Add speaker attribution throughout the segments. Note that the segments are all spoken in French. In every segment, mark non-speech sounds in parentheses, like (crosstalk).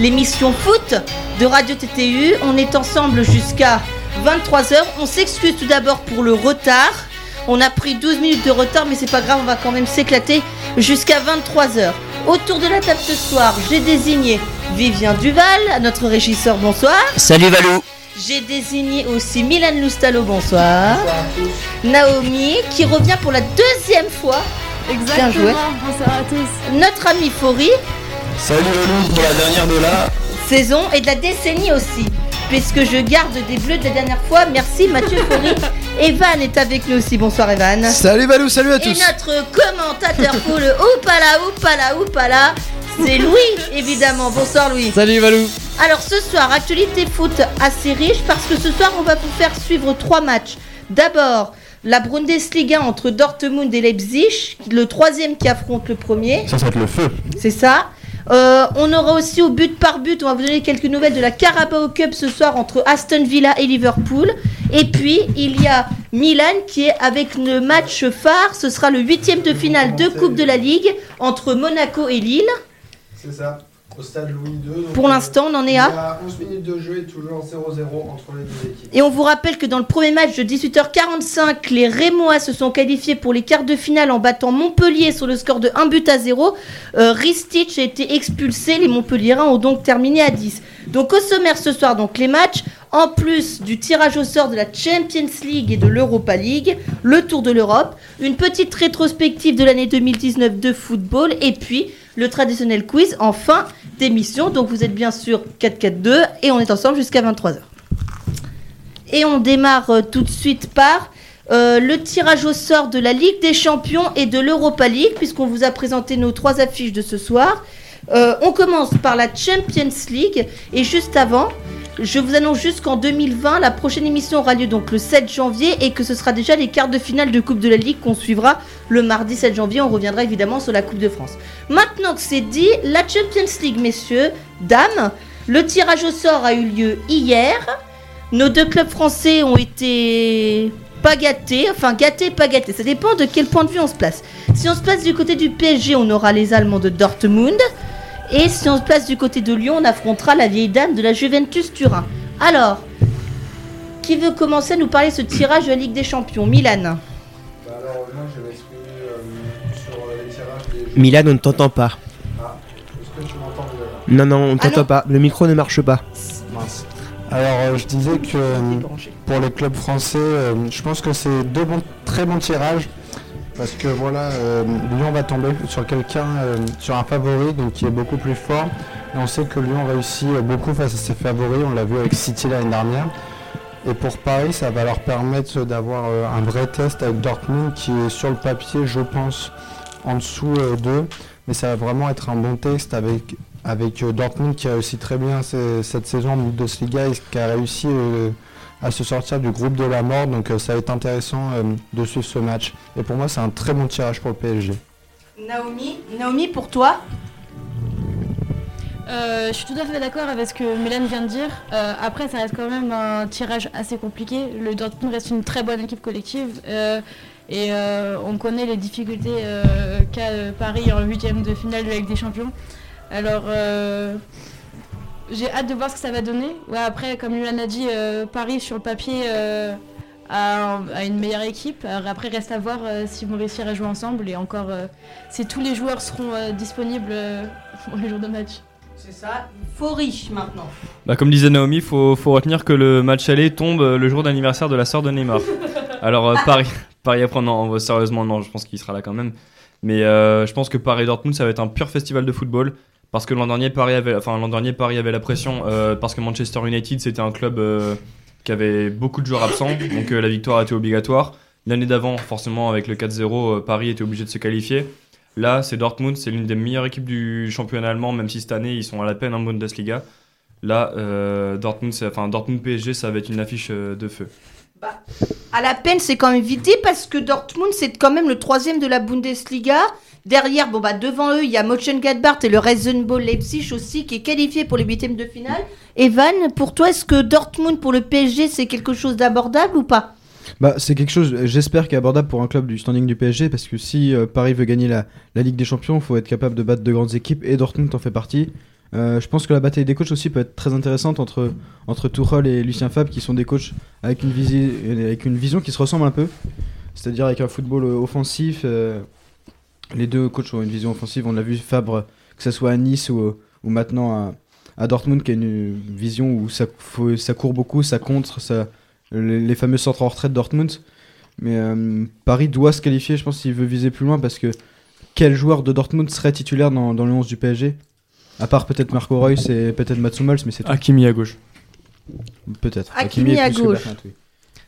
Speaker 1: 4-4-2, l'émission foot de Radio TTU. On est ensemble jusqu'à 23h. On s'excuse tout d'abord pour le retard. On a pris 12 minutes de retard, mais c'est pas grave, on va quand même s'éclater jusqu'à 23h. Autour de la table ce soir, j'ai désigné Vivien Duval, notre régisseur, bonsoir.
Speaker 2: Salut Valou
Speaker 1: J'ai désigné aussi Milan Loustalo, bonsoir. Naomi, qui revient pour la deuxième fois.
Speaker 3: Exactement.
Speaker 1: joué.
Speaker 3: Bonsoir à tous.
Speaker 1: Notre ami Faury,
Speaker 4: Salut Valou pour la dernière de la
Speaker 1: saison et de la décennie aussi. Puisque je garde des bleus de la dernière fois. Merci Mathieu Faury. (laughs) Evan est avec nous aussi. Bonsoir Evan.
Speaker 5: Salut Valou, salut à
Speaker 1: Et
Speaker 5: tous
Speaker 1: notre commentateur pour le (laughs) Oupala, Oupala, Oupala, c'est Louis, évidemment. Bonsoir Louis.
Speaker 5: Salut Valou
Speaker 1: Alors ce soir, actualité foot assez riche parce que ce soir, on va vous faire suivre trois matchs. D'abord, la Bundesliga entre Dortmund et Leipzig, le troisième qui affronte le premier.
Speaker 4: Ça, ça va être le feu.
Speaker 1: C'est ça. Euh, on aura aussi au but par but, on va vous donner quelques nouvelles de la Carabao Cup ce soir entre Aston Villa et Liverpool. Et puis il y a Milan qui est avec le match phare, ce sera le huitième de finale de Coupe de la Ligue entre Monaco et Lille.
Speaker 6: C'est ça, au stade Louis II.
Speaker 1: Pour l'instant, on en est
Speaker 6: Il y
Speaker 1: à.
Speaker 6: a 11 minutes de jeu et toujours 0-0 entre les deux équipes.
Speaker 1: Et on vous rappelle que dans le premier match de 18h45, les Rémois se sont qualifiés pour les quarts de finale en battant Montpellier sur le score de 1 but à 0. Euh, Ristich a été expulsé, les Montpelliérains ont donc terminé à 10. Donc au sommaire ce soir, donc les matchs, en plus du tirage au sort de la Champions League et de l'Europa League, le Tour de l'Europe, une petite rétrospective de l'année 2019 de football et puis le traditionnel quiz en fin d'émission. Donc vous êtes bien sûr 4-4-2 et on est ensemble jusqu'à 23h. Et on démarre euh, tout de suite par euh, le tirage au sort de la Ligue des Champions et de l'Europa League, puisqu'on vous a présenté nos trois affiches de ce soir. Euh, on commence par la Champions League, et juste avant, je vous annonce juste qu'en 2020, la prochaine émission aura lieu donc le 7 janvier, et que ce sera déjà les quarts de finale de Coupe de la Ligue qu'on suivra le mardi 7 janvier. On reviendra évidemment sur la Coupe de France. Maintenant que c'est dit, la Champions League, messieurs, dames, le tirage au sort a eu lieu hier. Nos deux clubs français ont été pas gâtés, enfin gâtés, pas gâtés. Ça dépend de quel point de vue on se place. Si on se place du côté du PSG, on aura les Allemands de Dortmund. Et si on se place du côté de Lyon, on affrontera la vieille dame de la Juventus Turin. Alors, qui veut commencer à nous parler de ce tirage de la Ligue des Champions Milan?
Speaker 6: Bah alors, moi je vais m'exprimer euh, sur les tirages des
Speaker 5: Milan, on ne t'entend pas.
Speaker 6: Ah, est-ce que tu m'entends
Speaker 5: Non, non, on ne
Speaker 1: Ah non.
Speaker 5: t'entend pas. Le micro ne marche pas.
Speaker 6: Mince. Alors, euh, je disais que euh, pour les clubs français, euh, je pense que c'est deux bons, très bons tirages. Parce que voilà, euh, Lyon va tomber sur quelqu'un, euh, sur un favori, donc qui est beaucoup plus fort. Et on sait que Lyon réussit euh, beaucoup face à ses favoris, on l'a vu avec City l'année dernière. Et pour Paris, ça va leur permettre d'avoir un vrai test avec Dortmund qui est sur le papier, je pense, en dessous d'eux. Mais ça va vraiment être un bon test avec, avec Dortmund qui a réussi très bien ce- cette saison en Bundesliga et qui a réussi à se sortir du groupe de la mort. Donc euh, ça va être intéressant euh, de suivre ce match. Et pour moi, c'est un très bon tirage pour le PSG.
Speaker 1: Naomi, Naomi pour toi
Speaker 3: Euh, je suis tout à fait d'accord avec ce que Mélène vient de dire. Euh, après, ça reste quand même un tirage assez compliqué. Le Dortmund reste une très bonne équipe collective. euh, et euh, on connaît les difficultés euh, qu'a Paris en huitième de finale de la Ligue des Champions. Alors, euh, j'ai hâte de voir ce que ça va donner. Ouais, après, comme Yulan a dit, euh, Paris sur le papier euh, a, a une meilleure équipe. Alors après, reste à voir euh, s'ils vont réussir à jouer ensemble. Et encore, euh, si tous les joueurs seront euh, disponibles euh, (laughs) pour les jours de match.
Speaker 1: C'est ça, faut riche maintenant.
Speaker 7: Bah, comme disait Naomi, il faut, faut retenir que le match aller tombe le jour d'anniversaire de la sœur de Neymar. (laughs) Alors euh, Paris, Paris après, non, sérieusement, non, je pense qu'il sera là quand même. Mais euh, je pense que Paris-Dortmund, ça va être un pur festival de football. Parce que l'an dernier, Paris avait, enfin, l'an dernier, Paris avait la pression. euh, parce que Manchester United, c'était un club euh, qui avait beaucoup de joueurs absents. Donc euh, la victoire était obligatoire. L'année d'avant, forcément, avec le 4-0, euh, Paris était obligé de se qualifier. Là, c'est Dortmund, c'est l'une des meilleures équipes du championnat allemand, même si cette année, ils sont à la peine en Bundesliga. Là, Dortmund, enfin, Dortmund PSG, ça va être une affiche de feu.
Speaker 1: À la peine, c'est quand même vite parce que Dortmund, c'est quand même le troisième de la Bundesliga. Derrière, bon bah devant eux, il y a Mönchengladbach et le Rasenball Leipzig aussi qui est qualifié pour les huitièmes de finale. Evan, pour toi, est-ce que Dortmund pour le PSG c'est quelque chose d'abordable ou pas?
Speaker 8: Bah, c'est quelque chose, j'espère, qui est abordable pour un club du standing du PSG, parce que si euh, Paris veut gagner la, Ligue des Champions, il faut être capable de battre de grandes équipes, et Dortmund en fait partie. Euh, je pense que la bataille des coachs aussi peut être très intéressante entre, entre et Lucien Favre, qui sont des coachs avec une, vision qui se ressemble un peu. C'est-à-dire avec un football euh, offensif. Les deux coachs ont une vision offensive. On l'a vu Fabre, que ce soit à Nice ou, ou maintenant à, à Dortmund, qui a une vision où ça, faut- ça court beaucoup, ça contre, ça, les, les fameux centres en retraite de Dortmund. Mais euh, Paris doit se qualifier, je pense, s'il veut viser plus loin, parce que quel joueur de Dortmund serait titulaire dans, dans le 11 du PSG À part peut-être Marco Reus et peut-être Mats Hummels, mais c'est tout.
Speaker 7: Hakimi à gauche.
Speaker 8: Peut-être.
Speaker 1: Hakimi à gauche.
Speaker 8: Bertrand, oui.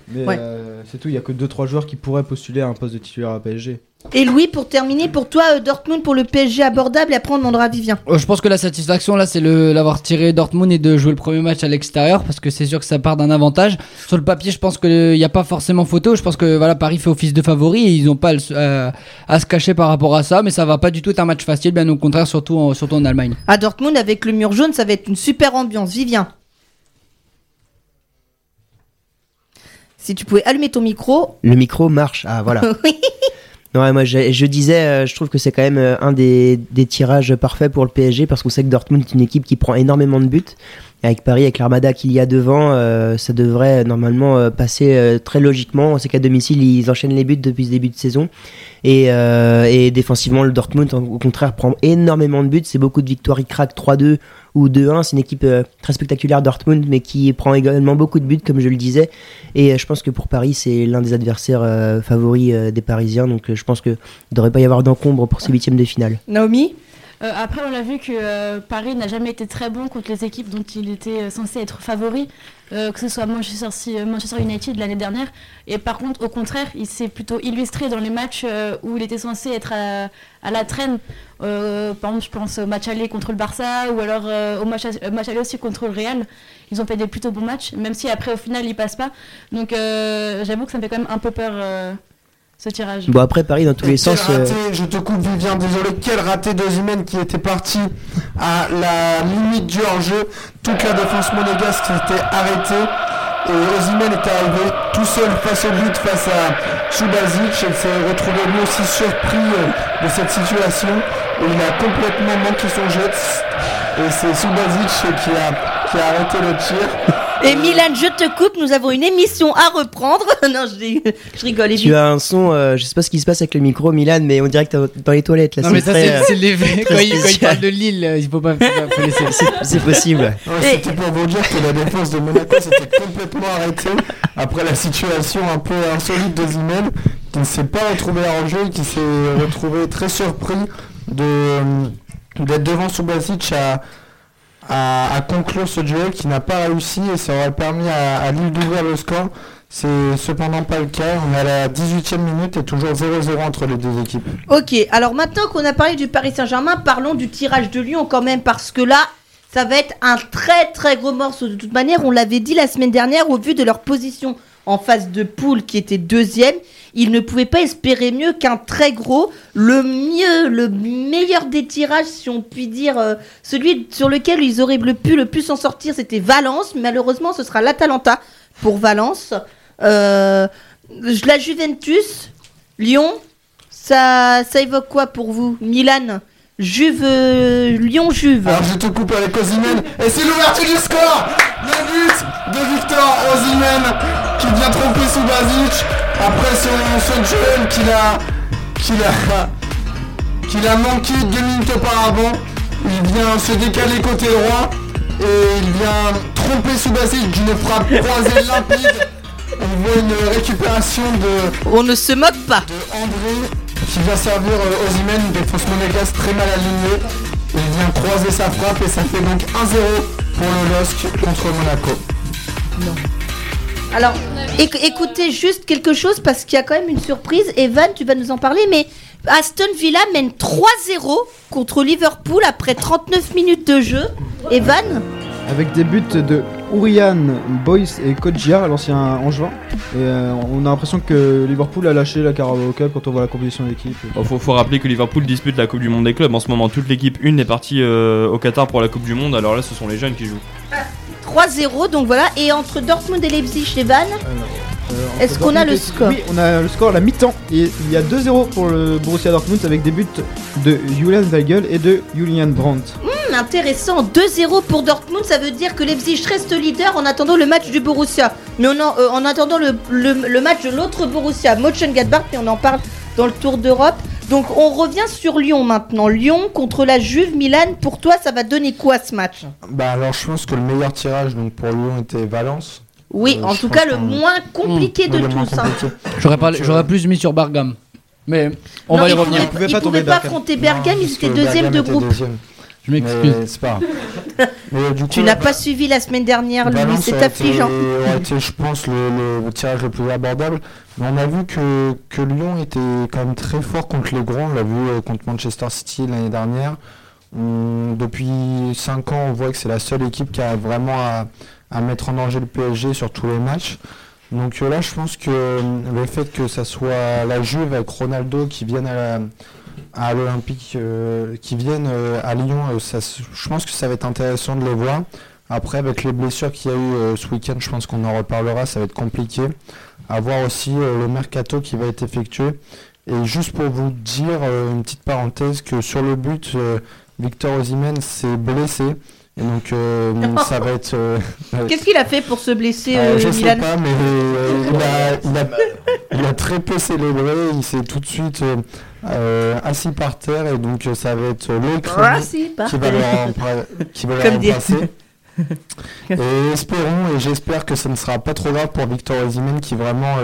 Speaker 8: Mais
Speaker 1: Ouais.
Speaker 8: euh, c'est tout, il y a que 2-3 joueurs qui pourraient postuler à un poste de titulaire à PSG.
Speaker 1: Et Louis, pour terminer, pour toi, euh, Dortmund pour le PSG abordable et après on demandera à Vivien.
Speaker 2: Euh, Je pense que la satisfaction là c'est le l'avoir tiré Dortmund et de jouer le premier match à l'extérieur parce que c'est sûr que ça part d'un avantage. Sur le papier je pense qu'il n'y a pas forcément photo. Je pense que voilà Paris fait office de favori et ils n'ont pas euh, à se cacher par rapport à ça. Mais ça va pas du tout être un match facile, bien au contraire surtout en, surtout en Allemagne.
Speaker 1: À Dortmund, avec le mur jaune, ça va être une super ambiance. Vivien. Si tu pouvais allumer ton micro.
Speaker 9: Le micro marche. Ah voilà. (laughs)
Speaker 1: Oui.
Speaker 9: Non, moi je, je disais, euh, je trouve que c'est quand même euh, un des, des tirages parfaits pour le PSG parce qu'on sait que Dortmund est une équipe qui prend énormément de buts. Avec Paris, avec l'armada qu'il y a devant, euh, ça devrait normalement passer très logiquement. On sait qu'à domicile, ils enchaînent les buts depuis ce début de saison. Et, et défensivement, le Dortmund, au contraire, prend énormément de buts. C'est beaucoup de victoires. Ils craquent 3-2 ou 2-1. C'est une équipe euh, très spectaculaire, Dortmund, mais qui prend également beaucoup de buts, comme je le disais. Et euh, je pense que pour Paris, c'est l'un des adversaires euh, favoris des Parisiens. Donc je pense qu'il ne devrait pas y avoir d'encombre pour ces huitièmes de finale.
Speaker 1: Naomi?
Speaker 3: Euh, après, on a vu que euh, Paris n'a jamais été très bon contre les équipes dont il était euh, censé être favori, que ce soit Manchester, Manchester United l'année dernière. Et par contre, au contraire, il s'est plutôt illustré dans les matchs où il était censé être à, la traîne. Par exemple, je pense au match aller contre le Barça ou alors au match, match aller aussi contre le Real. Ils ont fait des plutôt bons matchs, même si après, au final, ils passent pas. Donc, j'avoue que ça me fait quand même un peu peur ce tirage.
Speaker 9: Bon, après, Paris, dans tous les sens. euh,
Speaker 6: raté, je te coupe Vivien, désolé, quel raté d'Ozimène qui était parti à la limite du hors-jeu. Toute la défense monégasque était arrêtée. Et Ozimène était arrivé tout seul face au but, face à Subasic. Il s'est retrouvé lui aussi surpris euh, de cette situation. Et il a complètement manqué son jet. Et c'est Subasic qui a, qui a arrêté le tir.
Speaker 1: Et Milan, je te coupe, nous avons une émission à reprendre. (laughs) non, je, je rigole. Et
Speaker 9: tu as un son, euh, je sais pas ce qui se passe avec le micro, Milan, mais on dirait que t'es dans les toilettes là.
Speaker 2: Non mais ça c'est
Speaker 9: euh,
Speaker 2: l'effet (laughs) quand, il, quand il
Speaker 9: spécial.
Speaker 2: parle de Lille, euh, il faut pas, faut laisser. (laughs)
Speaker 9: C'est possible.
Speaker 6: Ouais,
Speaker 1: Et-
Speaker 6: C'était pour vous dire que la défense de Monaco s'était complètement arrêtée après la situation un peu insolite de Zimel, qui ne s'est pas retrouvé en jeu, qui s'est retrouvé très surpris de d'être devant Subasic à, à, conclure ce duel qui n'a pas réussi et ça aurait permis à, à Lille d'ouvrir le score. C'est cependant pas le cas. On est à la 18e minute et toujours 0-0 entre les deux équipes.
Speaker 1: Ok, alors maintenant qu'on a parlé du Paris Saint-Germain, parlons du tirage de Lyon quand même, parce que là, ça va être un très très gros morceau. De toute manière, on l'avait dit la semaine dernière, au vu de leur position en phase de poule qui était deuxième, ils ne pouvaient pas espérer mieux qu'un très gros, le mieux, le meilleur des tirages, si on peut dire, euh, celui sur lequel ils auraient pu le plus s'en sortir, c'était Valence. Malheureusement, ce sera l'Atalanta pour Valence. Euh, la Juventus, Lyon, ça, ça évoque quoi pour vous Milan? Juve, euh, Lyon-Juve.
Speaker 6: Alors je te coupe avec Osimhen et c'est l'ouverture du score Le but de Victor Osimhen qui vient tromper Subasic après son, son duel qu'il a, qu'il a, qu'il a manqué deux minutes auparavant. Il vient se décaler côté droit et il vient tromper Subasic d'une frappe croisée limpide. On voit une récupération de,
Speaker 1: On ne se moque pas.
Speaker 6: de André qui va servir euh, Osimhen, une défense monégasque très mal alignée. Il vient croiser sa frappe et ça fait donc 1-0 pour le LOSC contre Monaco.
Speaker 1: Alors, éc- écoutez juste quelque chose parce qu'il y a quand même une surprise. Evan, tu vas nous en parler, mais Aston Villa mène 3-0 contre Liverpool après 39 minutes de jeu. Evan?
Speaker 8: Avec des buts de Ourian, Boyce et Kodjia, l'ancien Angevin. Et euh, on a l'impression que Liverpool a lâché la Carabao quand on voit la composition de l'équipe.
Speaker 7: Il faut, faut rappeler que Liverpool dispute la Coupe du Monde des clubs. En ce moment, toute l'équipe 1 est partie euh, au Qatar pour la Coupe du Monde. Alors là, ce sont les jeunes qui jouent.
Speaker 1: 3-0, donc voilà. Et entre Dortmund et Leipzig, Evan
Speaker 8: Euh,
Speaker 1: Est-ce qu'on a le score
Speaker 8: Oui, on a le score à la mi-temps. Et il y a 2-0 pour le Borussia Dortmund avec des buts de Julian Weigel et de Julian Brandt.
Speaker 1: mais intéressant. 2-0 pour Dortmund, ça veut dire que Leipzig reste leader en attendant le match du Borussia. Mais on en, euh, en attendant le, le- le match de l'autre Borussia, Mönchengladbach, et on en parle dans le Tour d'Europe. Donc on revient sur Lyon maintenant. Lyon contre la Juve, Milan. Pour toi, ça va donner quoi ce match?
Speaker 6: Bah alors je pense que le meilleur tirage donc pour Lyon était Valence.
Speaker 1: Oui,
Speaker 6: Euh,
Speaker 1: en tout cas le moins compliqué de
Speaker 6: le moins
Speaker 1: tous. hein.
Speaker 2: J'aurais
Speaker 6: euh,
Speaker 2: j'aurais plus mis sur Bargame. Mais on
Speaker 1: Non,
Speaker 2: va y
Speaker 1: ils
Speaker 2: revenir.
Speaker 1: pouvaient- ils
Speaker 8: pas
Speaker 1: pouvaient
Speaker 8: tomber
Speaker 1: pas
Speaker 8: Bergame.
Speaker 1: affronter Bergame, ils étaient deuxième de groupe.
Speaker 6: deuxième.
Speaker 2: Je m'excuse.
Speaker 6: Mais c'est pas grave. (laughs) Mais du coup,
Speaker 1: Tu n'as pas suivi la semaine dernière, Louis, c'est affligeant.
Speaker 6: été- été, je pense, le, le- le tirage le plus abordable. Mais on a vu que, que Lyon était quand même très fort contre les grands. On l'a vu euh, contre Manchester City l'année dernière. On- depuis 5 ans, on voit que c'est la seule équipe qui a vraiment à, à mettre en danger le PSG sur tous les matchs. Donc euh, là, je pense que euh, le fait que ça soit la Juve avec Ronaldo qui vienne à la- à l'Olympique, euh, qui viennent euh, à Lyon, euh, je pense que ça va être intéressant de les voir. Après, avec les blessures qu'il y a eu ce week-end, je pense qu'on en reparlera, ça va être compliqué. À voir aussi le mercato qui va être effectué. Et juste pour vous dire, une petite parenthèse, que sur le but, Victor Osimhen s'est blessé. Et donc, euh, (laughs) ça va être... euh,
Speaker 1: Qu'est-ce qu'il a fait pour se blesser,
Speaker 6: euh, je sais
Speaker 1: Milan
Speaker 6: pas, mais il, a, il, a, il a très peu célébré. Il s'est tout de suite assis par terre et donc ça va être qui va le, qui va le remplacer. et espérons et j'espère que ce ne sera pas trop grave pour Victor Osimhen qui vraiment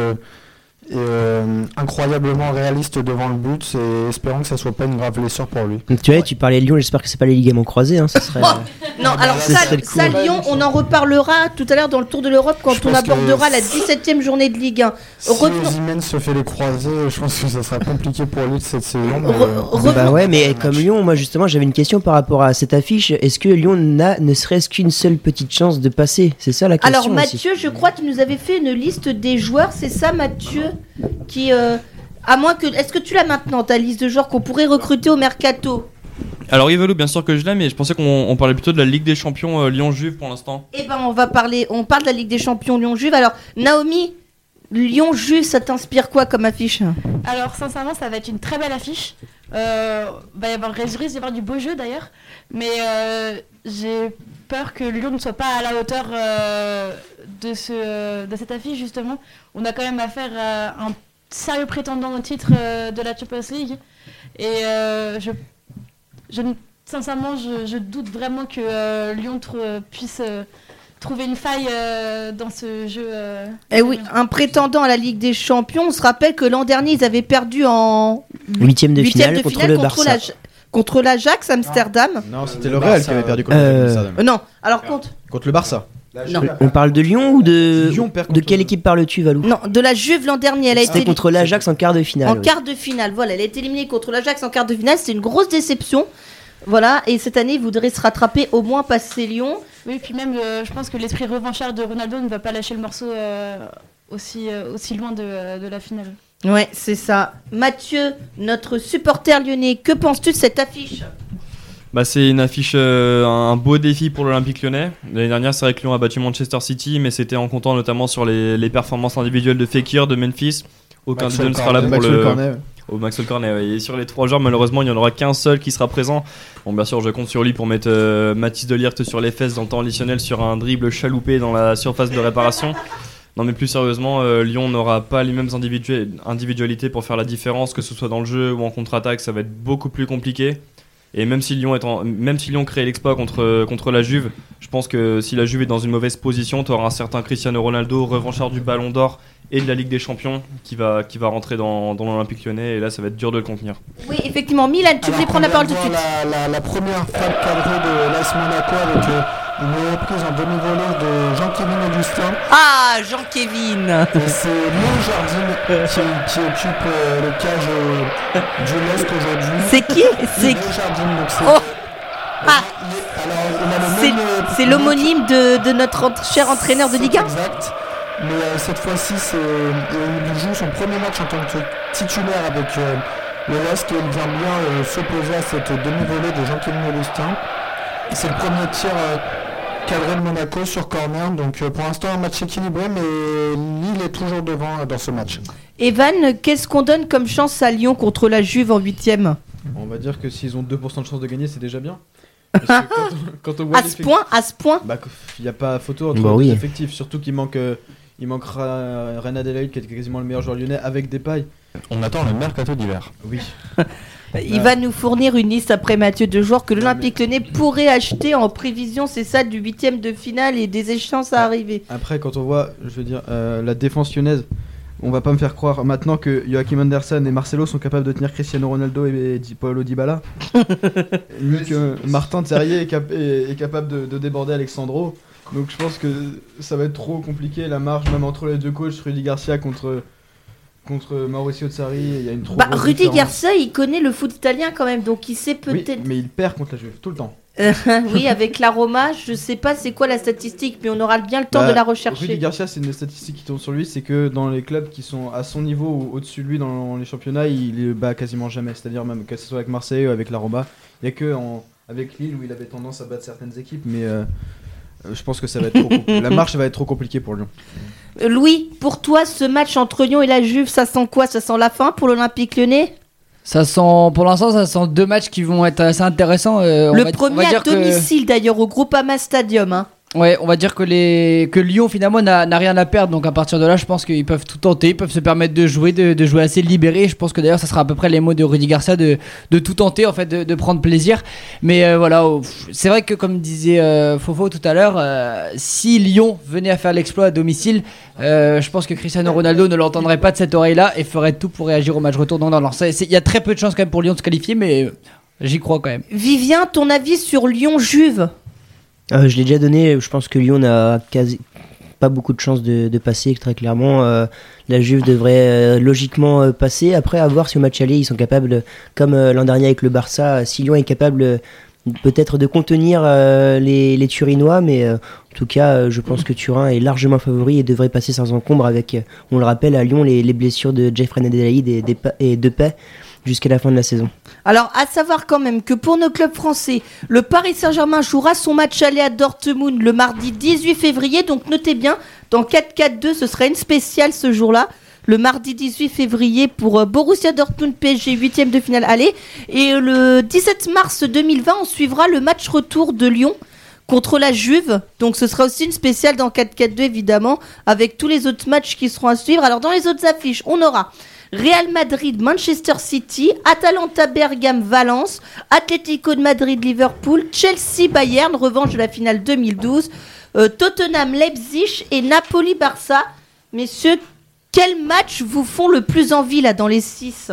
Speaker 6: euh, euh, incroyablement réaliste devant le but et espérons que ça soit pas une grave blessure pour lui.
Speaker 9: Donc, tu vois, tu parlais de Lyon, j'espère que c'est pas les ligaments croisés. Hein, (laughs) ça serait,
Speaker 1: Non, alors ça, Lyon, on en reparlera tout à l'heure dans le Tour de l'Europe quand
Speaker 6: Je
Speaker 1: on
Speaker 6: que
Speaker 1: abordera la
Speaker 6: si-
Speaker 1: 17ème journée de Ligue 1.
Speaker 6: Si
Speaker 1: Revenons-
Speaker 6: se fait les croisés, je pense que ça sera compliqué pour lui de cette saison. mais,
Speaker 1: Re-
Speaker 6: euh,
Speaker 1: revenons-
Speaker 9: Bah ouais, mais comme Lyon, moi justement, j'avais une question par rapport à cette affiche. Est-ce que Lyon n'a ne serait-ce qu'une seule petite chance de passer? C'est ça la question.
Speaker 1: Alors
Speaker 9: aussi.
Speaker 1: Mathieu, je crois que tu nous avais fait une liste des joueurs, c'est ça Mathieu? Qui euh, à moins que est-ce que tu l'as maintenant ta liste de joueurs qu'on pourrait recruter au mercato?
Speaker 7: Alors Yvelou, bien sûr que je l'ai, mais je pensais qu'on on parlait plutôt de la Ligue des Champions euh, Lyon-Juve pour l'instant.
Speaker 1: Eh ben on va parler on parle de la Ligue des Champions Lyon-Juve. Alors Naomi Lyon-Juve, ça t'inspire quoi comme affiche?
Speaker 3: Alors, sincèrement, ça va être une très belle affiche. Euh, va y avoir, risque d'y avoir du beau jeu d'ailleurs. Mais euh, j'ai peur que Lyon ne soit pas à la hauteur euh, de, ce, de cette affiche, justement. On a quand même affaire à un sérieux prétendant au titre euh, de la Champions League. Et je, je sincèrement, je, doute vraiment que Lyon puisse trouver une faille euh, dans ce jeu. euh,
Speaker 1: Eh oui, un prétendant à la Ligue des Champions. On se rappelle que l'an dernier, ils avaient perdu en
Speaker 9: Huitième de
Speaker 1: huitième
Speaker 9: finale contre le Barça.
Speaker 1: contre l'Ajax Amsterdam.
Speaker 8: Non, c'était le
Speaker 6: Le
Speaker 8: Real
Speaker 6: Barça,
Speaker 8: qui avait perdu contre
Speaker 9: euh,
Speaker 8: Amsterdam.
Speaker 1: Euh, non, alors contre
Speaker 8: Contre le Barça.
Speaker 1: non.
Speaker 9: On parle de Lyon ou de
Speaker 8: Lyon perd
Speaker 9: de quelle équipe parles-tu, Valou
Speaker 1: Non, de la Juve l'an dernier, elle a
Speaker 9: C'était
Speaker 1: été
Speaker 9: contre l'Ajax en quart de finale.
Speaker 1: en
Speaker 9: oui.
Speaker 1: quart de finale. Voilà, elle a été éliminée contre l'Ajax en quart de finale. C'est une grosse déception. Voilà, et cette année, il voudrait se rattraper, au moins passer Lyon.
Speaker 3: Oui, puis même, euh, je pense que l'esprit revanchard de Ronaldo ne va pas lâcher le morceau euh, aussi, euh, aussi loin de, de la finale.
Speaker 1: Ouais, c'est ça. Mathieu, notre supporter lyonnais, que penses-tu de cette affiche?
Speaker 7: Bah, c'est une affiche, euh, un beau défi pour l'Olympique lyonnais. L'année dernière, c'est vrai que Lyon a battu Manchester City, mais c'était en comptant notamment sur les, les performances individuelles de Fekir, de Memphis. Aucun des deux ne sera là pour le,
Speaker 8: Cornet.
Speaker 7: Au Maxwell Cornet. Et sur les trois joueurs, malheureusement, il n'y en aura qu'un seul qui sera présent. Bon, bien sûr, je compte sur lui pour mettre euh, Mathis Delirte sur les fesses dans le temps additionnel sur un dribble chaloupé dans la surface de réparation. Non, mais plus sérieusement, euh, Lyon n'aura pas les mêmes individu- individualités pour faire la différence, que ce soit dans le jeu ou en contre-attaque, ça va être beaucoup plus compliqué. Et même si Lyon, est en- même si Lyon crée l'exploit contre, contre la Juve, je pense que si la Juve est dans une mauvaise position, tu auras un certain Cristiano Ronaldo, revanchard du Ballon d'Or et de la Ligue des Champions, qui va, qui va rentrer dans, dans l'Olympique lyonnais. Et là, ça va être dur de le contenir.
Speaker 1: Oui, effectivement. Milan, tu voulais prendre la parole tout de suite.
Speaker 6: La, la- la première frappe cadrée de l'AS Monaco avec euh, une reprise en demi-volée de Jean-Kévin Augustin.
Speaker 1: Ah, Jean-Kévin
Speaker 6: c'est Léo Jardim qui, qui occupe euh, le cage euh, du LOSC aujourd'hui.
Speaker 1: C'est qui? C'est
Speaker 6: Léo Jardim, donc c'est...
Speaker 1: Oh Ah
Speaker 6: Alors, on a le
Speaker 1: C'est-
Speaker 6: euh,
Speaker 1: l'homonyme de, de notre cher entraîneur de Ligue 1
Speaker 6: Exact. Mais euh, cette fois-ci, euh, il joue son premier match en tant que titulaire avec euh, le LOSC et il vient bien euh, s'opposer à cette demi-volée de Jean-Kévin Augustin. C'est le premier tir euh, cadré de Monaco sur corner. Donc euh, pour l'instant, un match équilibré, mais Lille est toujours devant euh, dans ce match.
Speaker 1: Evan, qu'est-ce qu'on donne comme chance à Lyon contre la Juve en huitième?
Speaker 8: On va dire que s'ils ont 2% de chance de gagner, c'est déjà bien. (laughs) Parce que quand, on, quand on voit
Speaker 1: À ce point, à ce point.
Speaker 8: Bah, il n'y a pas photo entre
Speaker 9: Bah
Speaker 8: les
Speaker 9: oui.
Speaker 8: deux effectifs, surtout qu'il manque, euh, il manquera Reina Adelaide qui est quasiment le meilleur joueur lyonnais avec des pailles.
Speaker 4: On attend le mercato d'hiver.
Speaker 8: Oui. (laughs)
Speaker 1: Il
Speaker 8: Bah.
Speaker 1: va nous fournir une liste après Mathieu de joueurs que l'Olympique Lyonnais pourrait acheter en prévision, c'est ça, du huitième de finale et des échéances à arriver.
Speaker 8: Après, quand on voit, je veux dire, euh, la défense lyonnaise, on va pas me faire croire maintenant que Joachim Andersen et Marcelo sont capables de tenir Cristiano Ronaldo et, Di- Paulo Dybala, (laughs) ni que Martin Terrier est, cap- est- est capable de, de déborder Alexandro. Donc je pense que ça va être trop compliqué la marge même entre les deux coachs, Rudy Garcia contre contre Mauricio Sarri, il y a une trop
Speaker 1: Bah, Rudy
Speaker 8: différence.
Speaker 1: Garcia, il connaît le foot italien quand même, donc il sait
Speaker 8: Oui,
Speaker 1: peut-être.
Speaker 8: mais il perd contre la Juve tout le temps. (laughs)
Speaker 1: oui, avec la Roma, je sais pas c'est quoi la statistique, mais on aura bien le temps
Speaker 8: Bah,
Speaker 1: de la
Speaker 8: Rudy
Speaker 1: rechercher.
Speaker 8: Garcia, c'est une statistique qui tourne sur lui, c'est que dans les clubs qui sont à son niveau ou au-dessus de lui dans les championnats, il bat quasiment jamais. C'est-à-dire même que ce soit avec Marseille ou avec la Roma, il y a que en- avec Lille où il avait tendance à battre certaines équipes, mais euh, je pense que ça va être trop (laughs) la marche va être trop compliquée pour Lyon.
Speaker 1: Euh, Louis, pour toi, ce match entre Lyon et la Juve, ça sent quoi? Ça sent la fin pour l'Olympique Lyonnais?
Speaker 2: Ça sent, pour l'instant, ça sent deux matchs qui vont être assez intéressants. euh, on
Speaker 1: Le
Speaker 2: on
Speaker 1: premier
Speaker 2: va
Speaker 1: à
Speaker 2: dire que-
Speaker 1: domicile d'ailleurs au Groupama Stadium. Hein.
Speaker 2: Ouais, on va dire que les que Lyon finalement n'a rien à perdre. Donc à partir de là, je pense qu'ils peuvent tout tenter, ils peuvent se permettre de jouer, de, jouer assez libéré. Je pense que d'ailleurs, ça sera à peu près les mots de Rudy Garcia de, tout tenter en fait, de, prendre plaisir. Mais euh, voilà, oh, c'est vrai que comme disait euh, Fofo tout à l'heure, euh, si Lyon venait à faire l'exploit à domicile, je pense que Cristiano Ronaldo ne l'entendrait pas de cette oreille-là et ferait tout pour réagir au match retour. Non, non, c'est- il y a très peu de chances quand même pour Lyon de se qualifier, mais j'y crois quand même.
Speaker 1: Vivien, ton avis sur Lyon-Juve?
Speaker 9: Euh, je l'ai déjà donné, je pense que Lyon n'a quasi pas beaucoup de chances de, passer, très clairement. Euh, la Juve devrait euh, logiquement euh, passer. Après, à voir si au match aller, ils sont capables, comme euh, l'an dernier avec le Barça, si Lyon est capable euh, peut-être de contenir euh, les, Turinois, mais euh, en tout cas, euh, je pense que Turin est largement favori et devrait passer sans encombre avec, euh, on le rappelle, à Lyon, les, les blessures de Jeffrey Nadelaïd et, et Depay jusqu'à la fin de la saison.
Speaker 1: Alors, à savoir quand même que pour nos clubs français, le Paris Saint-Germain jouera son match aller à Dortmund le mardi 18 février. Donc, notez bien, dans 4-4-2, ce sera une spéciale ce jour-là. Le mardi 18 février pour euh, Borussia Dortmund PSG 8 de finale aller. Et euh, le 17 mars 2020, on suivra le match retour de Lyon contre la Juve. Donc ce sera aussi une spéciale dans 4-4-2 évidemment, avec tous les autres matchs qui seront à suivre. Alors dans les autres affiches, on aura Real Madrid, Manchester City, Atalanta, Bergame, Valence, Atlético de Madrid, Liverpool, Chelsea, Bayern, revanche de la finale 2012, euh, Tottenham, Leipzig et Napoli, Barça. Messieurs, quels matchs vous font le plus envie là dans les 6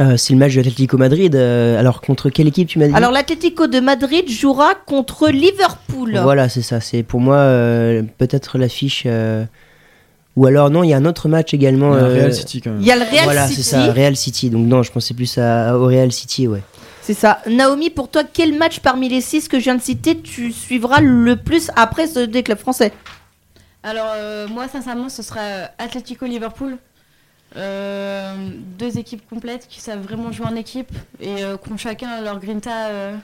Speaker 9: Euh, c'est le match de l'Atlético Madrid. euh, alors, contre quelle équipe tu m'as dit?
Speaker 1: Alors l'Atlético de Madrid jouera contre Liverpool.
Speaker 9: Voilà, c'est ça. C'est pour moi euh, peut-être l'affiche. Ou alors non, il y a un autre match également.
Speaker 8: Il y a
Speaker 9: euh,
Speaker 8: Real City quand même.
Speaker 1: Il y a le Real
Speaker 9: voilà,
Speaker 1: City.
Speaker 9: c'est ça, Real City. Donc non, je pensais plus à, au Real City, ouais.
Speaker 1: C'est ça. Naomi, pour toi, quel match parmi les 6 que je viens de citer tu suivras le plus après ceux des clubs français?
Speaker 3: Alors, euh, moi, sincèrement, ce sera euh, Atlético-Liverpool. Euh, deux équipes complètes qui savent vraiment jouer en équipe et euh, qui ont chacun leur grinta, euh,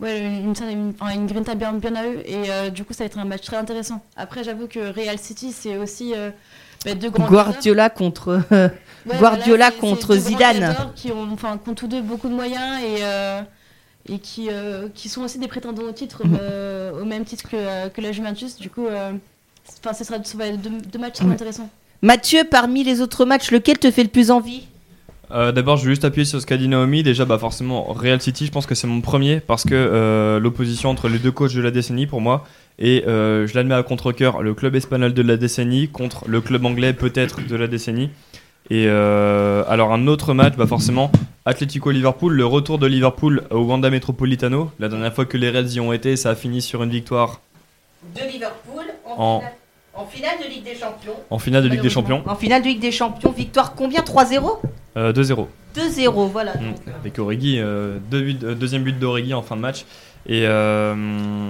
Speaker 3: ouais, une, une, une grinta bien, bien à eux. Et euh, du coup, ça va être un match très intéressant. Après, j'avoue que Real City, c'est aussi euh, bah, deux grands leaders.
Speaker 1: Guardiola contre.
Speaker 3: Ouais, (laughs)
Speaker 1: Guardiola contre Zidane.
Speaker 3: Qui ont, enfin, qui ont tous deux beaucoup de moyens et, euh, et qui, euh, qui sont aussi des prétendants au titre, euh, au même titre que, euh, que la Juventus. Du coup, euh, enfin, ce sera ça va être deux, deux matchs très
Speaker 1: Ouais.
Speaker 3: intéressants.
Speaker 1: Mathieu, parmi les autres matchs, lequel te fait le plus envie?
Speaker 7: Euh, D'abord, je vais juste appuyer sur ce qu'a dit Naomi. Déjà, bah, forcément, Real City, je pense que c'est mon premier parce que euh, l'opposition entre les deux coachs de la décennie pour moi, et euh, je l'admets à contre-coeur, le club espagnol de la décennie contre le club anglais peut-être de la décennie. Et alors, un autre match, bah, forcément, Atlético-Liverpool, le retour de Liverpool au Wanda Metropolitano. La dernière fois que les Reds y ont été, ça a fini sur une victoire
Speaker 1: De Liverpool
Speaker 7: En-
Speaker 1: en finale de Ligue des Champions.
Speaker 7: en finale de Ligue des Champions,
Speaker 1: En finale de Ligue des Champions, victoire combien? 3-0
Speaker 7: euh, 2-0.
Speaker 1: 2-0, voilà.
Speaker 7: Mm. Avec Origi, euh, deux buts- euh, deuxième but d'Origi en fin de match. Et euh,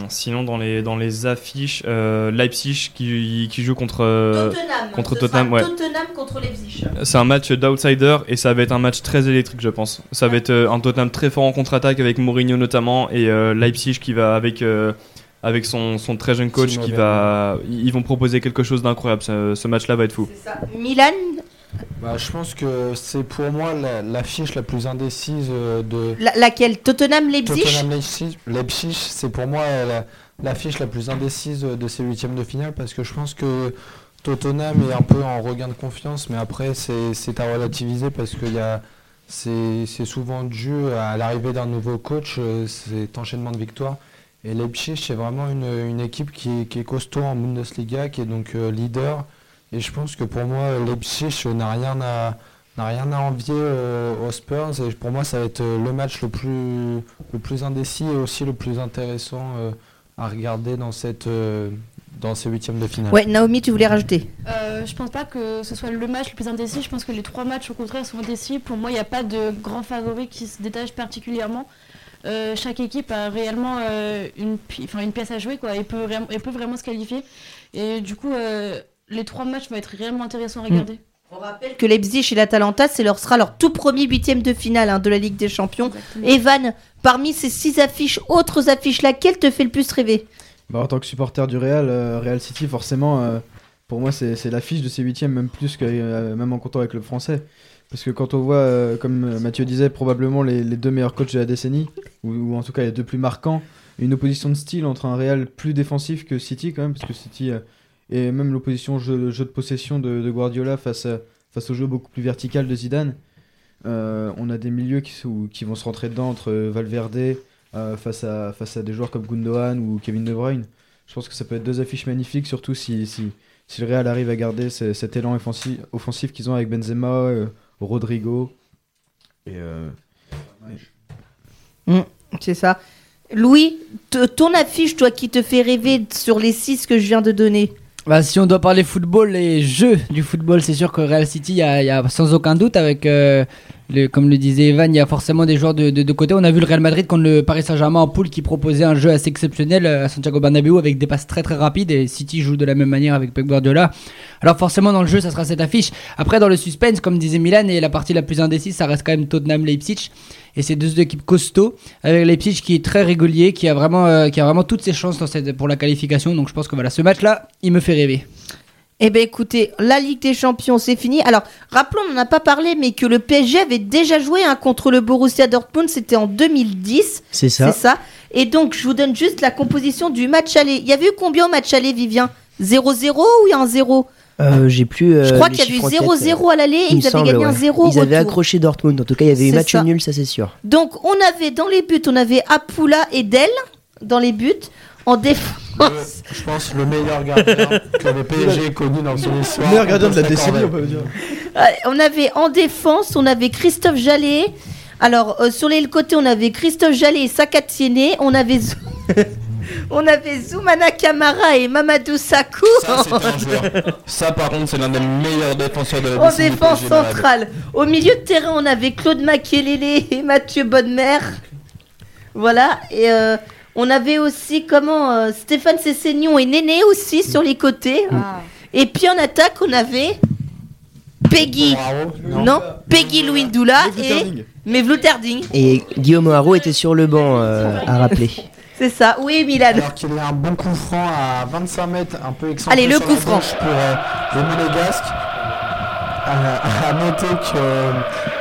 Speaker 7: sinon, dans les, dans les affiches, euh, Leipzig qui, qui joue contre. euh,
Speaker 1: Tottenham.
Speaker 7: contre Tottenham, ouais.
Speaker 1: Tottenham contre Leipzig.
Speaker 7: c'est un match d'outsider et ça va être un match très électrique, je pense. Ça va être euh, un Tottenham très fort en contre-attaque avec Mourinho notamment et euh, Leipzig qui va avec. euh, avec son, son très jeune coach qui va. Ils vont proposer quelque chose d'incroyable. Ce, ce match-là va être fou.
Speaker 1: C'est ça. Milan
Speaker 6: Bah, je pense que c'est pour moi la- l'affiche la, plus indécise euh, de
Speaker 1: La- laquelle? Tottenham Leipzig?
Speaker 6: Tottenham Leipzig. C'est pour moi la- l'affiche la, plus indécise de ces huitièmes de finale parce que je pense que Tottenham est un peu en regain de confiance, mais après c'est à relativiser parce que y a- c'est souvent dû à l'arrivée d'un nouveau coach, euh, cet enchaînement de victoires. Et Leipzig, c'est vraiment une, une équipe qui est, qui est costaud en Bundesliga, qui est donc euh, leader. Et je pense que pour moi, Leipzig n'a rien à, n'a rien à envier euh, aux Spurs. Et pour moi, ça va être euh, le match le plus, le plus indécis et aussi le plus intéressant euh, à regarder dans, cette, euh, dans ces huitièmes de finale.
Speaker 1: Ouais, Naomi, tu voulais rajouter?
Speaker 3: Euh, je pense pas que ce soit le match le plus indécis. Je pense que les trois matchs au contraire sont indécis. Pour moi, il n'y a pas de grand favori qui se détache particulièrement. Euh, chaque équipe a réellement euh, une, pi- une pièce à jouer. Quoi. Elle, peut peut vraiment se qualifier. Et du coup, euh, les trois matchs vont être réellement intéressants à regarder.
Speaker 1: On rappelle que Leipzig et l'Atalanta, c'est leur, sera leur tout premier huitième de finale hein, de la Ligue des Champions.
Speaker 3: Exactement.
Speaker 1: Evan, parmi ces six affiches, autres affiches, laquelle te fait le plus rêver?
Speaker 8: Bah, en tant que supporter du Real, euh, Real City, forcément, euh, pour moi, c'est c'est l'affiche de ces huitièmes, même plus que euh, même en comptant avec le français. Parce que quand on voit, euh, comme Mathieu disait, probablement les, les deux meilleurs coachs de la décennie, ou, ou en tout cas les deux plus marquants, une opposition de style entre un Real plus défensif que City quand même, parce que City euh, et même l'opposition jeu, jeu de possession de, Guardiola face, à- face au jeu beaucoup plus vertical de Zidane. Euh, on a des milieux qui, vont se rentrer dedans entre Valverde euh, face, à, face à des joueurs comme Gundogan ou Kevin De Bruyne. Je pense que ça peut être deux affiches magnifiques, surtout si, si, le Real arrive à garder ce- cet élan offensif, qu'ils ont avec Benzema, euh, Rodrigo. Euh,
Speaker 1: C'est ça. Louis, ton affiche, toi, qui te fait rêver sur les six que je viens de donner
Speaker 2: Bah, si on doit parler football et jeux du football, c'est sûr que Real City, il y y a sans aucun doute, avec, euh, comme le disait Evan, il y a forcément des joueurs de, de, de côté. On a vu le Real Madrid contre le Paris Saint-Germain en poule qui proposait un jeu assez exceptionnel euh, à Santiago Bernabéu avec des passes très très rapides et City joue de la même manière avec Pep Guardiola. Alors forcément dans le jeu, ça sera cette affiche. Après dans le suspense, comme disait Milan, et la partie la plus indécise, ça reste quand même Tottenham-Leipzig. Et c'est deux équipes costauds avec Leipzig qui est très régulier, qui a vraiment, euh, qui a vraiment toutes ses chances pour la qualification. Donc je pense que voilà, ce match-là, il me fait rêver.
Speaker 1: Eh bien, écoutez, la Ligue des Champions, c'est fini. Alors, rappelons, on n'en a pas parlé, mais que le PSG avait déjà joué hein, contre le Borussia Dortmund, c'était en 2010.
Speaker 9: C'est ça.
Speaker 1: C'est ça. Et donc, je vous donne juste la composition du match aller. Il y avait eu combien au match aller, Vivien? 0-0 ou il y a un 0
Speaker 9: Euh, J'ai plus. euh,
Speaker 1: Je crois qu'il y a eu
Speaker 9: chiffres en tête,
Speaker 1: 0-0 à l'aller et ils avaient gagné un
Speaker 9: ouais.
Speaker 1: 0 au
Speaker 9: Ils avaient accroché Dortmund. En tout cas, il y avait eu match
Speaker 1: ça.
Speaker 9: nul, ça c'est sûr.
Speaker 1: Donc, on avait dans les buts, on avait Apula et Del dans les buts. En défense,
Speaker 6: Le- je pense le meilleur gardien que le PSG ait connu dans son histoire.
Speaker 8: meilleur gardien de la décennie, on peut dire.
Speaker 1: Euh, on avait en défense, on avait Christophe Jallet. Alors, euh, sur les côtés, on avait Christophe Jallet et Sakatiene. On avait Zou- (laughs) on avait Zoumana Kamara et Mamadou Sakou
Speaker 7: Ça, c'est un joueur. Ça, par contre, c'est l'un des meilleurs défenseurs de la
Speaker 1: en défense centrale. Au milieu de terrain, on avait Claude Makelele et Mathieu Bonnemer. Voilà. Et euh, on avait aussi comment euh, Stéphane Cessignon et Néné aussi sur les côtés.
Speaker 3: Ah.
Speaker 1: Et puis en attaque, on avait Peggy.
Speaker 6: Bravo.
Speaker 1: Non, Peggy Louindoula et
Speaker 8: Sterling.
Speaker 1: Mevlou-Terding.
Speaker 9: Et Guillaume Haro était sur le banc, euh, à rappeler. (laughs)
Speaker 1: C'est ça. Oui, Milan.
Speaker 6: Alors qu'il y a un bon coup franc à 25 mètres, un peu excentré
Speaker 1: Allez, le
Speaker 6: sur
Speaker 1: coup
Speaker 6: la
Speaker 1: franc.
Speaker 6: pour euh, les Monégasques. À, à noter que,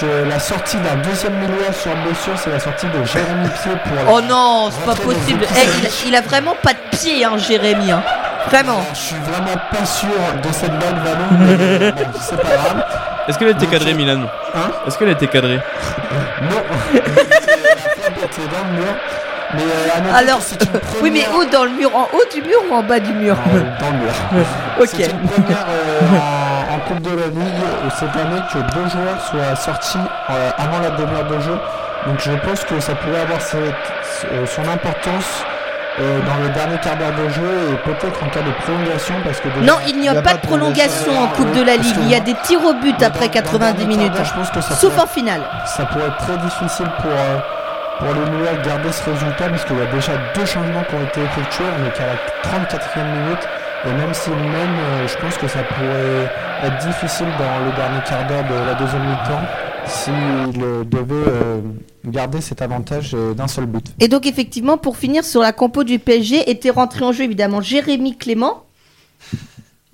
Speaker 6: que la sortie d'un deuxième milieu sur blessure, c'est la sortie de Jérémy Pied pour.
Speaker 1: Oh non, c'est pas possible. Eh, il, a, il a vraiment pas de pied, hein, Jérémy. hein. Vraiment.
Speaker 6: Je suis vraiment pas sûr de cette balle ballon, mais bon, c'est pas grave.
Speaker 7: Est-ce qu'elle a été cadrée, Milan
Speaker 6: Hein
Speaker 7: Est-ce qu'elle a été cadrée (laughs)
Speaker 6: Non, dans le mur. Mais euh,
Speaker 1: Alors,
Speaker 6: une
Speaker 1: Oui, mais
Speaker 6: première-
Speaker 1: où dans le mur En haut du mur ou en bas du mur?
Speaker 6: Euh, dans le mur. (laughs)
Speaker 1: Ok.
Speaker 6: C'est une première euh, Coupe de la Ligue euh, cette année que deux joueurs soient sortis euh, avant la demi-heure de jeu. Donc je pense que ça pourrait avoir cette- euh, son importance euh, dans le dernier quart d'heure de jeu et peut-être en cas de prolongation parce que
Speaker 1: Non, il n'y a, pas de prolongation en. Coupe de la Ligue. Il y a des tirs au but après
Speaker 6: dans- dans le
Speaker 1: 90
Speaker 6: dernier
Speaker 1: minutes.
Speaker 6: Je pense que ça
Speaker 1: Sauf
Speaker 6: pourrait-
Speaker 1: en finale.
Speaker 6: ça pourrait être très difficile pour, euh, pour les Nouveaux de garder ce résultat parce qu'il y a déjà deux changements qui ont été effectués, on est qu'à la 34e minute et même s'ils mènent, euh, je pense que ça pourrait être difficile dans le dernier quart d'heure de la deuxième mi-temps s'ils euh, devaient euh, garder cet avantage d'un seul but.
Speaker 1: Et donc, effectivement, pour finir sur la compo du PSG, était rentré en jeu évidemment Jérémy Clément.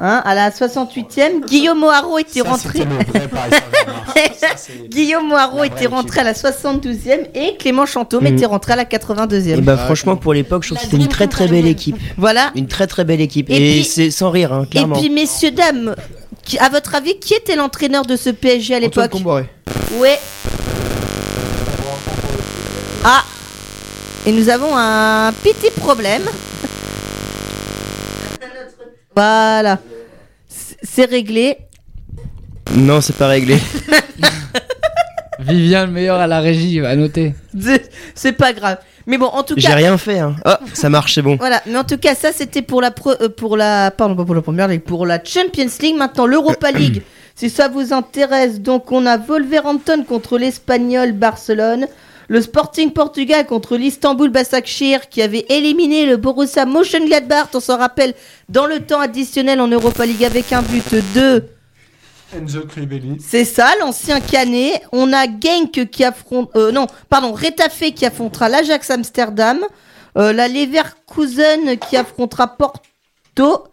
Speaker 1: Hein, à la 68e, Guillaume Moirot était
Speaker 6: Ça,
Speaker 1: rentré. (laughs) Guillaume Moirot
Speaker 6: La
Speaker 1: était rentré à la 72e et Clément Chantôme était rentré à la 82e.
Speaker 9: Et bah franchement pour l'époque, je trouve que c'était une très très belle équipe.
Speaker 1: Voilà.
Speaker 9: Une très très belle équipe.
Speaker 1: Et
Speaker 9: Et, c'est sans rire, hein,
Speaker 1: Et
Speaker 9: clairement.
Speaker 1: puis, messieurs, dames, qui, à votre avis, qui était l'entraîneur de ce PSG à l'époque. Ouais. Ah Et nous avons un petit problème. Voilà. C'est- réglé.
Speaker 9: Non, c'est pas réglé. (laughs)
Speaker 2: Vivien le meilleur à la régie, à noter.
Speaker 1: C'est- pas grave. Mais bon, en tout
Speaker 9: J'ai
Speaker 1: cas.
Speaker 9: rien fait. Hein. Oh, ça marche, c'est bon.
Speaker 1: Voilà, mais en tout cas, ça c'était pour la pre- euh, pour la pardon pas pour la première ligue, pour la Champions League. Maintenant l'Europa League, (clears throat) si ça vous intéresse, donc on a Wolverhampton contre l'Espagnol Barcelone, le Sporting Portugal contre l'Istanbul Başakşehir qui avait éliminé le Borussia Mönchengladbach, on s'en rappelle, dans le temps additionnel en Europa League avec un but de
Speaker 6: Enzo Crivelli.
Speaker 1: c'est ça, l'ancien Canet. On a Genk qui affronte. euh, non, pardon, Retafe qui affrontera l'Ajax Amsterdam. Euh, la Leverkusen qui affrontera Porto.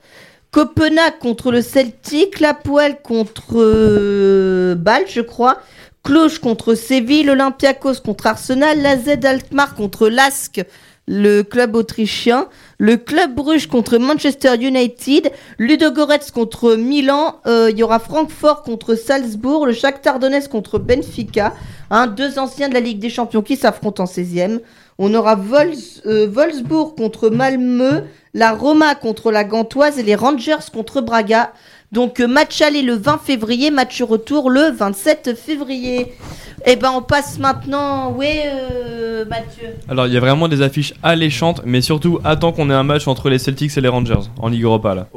Speaker 1: Copenhague contre le Celtic. La Poel contre euh, Bâle, je crois. Cloche contre Séville. L'Olympiakos contre Arsenal. La Z Alkmaar contre Lask, le club autrichien. Le club Bruges contre Manchester United. Ludogorets contre Milan. Euh, Il y aura Francfort contre Salzbourg. Le Shakhtar Donetsk contre Benfica. Hein, deux anciens de la Ligue des Champions qui s'affrontent en 16e. On aura Vols- euh, contre Malmö. La Roma contre la Gantoise. Et les Rangers contre Braga. Donc euh, match aller le 20 février. Match retour le 27 février. Et ben on passe maintenant. Ouais, euh, Mathieu.
Speaker 7: Alors il y a vraiment des affiches alléchantes, mais surtout attends qu'on ait un match entre les Celtics et les Rangers en Ligue Europa là.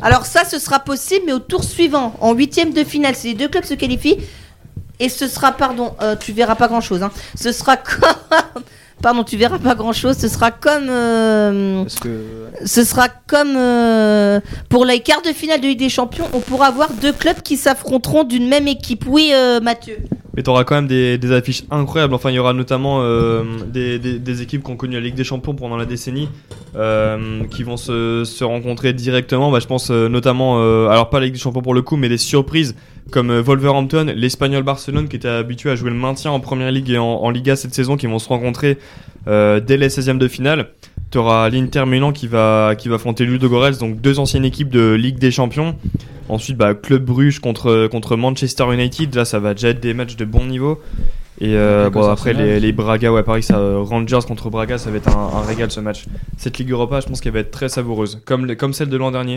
Speaker 1: Alors ça, ce sera possible, mais au tour suivant, en huitième de finale, si les deux clubs se qualifient, et ce sera, pardon, euh, tu verras pas grand-chose. Hein. Ce sera (laughs) comme, pardon, tu verras pas grand-chose. Ce sera comme, euh,
Speaker 8: Parce que.
Speaker 1: ce sera comme euh, pour les quarts de finale de Ligue des Champions, on pourra avoir deux clubs qui s'affronteront d'une même équipe. Oui, euh, Mathieu.
Speaker 7: Mais t'auras quand même des, des affiches incroyables. Enfin, il y aura notamment euh, des, des- des équipes qui ont connu la Ligue des Champions pendant la décennie, euh, qui vont se, se rencontrer directement. Bah, je pense euh, notamment, euh, alors pas la Ligue des Champions pour le coup, mais des surprises comme euh, Wolverhampton, l'Espagnol Barcelone, qui était habitué à jouer le maintien en Première Ligue et en, Liga cette saison, qui vont se rencontrer euh, dès les 16e de finale. T'auras l'Inter Milan qui va, qui affronter Ludogorets, donc deux anciennes équipes de Ligue des Champions. Ensuite, bah, Club Bruges contre, contre Manchester United. Là, ça va déjà être des matchs de bon niveau. Et euh, bon, après, les, les Braga, ouais, pareil, ça, euh, Rangers contre Braga, ça va être un, un régal ce match. Cette Ligue Europa, je pense qu'elle va être très savoureuse, comme, comme celle de l'an dernier.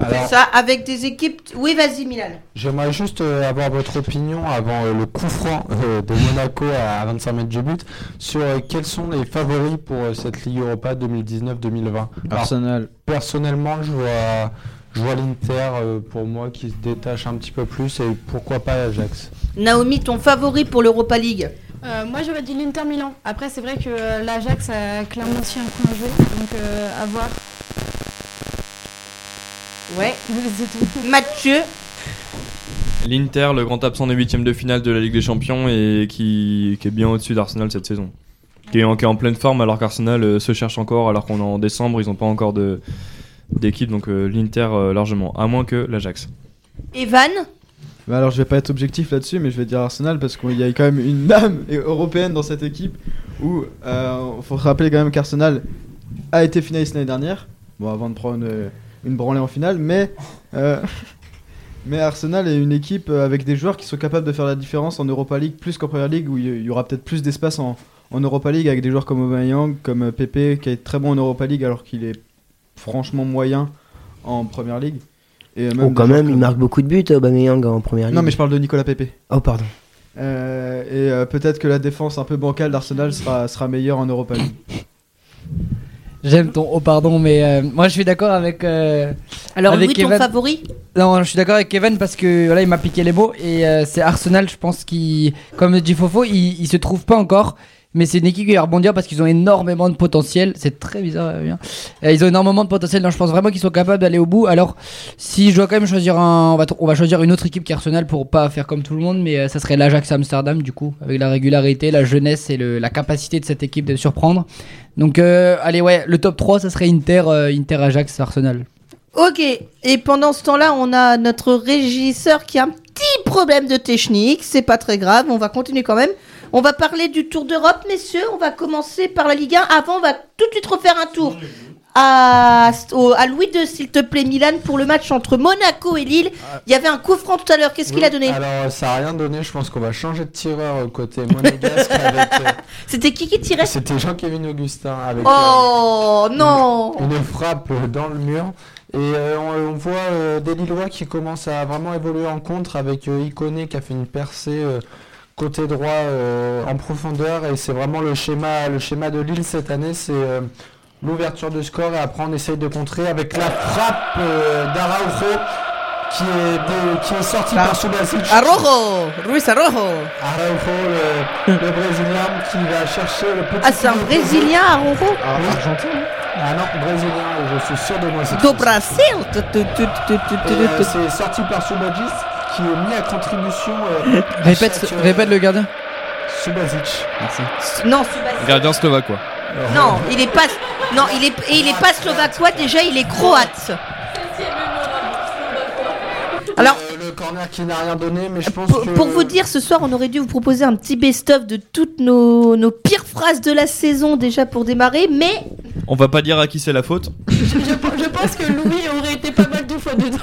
Speaker 6: Alors,
Speaker 1: Ça, avec des équipes. Oui, vas-y, Milan.
Speaker 6: J'aimerais juste euh, avoir votre opinion avant euh, le coup franc euh, de Monaco à 25 mètres du but sur euh, quels sont les favoris pour euh, cette Ligue Europa 2019-2020. Alors,
Speaker 8: Arsenal.
Speaker 6: personnellement, je vois, je vois l'Inter euh, pour moi qui se détache un petit peu plus et pourquoi pas l'Ajax.
Speaker 1: Naomi, ton favori pour l'Europa League?
Speaker 3: Euh, moi j'aurais dit l'Inter Milan. Après c'est vrai que euh, l'Ajax a clairement aussi un coup à jouer. Donc euh, à voir.
Speaker 1: Ouais. (laughs)
Speaker 3: C'est tout.
Speaker 1: Mathieu?
Speaker 7: L'Inter, le grand absent des huitièmes de finale de la Ligue des Champions et qui, qui est bien au-dessus d'Arsenal cette saison. Qui est, en, qui est en pleine forme alors qu'Arsenal se cherche encore, alors qu'on est en décembre, ils n'ont pas encore de d'équipe, donc euh, l'Inter euh, largement, à moins que l'Ajax.
Speaker 1: Evan.
Speaker 8: Bah alors je vais pas être objectif là-dessus, mais je vais dire Arsenal parce qu'il y a quand même une âme (laughs) européenne dans cette équipe où il faut se rappeler quand même qu'Arsenal a été finaliste l'année dernière, bon avant de prendre euh, une branlée en finale, mais euh, (laughs) mais Arsenal est une équipe euh, avec des joueurs qui sont capables de faire la différence en Europa League plus qu'en Première League où il y- aura peut-être plus d'espace en, en Europa League avec des joueurs comme Aubameyang, comme euh, Pepe qui est très bon en Europa League alors qu'il est franchement moyen en Première League. Et euh,
Speaker 9: Oh, quand même, il marque beaucoup de buts, Aubameyang en première ligue.
Speaker 8: Non mais je parle de Nicolas Pepe.
Speaker 9: Oh, pardon.
Speaker 8: Euh, et euh, peut-être que la défense un peu bancale d'Arsenal sera, sera meilleure en Europa League.
Speaker 2: J'aime ton oh pardon, mais euh, moi je suis d'accord avec. euh,
Speaker 1: Alors,
Speaker 2: Avec
Speaker 1: oui, ton favori?
Speaker 2: Non, je suis d'accord avec Kevin parce que voilà, il m'a piqué les mots et euh, c'est Arsenal, je pense, qui, comme le dit Fofo, il, il se trouve pas encore. Mais c'est une équipe qui va rebondir parce qu'ils ont énormément de potentiel. C'est très bizarre. Euh, ils ont énormément de potentiel. Donc je pense vraiment qu'ils sont capables d'aller au bout. Alors, si je dois quand même choisir un, on va, on va choisir une autre équipe qu'Arsenal pour pas faire comme tout le monde, mais euh, ça serait l'Ajax Amsterdam du coup, avec la régularité, la jeunesse et la capacité de cette équipe de surprendre. Donc, allez ouais, le top 3, ça serait Inter, Inter Ajax Arsenal.
Speaker 1: Ok, et pendant ce temps-là, on a notre régisseur qui a un petit problème de technique. C'est pas très grave, on va continuer quand même. On va parler du Tour d'Europe, messieurs. On va commencer par la Ligue 1. Avant, on va tout de suite refaire un tour à, au- à Louis II, s'il te plaît, Milan, pour le match entre Monaco et Lille. Il y avait un coup franc tout à l'heure. Qu'est-ce qu'il a donné
Speaker 6: Alors, ça a rien donné. Je pense qu'on va changer de tireur euh, côté monégasque. avec, euh, (laughs)
Speaker 1: C'était qui qui tirait
Speaker 6: C'était Jean-Kévin Augustin avec
Speaker 1: Oh non
Speaker 6: euh, une frappe euh, dans le mur. Et euh, on, on voit euh, des Lillois qui commencent à vraiment évoluer en contre avec euh, Iconé qui a fait une percée euh, côté droit euh, en profondeur. Et c'est vraiment le schéma, le schéma de Lille cette année. C'est euh, l'ouverture de score et après on essaye de contrer avec la frappe euh, d'Araujo qui est, de- qui est sortie par Subasic.
Speaker 1: Arrojo Ruiz Arrojo
Speaker 6: Araujo, le, le Brésilien qui va chercher le petit.
Speaker 1: Ah, c'est un. Brésilien, Arrojo
Speaker 8: Argentin.
Speaker 6: Ah non, Brésilien, je suis sûr de moi.
Speaker 1: Do. Brasil
Speaker 6: C'est sorti par Subasic qui est mis à contribution. euh, à (laughs)
Speaker 2: Répète,
Speaker 6: chaque, euh,
Speaker 2: répète le gardien.
Speaker 6: Subasic.
Speaker 2: Merci.
Speaker 1: Non, Subasic.
Speaker 7: Gardien slovaque, quoi.
Speaker 1: Non, il est pas. Non, il est. Et il est pas slovaquois déjà, il est croate. Alors,
Speaker 6: Euh, le corner qui n'a rien donné, mais je pense
Speaker 1: pour,
Speaker 6: que.
Speaker 1: pour vous dire, ce soir, on aurait dû vous proposer un petit best-of de toutes nos, nos pires phrases de la saison déjà pour démarrer, mais
Speaker 7: On va pas dire à qui c'est la faute.
Speaker 3: Je, je pense que Louis aurait été pas mal de fois dedans.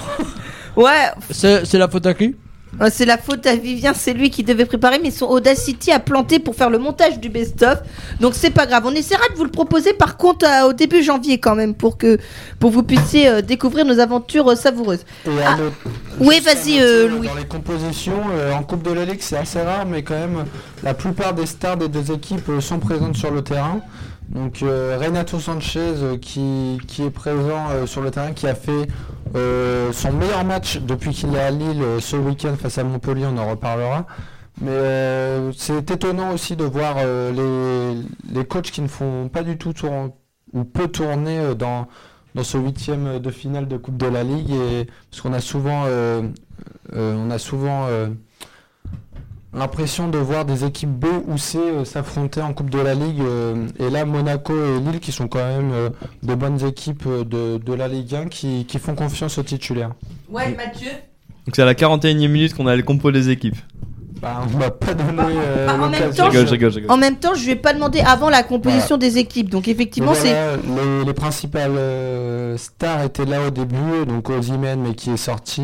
Speaker 1: Ouais,
Speaker 2: C'est c'est la faute à qui?
Speaker 1: Euh, C'est la faute à Vivien, c'est lui qui devait préparer, mais son Audacity a planté pour faire le montage du best-of. Donc c'est pas grave. On essaiera de vous le proposer par contre à- au début janvier quand même pour que pour vous puissiez euh, découvrir nos aventures euh, savoureuses.
Speaker 6: Et à
Speaker 1: Ah. Oui,
Speaker 6: juste
Speaker 1: vas-y, euh,
Speaker 6: euh,
Speaker 1: Louis.
Speaker 6: Dans les compositions, euh, en Coupe de la Ligue, c'est assez rare, mais quand même, la plupart des stars des deux équipes euh, sont présentes sur le terrain. Donc euh, Renato Sanchez euh, qui, qui est présent euh, sur le terrain, qui a fait euh, son meilleur match depuis qu'il est à Lille euh, ce week-end face à Montpellier, on en reparlera. Mais euh, c'est étonnant aussi de voir les, les coachs qui ne font pas du tout tour ou peu tourner dans, dans ce huitième de finale de Coupe de la Ligue. Et, parce qu'on a souvent, on a souvent l'impression de voir des équipes B ou C euh, s'affronter en Coupe de la Ligue. euh, et là, Monaco et Lille, qui sont quand même euh, de bonnes équipes euh, de, de la Ligue 1, qui, qui font confiance aux titulaires.
Speaker 1: Ouais, Mathieu.
Speaker 7: Donc c'est à la 41e minute qu'on a le compo des équipes.
Speaker 6: Bah, on m'a pas donné euh,
Speaker 1: bah, en même temps,
Speaker 7: Je rigole, je rigole, je rigole.
Speaker 1: En même temps, je lui ai pas demandé avant la composition des équipes. Donc effectivement, c'est
Speaker 6: les, les principales stars étaient là au début, donc Ozymen mais qui est sorti.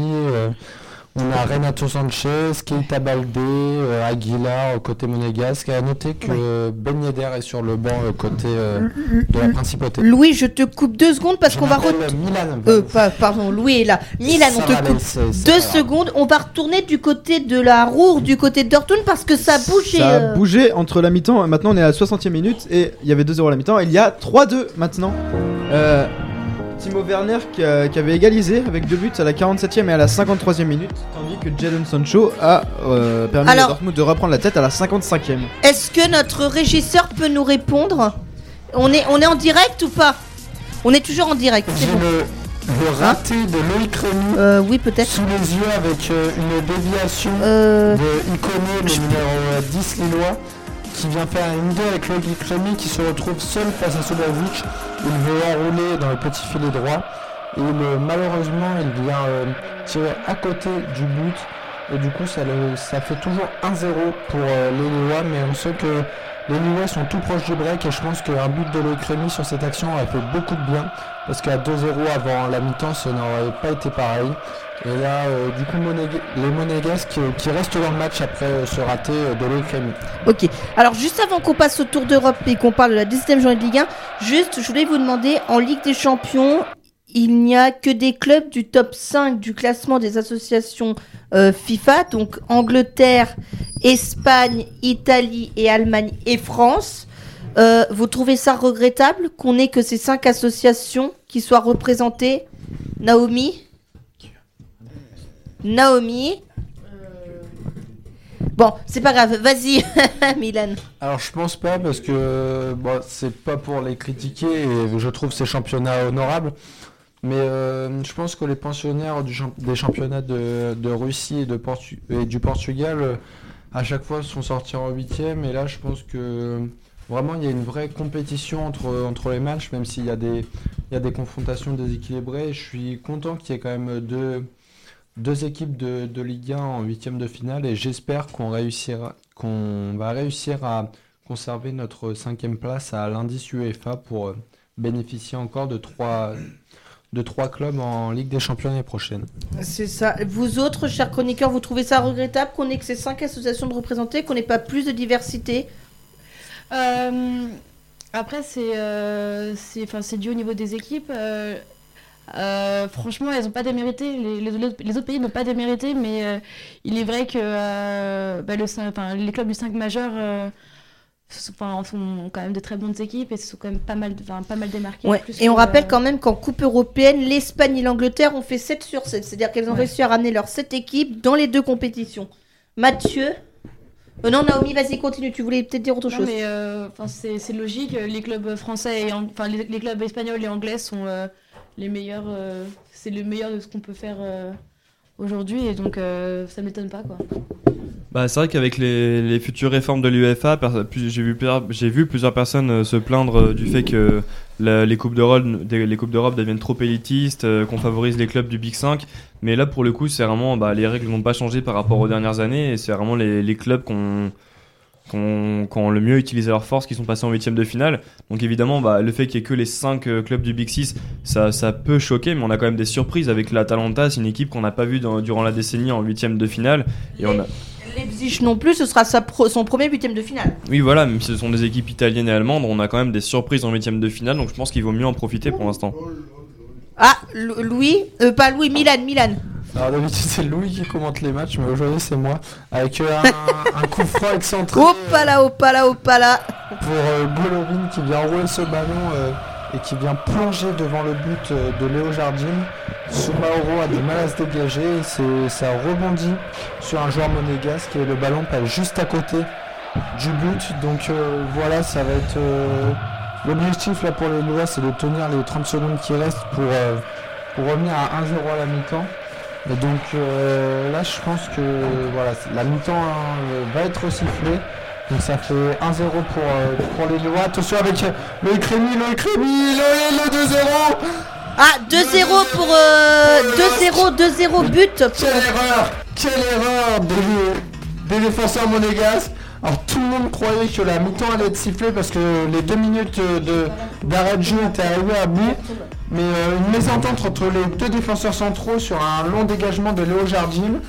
Speaker 6: On a Renato Sanchez, Keita Balde, euh, Aguilar côté monégasque. À noter que Ben Yedder est sur le banc euh, côté euh, de la principauté.
Speaker 1: Louis, je te coupe deux secondes parce qu'on va
Speaker 6: Milan.
Speaker 1: Euh, pas- pardon, Louis est là. Milan, on te coupe deux secondes. On va retourner du côté de la Roure, du côté de Dortmund parce que ça a bougé.
Speaker 8: Ça a
Speaker 1: euh.
Speaker 8: bougé entre la mi-temps. Maintenant, on est à la 60e minute et il y avait 2-0 à la mi-temps. Il y a 3-2 maintenant. Euh, Timo Werner qui, a- qui avait égalisé avec deux buts à la 47e et à la 53e minute, tandis que Jadon Sancho a euh, permis
Speaker 1: Alors-
Speaker 8: à Dortmund de reprendre la tête à la 55e.
Speaker 1: Est-ce que notre régisseur peut nous répondre? On est, on est en direct ou pas? On est toujours en direct. c'est bon.
Speaker 6: le, le raté de Loïc Rémy
Speaker 1: Euh, oui, peut-être.
Speaker 6: sous les yeux avec euh, une déviation
Speaker 1: Euh,
Speaker 6: de Iconé, le numéro euh, 10 lillois, qui vient faire un 2 avec Loïc Rémy qui se retrouve seul face à Subovic. Il veut enrouler dans le petit filet droit. Et malheureusement, il vient euh, tirer à côté du but. Et du coup, ça, fait toujours 1-0 pour euh, les Lillois. Mais on sait que les Lillois sont tout proches du break. Et je pense qu'un but de Loïc Rémy sur cette action aurait fait beaucoup de bien. Parce qu'à 2-0 avant la mi-temps, ça n'aurait pas été pareil. Et là, euh, du coup, les Monégasques qui restent dans le match après euh, ce raté euh, de Rémy.
Speaker 1: ok. Alors, juste avant qu'on passe au Tour d'Europe et qu'on parle de la 17e journée de Ligue 1, juste, je voulais vous demander, en Ligue des Champions, il n'y a que des clubs du top 5 du classement des associations euh, FIFA, donc Angleterre, Espagne, Italie et Allemagne et France. Euh, vous trouvez ça regrettable qu'on ait que ces cinq associations qui soient représentées? Naomi? Naomi Bon, c'est pas grave, vas-y, (laughs) Milan.
Speaker 6: Alors je pense pas parce que c'est pas pour les critiquer et je trouve ces championnats honorables. Mais euh, je pense que les pensionnaires des championnats de, Russie et, du Portugal, euh, à chaque fois, sont sortis en huitième. Et là, je pense que vraiment il y a une vraie compétition entre, les matchs, même s'il y a des confrontations déséquilibrées. Je suis content qu'il y ait quand même deux, deux équipes de, de Ligue 1 en huitième de finale et j'espère qu'on réussira, qu'on va réussir à conserver notre cinquième place à l'indice UEFA pour euh, bénéficier encore de trois, de trois clubs en Ligue des Champions l'année prochaine.
Speaker 1: C'est ça. Vous autres, chers chroniqueurs, vous trouvez ça regrettable qu'on ait que ces cinq associations de représenter, qu'on n'ait pas plus de diversité?
Speaker 3: Euh, après, c'est euh, c'est- enfin, c'est dû au niveau des équipes. euh, euh, franchement, elles n'ont pas démérité. Les, les, les autres pays n'ont pas démérité, mais euh, il est vrai que euh, bah, le, cin- enfin, les clubs du 5 majeur sont, enfin, sont quand même de très bonnes équipes et se sont quand même pas mal, enfin, pas mal démarqués.
Speaker 1: Ouais.
Speaker 3: plus
Speaker 1: Et on rappelle quand même qu'en Coupe européenne, l'Espagne et l'Angleterre ont fait 7 sur 7. C'est-à-dire qu'elles ont
Speaker 3: Ouais.
Speaker 1: réussi à ramener leurs 7 équipes dans les deux compétitions. Mathieu Euh, Non, Naomi, vas-y, continue. Tu voulais peut-être dire autre
Speaker 3: Non,
Speaker 1: chose.
Speaker 3: mais euh, c'est logique. Les clubs français et enfin les, les clubs espagnols et anglais sont euh, les meilleurs. euh, c'est le meilleur de ce qu'on peut faire euh, aujourd'hui et donc euh, ça m'étonne pas quoi.
Speaker 7: Bah, c'est vrai qu'avec les, les futures réformes de l'UEFA, j'ai vu, vu plusieurs personnes se plaindre du fait que la- les Coupes d'Europe deviennent trop élitistes, qu'on favorise les clubs du Big 5. Mais là, pour le coup, c'est vraiment, bah, les règles n'ont pas changé par rapport aux dernières années et c'est vraiment les, les clubs qu'on qu'on qu'on le mieux utilisé leurs forces qui sont passés en huitième de finale. Donc évidemment, bah, le fait qu'il n'y ait que les 5 clubs du Big 6, ça, ça peut choquer, mais on a quand même des surprises avec l'Atalanta. C'est une équipe qu'on n'a pas vue dans- durant la décennie en huitième de finale. Et on a...
Speaker 1: Leipzig non plus, ce sera sa pro- son premier huitième de finale.
Speaker 7: Oui, voilà, même si ce sont des équipes italiennes et allemandes, on a quand même des surprises en huitième de finale, donc je pense qu'il vaut mieux en profiter pour l'instant.
Speaker 1: Ah, Lou- Louis, euh, pas Louis, Milan, Milan.
Speaker 6: Alors d'habitude c'est Louis qui commente les matchs, mais aujourd'hui c'est moi, avec euh, un, (laughs) un coup franc excentré
Speaker 1: Hop là, là.
Speaker 6: pour euh, Golovin qui vient rouler ce ballon euh, et qui vient plonger devant le but euh, de Léo Jardim. Sumaoro a du mal à se dégager, et ça rebondit sur un joueur monégasque et le ballon passe juste à côté du but. Donc voilà, ça va être... L'objectif là pour les Lois c'est de tenir les 30 secondes qui restent pour, pour revenir à 1-0 à la mi-temps. Et donc euh, là, je pense que voilà, la mi-temps hein, va être sifflée. Donc ça fait 1-0 pour, euh, pour les Lillois. Attention avec euh, Loïc Rémy, Loïc Rémy, le, le 2-0
Speaker 1: Ah, 2-0 pour. euh, 2-0, 2-0 but. pour-
Speaker 6: Quelle erreur Quelle erreur des, des défenseurs monégasques alors tout le monde croyait que la mi-temps allait être sifflée parce que les deux minutes de- d'arrêt de jeu étaient arrivées à bout. Mais euh, une mésentente entre les deux défenseurs centraux sur un long dégagement de Léo Jardim.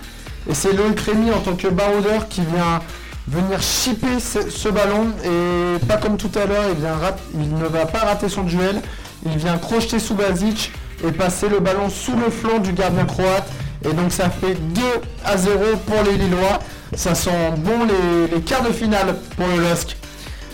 Speaker 6: Et c'est Loïc Rémy en tant que baroudeur qui vient venir chipper ce, ballon. Et pas comme tout à l'heure, il, il ne va pas rater son duel. Il vient crocheter sous Basic et passer le ballon sous le flanc du gardien croate. Et donc ça fait 2 à 0 pour les Lillois. Ça sent bon les, quarts de finale pour le LOSC.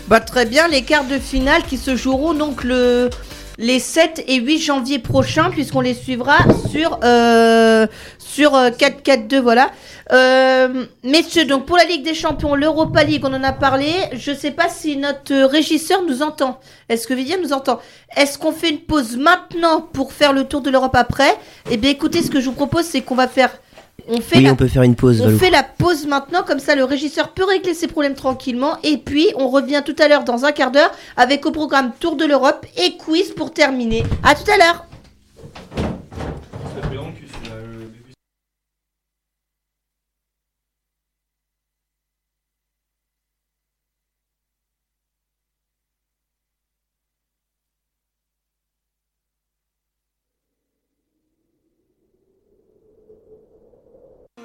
Speaker 1: Bah, très bien, les quarts de finale qui se joueront donc le, les 7 et 8 janvier prochains, puisqu'on les suivra sur, euh, sur euh, 4-4-2. Voilà. Euh, messieurs, donc pour la Ligue des Champions, l'Europa League, on en a parlé. Je sais pas si notre euh, régisseur nous entend. Est-ce que Viviane nous entend? Est-ce qu'on fait une pause maintenant pour faire le tour de l'Europe après? Eh bien, écoutez, ce que je vous propose, c'est qu'on va faire. On fait
Speaker 9: Oui,
Speaker 1: la
Speaker 9: on peut faire une pause.
Speaker 1: on
Speaker 9: Valou.
Speaker 1: fait la pause maintenant, comme ça le régisseur peut régler ses problèmes tranquillement. Et puis on revient tout à l'heure dans un quart d'heure avec au programme Tour de l'Europe et quiz pour terminer. À tout à l'heure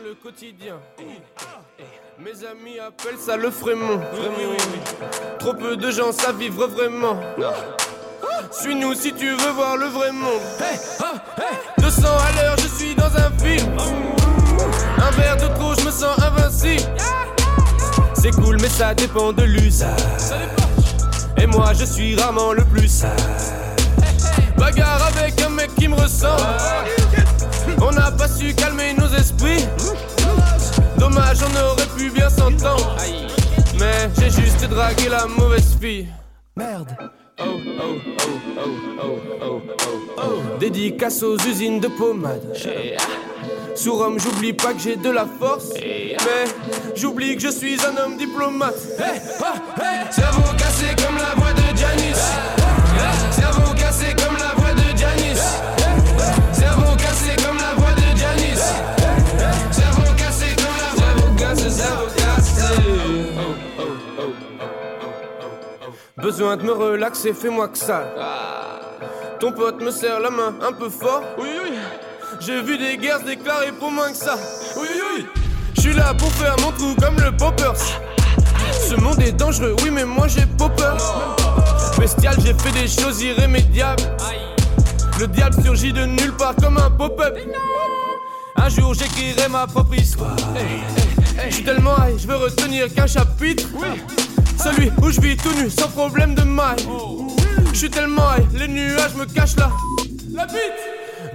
Speaker 10: Le quotidien. Mes amis appellent ça le frémont. Trop peu de gens savent vivre vraiment. Suis-nous si tu veux voir le vrai monde. 200 à l'heure, je suis dans un film. Un verre de trop, je me sens invincible. C'est cool, mais ça dépend de l'usage. Et moi, je suis rarement le plus sage. Bagarre avec un mec qui me ressemble. On n'a pas su calmer nos esprits. Dommage, on aurait pu bien s'entendre. Mais j'ai juste dragué la mauvaise fille. Merde. Oh, oh, oh, oh, oh, oh, oh, oh. Dédicace aux usines de pommade. Sous Rome, j'oublie pas que j'ai de la force. Mais j'oublie que je suis un homme diplomate. Cerveau cassé comme la voix de Janis. Besoin de me relaxer, fais-moi que ça. Ton pote me serre la main un peu fort. Oui, oui. J'ai vu des guerres se déclarer pour moins que ça. Oui, oui. Je suis là pour faire mon trou comme le poppers. Ce monde est dangereux, oui, mais moi j'ai peur. Bestial, j'ai fait des choses irrémédiables. Le diable surgit de nulle part comme un pop-up. Un jour j'écrirai ma propre histoire. Je suis tellement high, je veux retenir qu'un chapitre. Celui où je vis tout nu, sans problème de maille. Je suis tellement high, les nuages me cachent là. La bite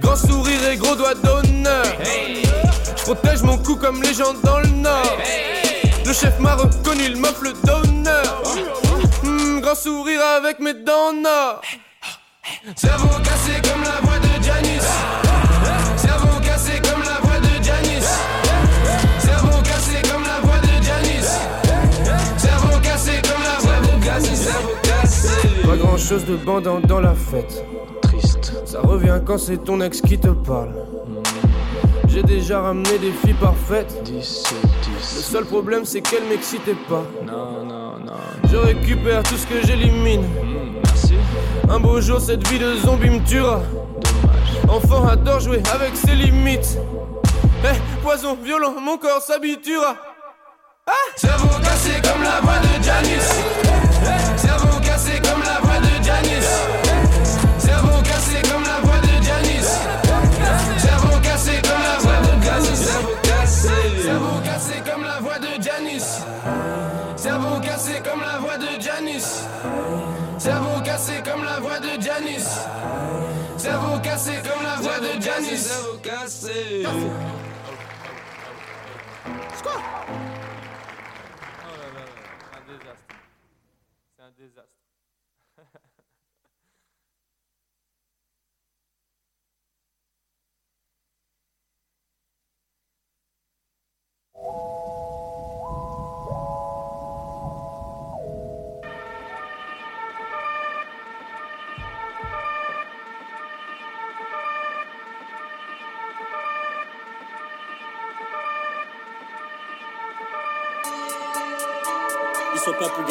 Speaker 10: Grand sourire et gros doigt d'honneur. Je protège mon cou comme les gens dans le nord. Le chef m'a reconnu, il m'offre le d'honneur. Hmm, grand sourire avec mes dents en or. Cerveau cassé comme la voix de Janis. Grand chose de bandant dans la fête. Triste. Ça revient quand c'est ton ex qui te parle. J'ai déjà ramené des filles parfaites. Le seul problème c'est qu'elles m'excitaient pas. Non, non, non. Je récupère tout ce que j'élimine. Un beau jour, cette vie de zombie me tuera. Enfant adore jouer avec ses limites. Eh, poison violent, mon corps s'habituera. Ah Cerveau cassé comme la voix de Janis. Cerveau cassé comme la voix la voix de Janis. Cerveau cassé.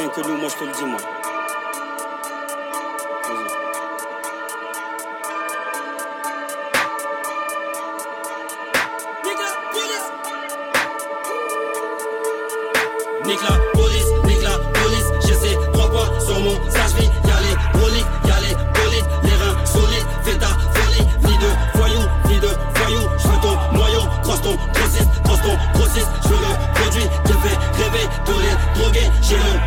Speaker 11: Que nous, moi je te le dis moi. Nique la police, nique la police, j'ai ces trois points sur mon sage-vie. Y'a les broliques, les les reins solides, fais ta folie. De voyou, vie de voyou, je veux ton noyau, crosse ton grossiste, crosse ton grossiste, le produit, te fait rêver, tous les drogués, le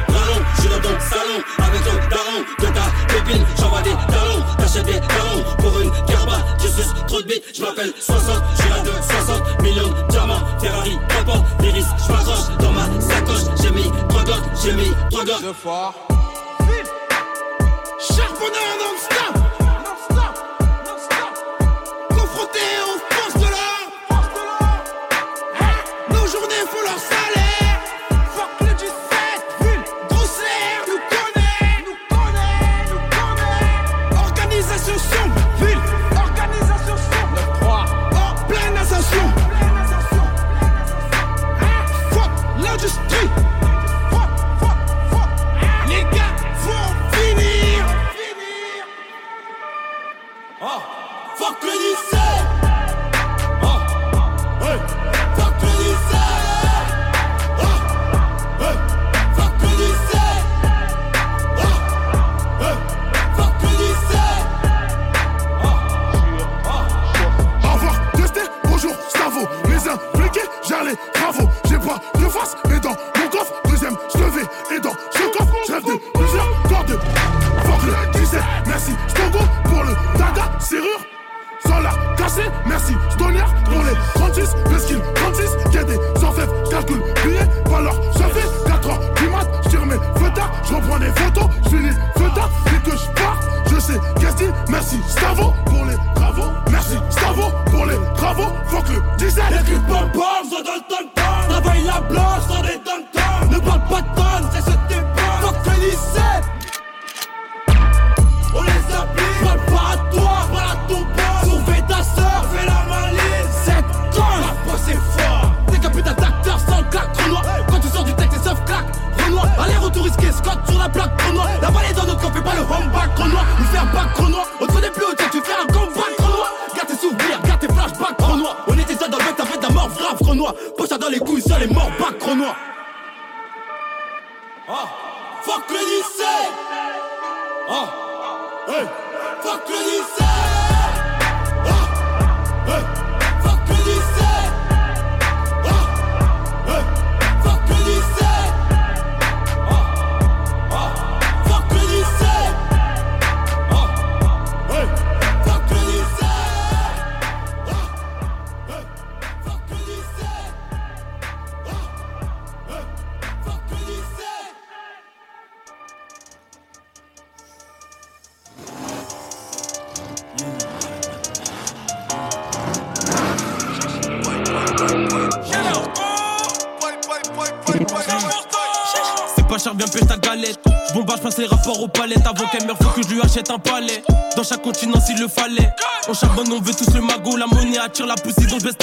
Speaker 11: trop de je m'appelle 60, je suis là de 60 millions de diamants, Ferrari, importe les risques, je m'accroche dans ma sacoche, j'ai mis trois glocks, j'ai mis trois glocks. Deux fois.
Speaker 12: Charbonneur non-stop
Speaker 13: i just take un palais. Dans chaque continent s'il le fallait. On charbonne, on veut tous le magot. La monnaie attire la poussière, donc je baisse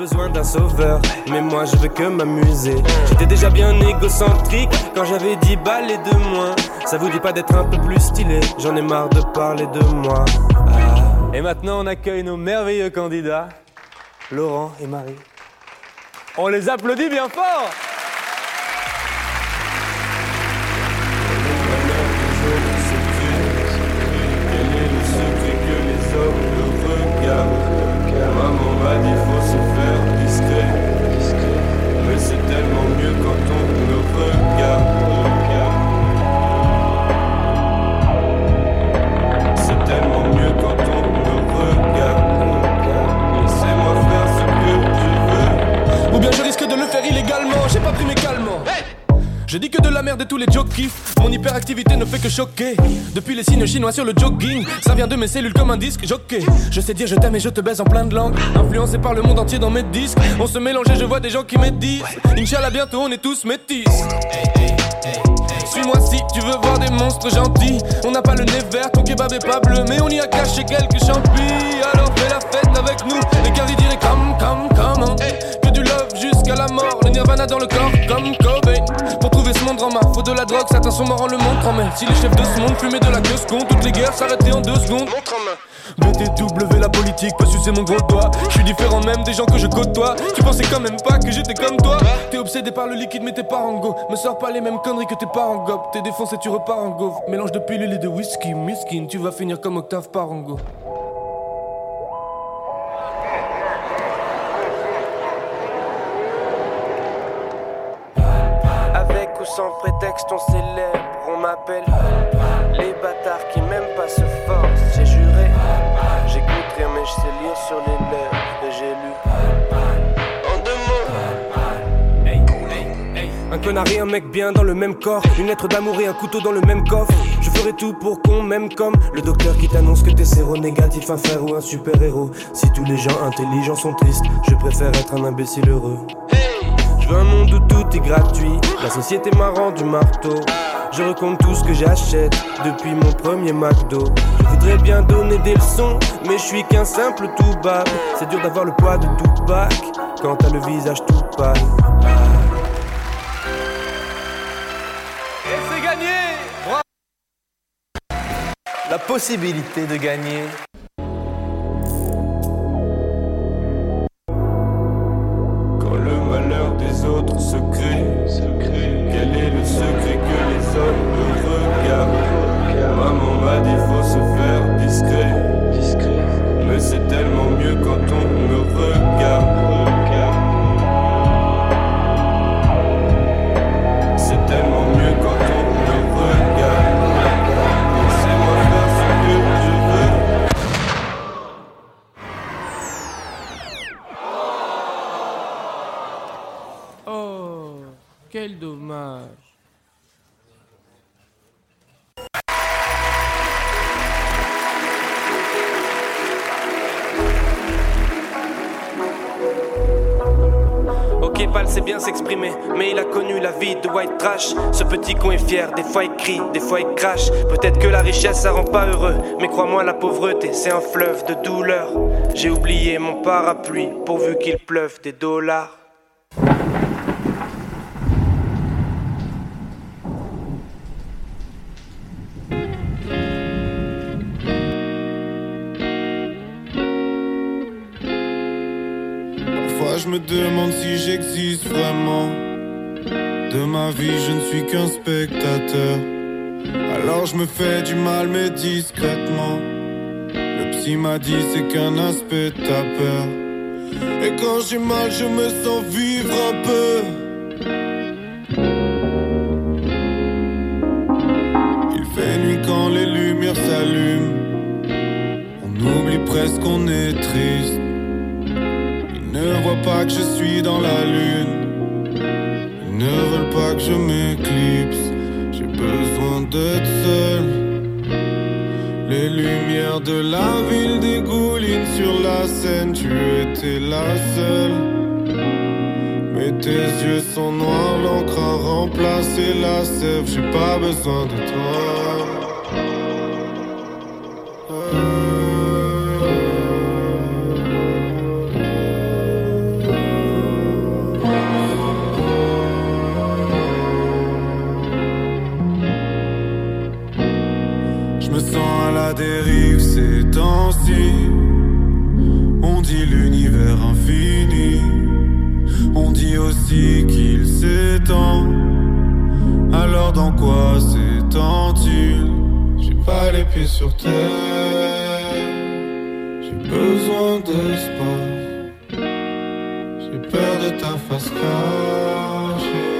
Speaker 10: besoin d'un sauveur, mais moi je veux que m'amuser. J'étais déjà bien égocentrique quand j'avais 10 balles et de moins. Ça vous dit pas d'être un peu plus stylé, j'en ai marre de parler de moi. Ah. Et maintenant on accueille nos merveilleux candidats, Laurent et Marie. On les applaudit bien fort
Speaker 14: j'ai pas pris mes calmants. Je dis que de la merde et tous les jokes. Mon hyperactivité ne fait que choquer. Depuis les signes chinois sur le jogging, ça vient de mes cellules comme un disque jockey. Je sais dire je t'aime et je te baise en plein de langues. Influencé par le monde entier dans mes disques. On se mélange et je vois des gens qui médisent. Inch'Allah, bientôt on est tous métis. Suis-moi si tu veux voir des monstres gentils. On n'a pas le nez vert, ton kebab est pas bleu, mais on y a caché quelques champis. Alors fais la fête avec nous. Les caries diraient comme, comme, comme. Jusqu'à la mort. Le nirvana dans le corps, comme Kobe. Pour trouver ce monde drama, faut de la drogue, certains sont morts en le montre en main. Si les chefs de ce monde fumaient de la queue con, toutes les guerres s'arrêtaient en deux secondes. Montre en main. BTW la politique, pas sucer mon gros doigt. Je suis différent même des gens que je côtoie. Tu pensais quand même pas que j'étais comme toi. T'es obsédé par le liquide, mais t'es pas en go. Me sors pas les mêmes conneries que tes parents gobe. T'es défoncé, tu repars en go. Mélange de pilules et de whisky, miskin. Tu vas finir comme Octave Parango.
Speaker 10: Sans prétexte, on célèbre, on m'appelle les bâtards qui m'aiment pas se forcent. J'ai juré, j'écoute rien, mais je sais lire sur les lèvres et j'ai lu. Un connard et un mec bien dans le même corps, une lettre d'amour et un couteau dans le même coffre. Je ferai tout pour qu'on m'aime comme le docteur qui t'annonce que t'es séronégatif, un frère ou un super héros. Si tous les gens intelligents sont tristes, je préfère être un imbécile heureux. Je veux un monde où tout est gratuit. La société m'a rendu marteau. Je recompte tout ce que j'achète depuis mon premier McDo. Je voudrais bien donner des leçons, mais je suis qu'un simple tout bas. C'est dur d'avoir le poids de tout bac quand t'as le visage tout pâle.
Speaker 15: Et c'est gagné Bravo. La possibilité de gagner.
Speaker 16: secret. Quel est le secret que les hommes me regardent? Maman m'a dit faut se faire discret. Mais c'est tellement mieux quand on me regarde.
Speaker 17: Quel dommage.
Speaker 15: Pal sait bien s'exprimer, mais il a connu la vie de white trash. Ce petit con est fier, des fois il crie, des fois il crache. Peut-être que la richesse ça rend pas heureux, mais crois-moi, la pauvreté c'est un fleuve de douleur. J'ai oublié mon parapluie pourvu qu'il pleuve des dollars.
Speaker 16: Vie, je ne suis qu'un spectateur. Alors je me fais du mal, mais discrètement. Le psy m'a dit c'est qu'un aspect ta peur. Et quand j'ai mal, je me sens vivre un peu. Il fait nuit quand les lumières s'allument. On oublie presque qu'on est triste. Ils ne voient pas que je suis dans la lune. Ne veulent pas que je m'éclipse. J'ai besoin d'être seul. Les lumières de la ville dégoulinent sur la scène. Tu étais la seule. Mais tes yeux sont noirs, l'encre a remplacé la sève. J'ai pas besoin de toi. J'ai besoin d'espace. J'ai peur de ta face cachée.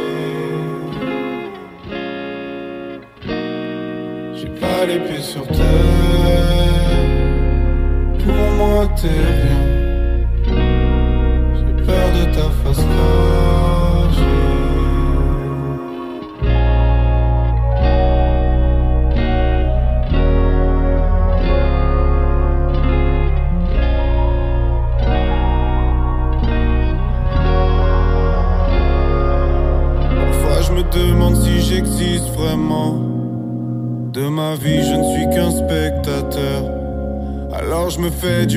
Speaker 16: J'ai pas les pieds sur terre. Pour moi, t'es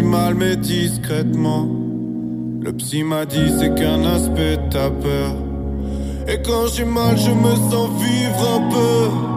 Speaker 16: mal, mais discrètement. Le psy m'a dit c'est qu'un aspect de ta peur. Et quand j'ai mal, je me sens vivre un peu.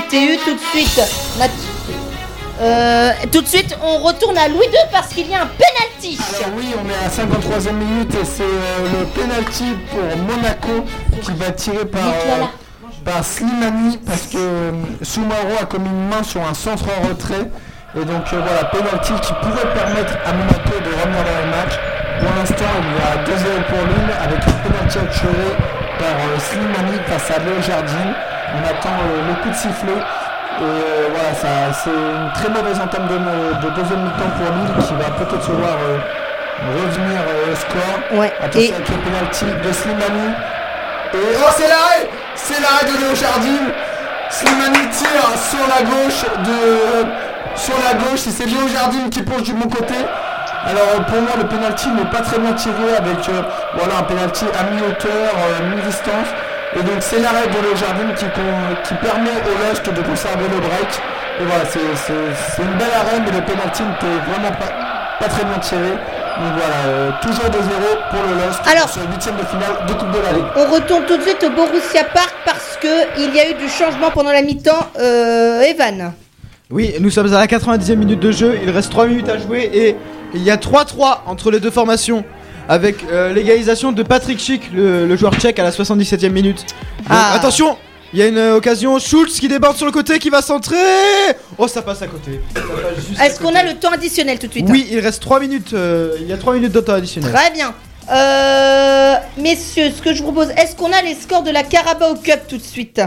Speaker 1: TTU. Tout de suite. Euh, tout de suite, on retourne à Louis II parce qu'il y a un penalty.
Speaker 6: Alors oui, on est à la 53e minute et c'est euh, le penalty pour Monaco qui va tirer par, euh, par Slimani parce que Soumaro a commis une main sur un centre en retrait. Et donc voilà, penalty qui pourrait permettre à Monaco de revenir dans le match. Pour l'instant, il y a 2-0 pour Lille avec un penalty assuré par Slimani face à Léo Jardim. On attend euh, le coup de sifflet. Et euh, voilà, ça- c'est une très mauvaise entame de, de deuxième mi-temps pour Lille qui va peut-être se voir euh, revenir euh, au score.
Speaker 1: Ouais,
Speaker 6: Attention
Speaker 1: et-
Speaker 6: avec le penalty de Slimani. Et oh c'est l'arrêt C'est l'arrêt de Léo Jardim. Slimani tire sur la gauche de sur la gauche et c'est Léo Jardim qui plonge du bon côté. Alors pour moi le penalty n'est pas très bien tiré avec voilà un penalty à mi-hauteur, euh, mi-distance. Et donc c'est l'arrêt de Léo Jardim qui, permet au Lost de conserver le break. Et voilà, c'est une belle arène mais le penalty n'était vraiment pas, pas très bien tiré. Donc voilà, euh, toujours 2-0 pour le LOSC
Speaker 1: Alors-
Speaker 6: sur le huitième de finale de Coupe de la Ligue.
Speaker 1: On retourne tout de suite au Borussia Park parce que il y a eu du changement pendant la mi-temps. Euh, Evan.
Speaker 8: Oui, nous sommes à la 90e minute de jeu, il reste 3 minutes à jouer et il y a 3-3 entre les deux formations avec euh, l'égalisation de Patrick Schick, le, le joueur tchèque à la 77e minute. Donc,
Speaker 1: Ah.
Speaker 8: Attention, il y a une euh, occasion, Schultz qui déborde sur le côté, qui va centrer Oh, ça passe à côté.
Speaker 1: Est-ce qu'on a le temps additionnel tout de suite
Speaker 8: Oui, il reste 3 minutes, euh, il y a 3 minutes de temps additionnel.
Speaker 1: Très bien. Euh, messieurs, ce que je vous propose, est-ce qu'on a les scores de la Carabao Cup tout de suite?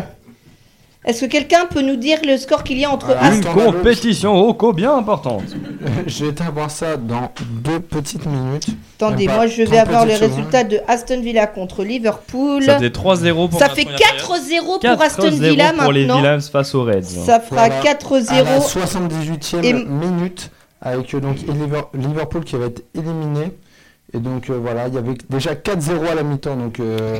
Speaker 1: Est-ce que quelqu'un peut nous dire le score qu'il y a entre
Speaker 6: Voilà.
Speaker 7: Une
Speaker 6: Attends, Malo.
Speaker 7: compétition Rocco bien importante. (laughs)
Speaker 6: Je vais été voir ça dans deux petites minutes.
Speaker 1: Attendez, moi je vais
Speaker 6: 30
Speaker 1: avoir les résultats de Aston Villa contre Liverpool.
Speaker 7: Ça faisait 3-0 pour
Speaker 1: Ça fait
Speaker 7: première
Speaker 1: 4-0
Speaker 7: période.
Speaker 1: pour Aston
Speaker 7: 4-0
Speaker 1: Villa
Speaker 7: pour les
Speaker 1: maintenant.
Speaker 7: Villas face aux Reds.
Speaker 1: Ça fera
Speaker 6: Voilà.
Speaker 1: 4-0.
Speaker 6: À la 78e
Speaker 1: Et-
Speaker 6: minute, avec euh, donc Liver- Liverpool qui va être éliminé. Et donc euh, voilà, il y avait déjà 4-0 à la mi-temps. Donc, euh,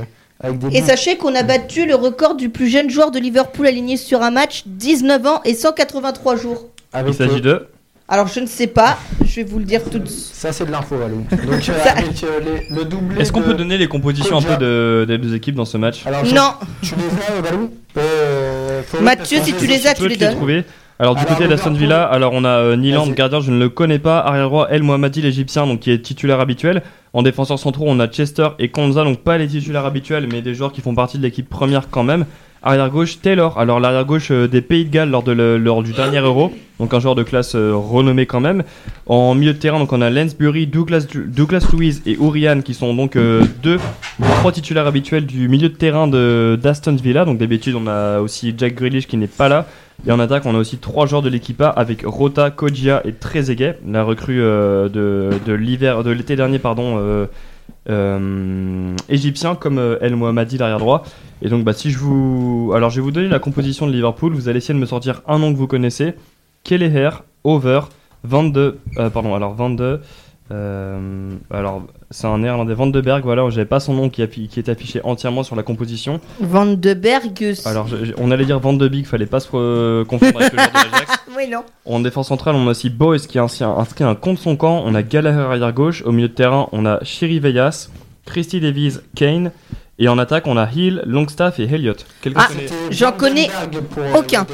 Speaker 1: Et sachez qu'on a battu le record du plus jeune joueur de Liverpool aligné sur un match, 19 ans et 183 jours.
Speaker 6: avec,
Speaker 7: Il s'agit de.
Speaker 1: Alors je ne sais pas, je vais vous le dire tout de suite.
Speaker 6: Ça, c'est de l'info, Walou. (laughs) Donc, euh,
Speaker 1: Ça-
Speaker 6: avec euh, les- le doublé.
Speaker 7: Est-ce qu'on peut donner les compositions un peu de- des deux équipes dans ce match?
Speaker 6: Alors, je-
Speaker 1: Non,
Speaker 6: Tu les as, euh, Euh,
Speaker 1: Mathieu, si tu les as, tu
Speaker 7: peux
Speaker 1: les donnes.
Speaker 7: trouver. Alors du
Speaker 6: Alors,
Speaker 7: côté d'Aston. Villa, alors on a euh, Niland, gardien, je ne le connais pas. Arrière droit, El Mohammadi, l'Égyptien, donc qui est titulaire habituel. En défenseur centraux, on a Chester et Konza, donc pas les titulaires habituels, mais des joueurs qui font partie de l'équipe première quand même. Arrière gauche, Taylor. Alors l'arrière gauche euh, des Pays de Galles lors, de lors du dernier Euro, donc un joueur de classe euh, renommé quand même. En milieu de terrain, donc on a Lansbury, Douglas, Douglas Louise et Urian qui sont donc euh, deux trois titulaires habituels du milieu de terrain de d'Aston Villa. Donc d'habitude, on a aussi Jack Grealish qui n'est pas là. Et en attaque, on a aussi trois joueurs de l'équipa avec Rota, Kodjia et Trezeguet, la recrue euh, de, de l'hiver, de l'été dernier, pardon, euh, euh, égyptien comme El Mohammadi l'arrière droit. Et donc, bah, si je vous, alors je vais vous donner la composition de Liverpool. Vous allez essayer de me sortir un nom que vous connaissez. Kelleher, Over, 22, euh, pardon, alors 22. euh, alors, c'est un néerlandais, Van de Berg, voilà, j'avais pas son nom qui, qui est affiché entièrement sur la composition.
Speaker 1: Van de Berg.
Speaker 7: Alors, je- je- on allait dire Van de Beek, fallait pas se euh, confondre avec le joueur de l'Ajax. (laughs)
Speaker 1: Oui, non.
Speaker 7: En défense centrale, on a aussi Boyce qui a ainsi inscrit un contre son camp. On a Gallagher arrière gauche. Au milieu de terrain, on a Shiri Vegas, Christy Davies, Kane. Et en attaque, on a Hill, Longstaff et Elliott.
Speaker 1: Ah, j'en connais aucun.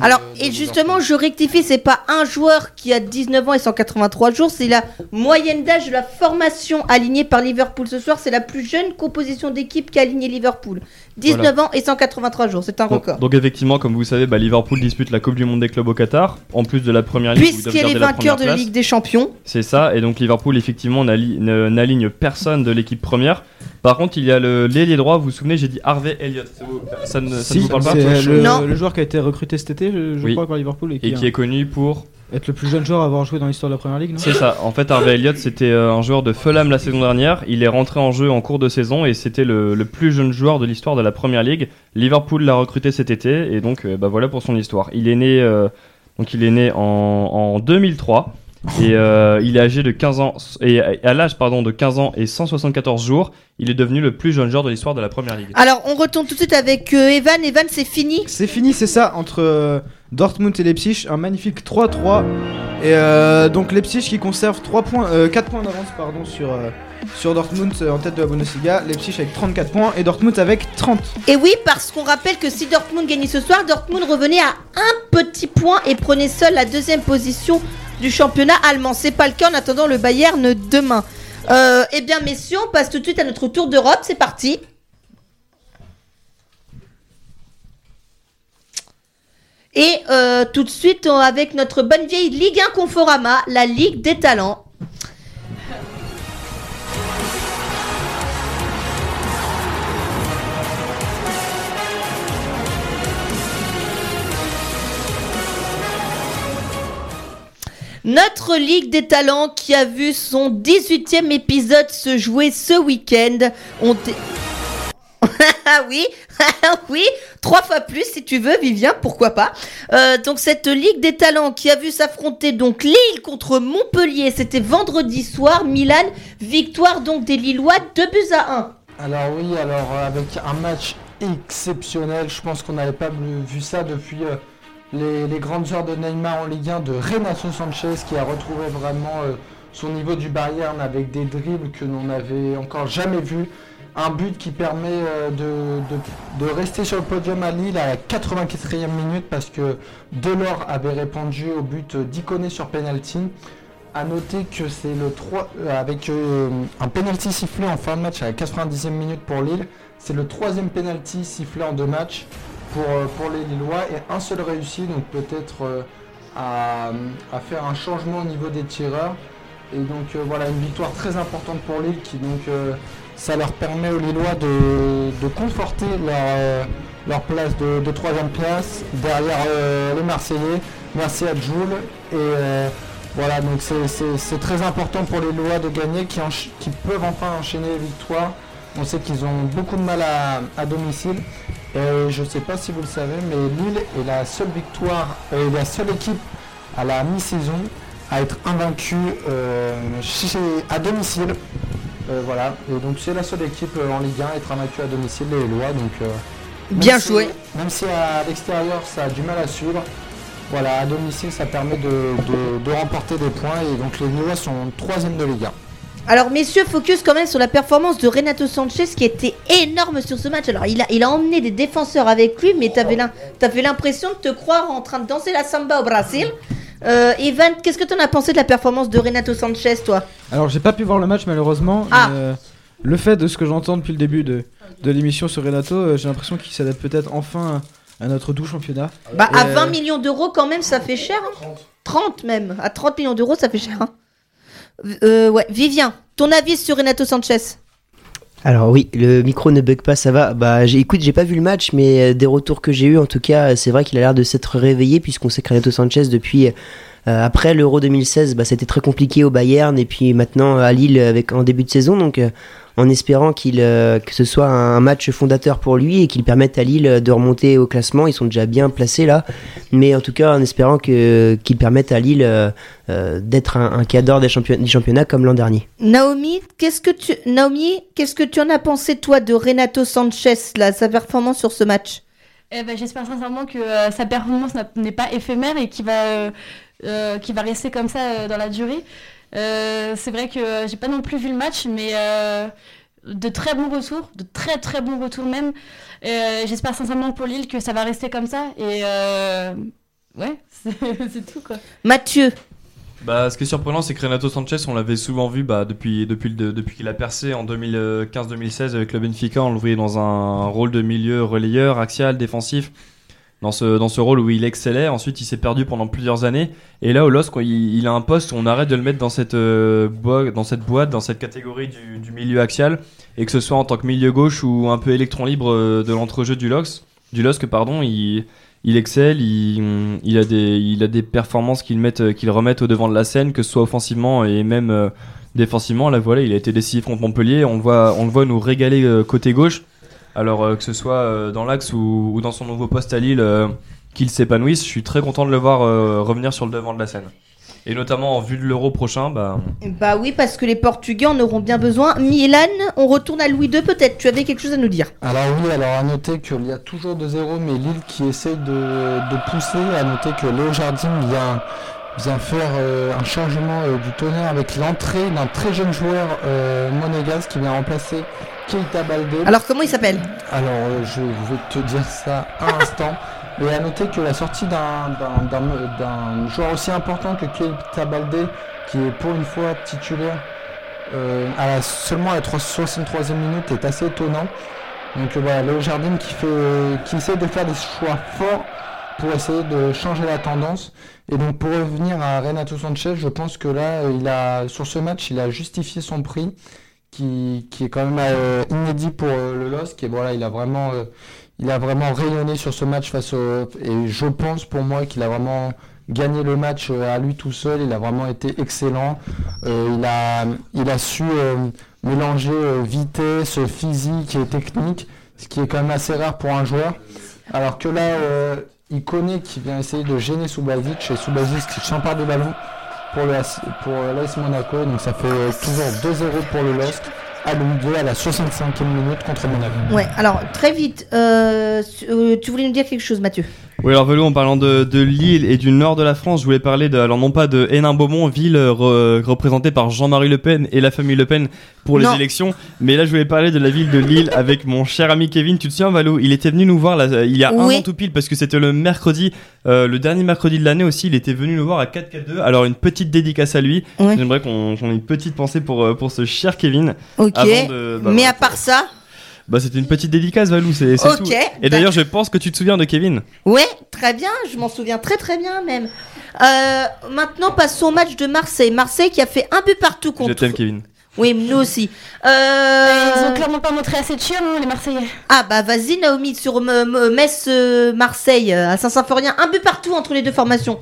Speaker 1: Alors, et justement, je rectifie, c'est pas un joueur qui a 19 ans et 183 jours, c'est la moyenne d'âge de la formation alignée par Liverpool ce soir. C'est la plus jeune composition d'équipe qui a aligné Liverpool. 19 ans et 183 jours, c'est un record.
Speaker 7: donc effectivement, comme vous savez, bah, Liverpool dispute la Coupe du Monde des clubs au Qatar, en plus de la première ligue.
Speaker 1: Puisqu'elle est vainqueur de la. Ligue des Champions.
Speaker 7: C'est ça, et donc Liverpool effectivement n'aligne personne de l'équipe première. Par contre, il y a le l'ailier droit, vous vous souvenez, j'ai dit Harvey Elliott. Ça, ne, vous parle pas
Speaker 8: c'est le,
Speaker 1: Non.
Speaker 8: le joueur qui a été recruté cet été, je, je
Speaker 7: Oui.
Speaker 8: crois, par Liverpool. Et qui,
Speaker 7: Et qui est connu pour
Speaker 8: être le plus jeune joueur à avoir joué dans l'histoire de la première ligue, non?
Speaker 7: C'est ça. En fait, Harvey Elliott, c'était euh, un joueur de Fulham la saison dernière. Il est rentré en jeu en cours de saison et c'était le, le plus jeune joueur de l'histoire de la Première Ligue. Liverpool l'a recruté cet été et donc euh, bah, voilà pour son histoire. Il est né, euh, donc il est né en, en 2003 et euh, il est âgé de 15 ans et à l'âge pardon de 15 ans et 174 jours, il est devenu le plus jeune joueur de l'histoire de la Première Ligue.
Speaker 1: Alors, on retourne tout de suite avec euh, Evan. Evan, c'est fini?
Speaker 8: C'est fini, c'est ça, entre euh, Dortmund et Leipzig, un magnifique 3-3. Et euh, donc Leipzig qui conserve 3 points, euh, 4 points d'avance sur, euh, sur Dortmund euh, en tête de la Bundesliga. Leipzig avec 34 points et Dortmund avec 30.
Speaker 1: Et oui, parce qu'on rappelle que si Dortmund gagnait ce soir, Dortmund revenait à un petit point et prenait seul la deuxième position du championnat allemand. C'est pas le cas en attendant le Bayern demain. Euh, eh bien, messieurs, on passe tout de suite à notre tour d'Europe. C'est parti. Et euh, tout de suite, avec notre bonne vieille Ligue 1 Conforama, la Ligue des talents. Notre Ligue des talents qui a vu son 18e épisode se jouer ce week-end. (laughs) Ah oui, (laughs) oui, trois fois plus si tu veux, Vivien, pourquoi pas. Euh, donc cette Ligue des talents qui a vu s'affronter donc Lille contre Montpellier, c'était vendredi soir. Milan, victoire donc des Lillois, 2 buts à 1.
Speaker 6: Alors oui, alors euh, avec un match exceptionnel, je pense qu'on n'avait pas vu ça depuis euh, les, grandes heures de Neymar en Ligue 1 de Renato Sanchez qui a retrouvé vraiment son niveau du Bayern avec des dribbles que l'on n'avait encore jamais vu. Un but qui permet euh, de, de- rester sur le podium à Lille à la 84e minute parce que Delors avait répondu au but d'Iconé sur penalty. À noter que c'est le 3 euh, avec euh, un penalty sifflé en fin de match à la 90e minute pour Lille. C'est le troisième penalty sifflé en deux matchs pour, pour les Lillois et un seul réussi, donc peut-être à, à faire un changement au niveau des tireurs. Et donc voilà, une victoire très importante pour Lille qui donc ça leur permet aux Lillois de, conforter leur, euh, leur place de, troisième place derrière euh, les Marseillais. Merci à Jules. Et euh, voilà, donc c'est- très important pour les Lillois de gagner qui, qui peuvent enfin enchaîner les victoires. On sait qu'ils ont beaucoup de mal à, à domicile. Et je ne sais pas si vous le savez, mais Lille est la seule victoire, euh, la seule équipe à la mi-saison à être invaincue à domicile. Euh, voilà, et donc c'est la seule équipe euh, en Ligue 1 à être invaincue à domicile, les Lois. Donc, euh,
Speaker 1: Bien
Speaker 6: si-
Speaker 1: joué.
Speaker 6: Même si à l'extérieur ça a du mal à suivre, voilà, à domicile ça permet de, de- de remporter des points et donc les Lois sont troisième de Ligue 1.
Speaker 1: Alors messieurs, focus quand même sur la performance de Renato Sanchez qui était énorme sur ce match. Alors il a, il a emmené des défenseurs avec lui, mais t'avais l'impression de te croire en train de danser la samba au Brésil. Euh, Evan, qu'est-ce que t'en as pensé de la performance de Renato Sanchez, toi?
Speaker 8: Alors j'ai pas pu voir le match malheureusement.
Speaker 1: Ah.
Speaker 8: mais, euh, le fait de ce que j'entends depuis le début de, de l'émission sur Renato, euh, j'ai l'impression qu'il s'adapte peut-être enfin à notre doux championnat.
Speaker 1: Bah à
Speaker 8: euh,
Speaker 1: 20 millions d'euros quand même, ça fait cher. hein 30 même. À 30 millions d'euros, ça fait cher. hein. Euh, ouais, Vivien, ton avis sur Renato Sanchez?
Speaker 9: Alors oui, le micro ne bug pas, ça va. Bah, écoute, j'ai pas vu le match, mais euh, des retours que j'ai eu, en tout cas, c'est vrai qu'il a l'air de s'être réveillé puisqu'on sait que Renato Sanchez depuis euh, après l'Euro 2016, bah, c'était très compliqué au Bayern et puis maintenant à Lille avec en début de saison. Donc, euh, en espérant qu'il euh, que ce soit un match fondateur pour lui et qu'il permette à Lille de remonter au classement. Ils sont déjà bien placés là, mais en tout cas en espérant que qu'il permette à Lille euh, euh, d'être un, un cadre des championnats, du championnat comme l'an dernier.
Speaker 1: Naomi, qu'est-ce que tu Naomi, qu'est-ce que tu en as pensé toi de Renato Sanchez là, sa performance sur ce match?
Speaker 3: Eh ben, J'espère sincèrement que euh, sa performance n'est pas éphémère et qu'il va, euh, euh, qu'il va rester comme ça euh, dans la durée. Euh, c'est vrai que j'ai pas non plus vu le match, mais euh, de très bons retours, de très très bons retours même. Euh, J'espère sincèrement pour Lille que ça va rester comme ça. Et euh, ouais, (laughs) c'est tout quoi.
Speaker 1: Mathieu,
Speaker 7: Bah, ce qui est surprenant, c'est que Renato Sanchez, on l'avait souvent vu bah, depuis, depuis, depuis qu'il a percé en 2015-2016 avec le Benfica. On le voyait dans un rôle de milieu relayeur, axial, défensif. Dans ce, dans ce rôle où il excellait. Ensuite, il s'est perdu pendant plusieurs années. Et là, au quoi, il, a un poste où on arrête de le mettre dans cette, euh, boi- dans cette boîte, dans cette catégorie du, milieu axial. Et que ce soit en tant que milieu gauche ou un peu électron libre euh, de l'entrejeu du LOSC, du LOSC pardon, il, il excelle, il, il, a des, il a des performances qu'il met, qu'il remettent au devant de la scène, que ce soit offensivement et même euh, défensivement. Là, voilà, il a été décisif contre Montpellier. On le voit, on le voit nous régaler euh, côté gauche. Alors euh, que ce soit euh, dans l'axe ou, ou dans son nouveau poste à Lille, euh, qu'il s'épanouisse, je suis très content de le voir euh, revenir sur le devant de la scène. Et notamment en vue de l'Euro prochain, bah,
Speaker 1: bah oui parce que les Portugais en auront bien besoin. Milan, on retourne à Louis II peut-être. Tu avais quelque chose à nous dire
Speaker 6: Alors oui, alors à noter qu'il y a toujours 2-0, mais Lille qui essaye de, de pousser. À noter que Léo Jardim vient, vient faire euh, un changement euh, du tonnerre avec l'entrée d'un très jeune joueur euh, monégasque qui vient remplacer Keita.
Speaker 1: Alors comment il s'appelle?
Speaker 6: Alors euh, je vais te dire ça à l'instant. Et à noter que la sortie d'un- joueur aussi important que Keita Baldé, qui est pour une fois titulaire euh, à la- seulement à la 3 63e minute, est assez étonnant. Donc euh, voilà, Léo Jardim qui, fait, qui essaie de faire des choix forts pour essayer de changer la tendance. Et donc pour revenir à Renato Sanchez, je pense que là, il a, sur ce match, il a justifié son prix, qui, qui est quand même euh, inédit pour euh, le LOSC. Et voilà, il a vraiment, euh, il a vraiment rayonné sur ce match face au. Et je pense pour moi qu'il a vraiment gagné le match à lui tout seul. Il a vraiment été excellent. Il, a, su mélanger vitesse, physique et technique, ce qui est quand même assez rare pour un joueur. Alors que là, il connaît qui vient essayer de gêner Subasic et Subasic qui s'empare du ballon pour le pour l'AS Monaco. Donc ça fait toujours 2-0 pour le LOSC à Louis II à la 65e minute contre Monaco.
Speaker 1: Ouais, alors très vite, euh, euh, tu voulais nous dire quelque chose Mathieu?
Speaker 7: Oui, alors Velou, en parlant de, de Lille et du nord de la France, je voulais parler de, alors non pas de Hénin-Beaumont, ville euh, re- représentée par Jean-Marie Le Pen et la famille Le Pen pour les
Speaker 1: Non.
Speaker 7: élections, mais là je voulais parler de la ville de Lille avec mon cher ami Kevin. Tu te souviens, Valou Il était venu nous voir là, euh, il y a
Speaker 1: Oui.
Speaker 7: un an tout pile parce que c'était le mercredi, euh, le dernier mercredi de l'année aussi. Il était venu nous voir à 4K2. Alors une petite dédicace à lui. J'aimerais qu'on ait une petite pensée pour pour ce cher Kevin.
Speaker 1: Ok.
Speaker 7: Avant de- bah,
Speaker 1: Mais à part ça,
Speaker 7: Bah c'était une petite dédicace, Valou. C'est c'est
Speaker 1: Ok,
Speaker 7: tout. Et d'ailleurs, je pense que tu te souviens de Kevin.
Speaker 1: ouais, très bien, je m'en souviens très très bien même. Euh, maintenant, passons au match de Marseille. Marseille qui a fait un but partout
Speaker 7: Je
Speaker 1: contre.
Speaker 7: t'aime, Kevin.
Speaker 1: Oui, nous aussi. Euh...
Speaker 3: Ils ont clairement pas montré assez de chien, hein, les Marseillais.
Speaker 1: Ah bah vas-y Naomi sur M- M- Metz euh, Marseille euh, à Saint-Symphorien, un but partout entre les deux formations.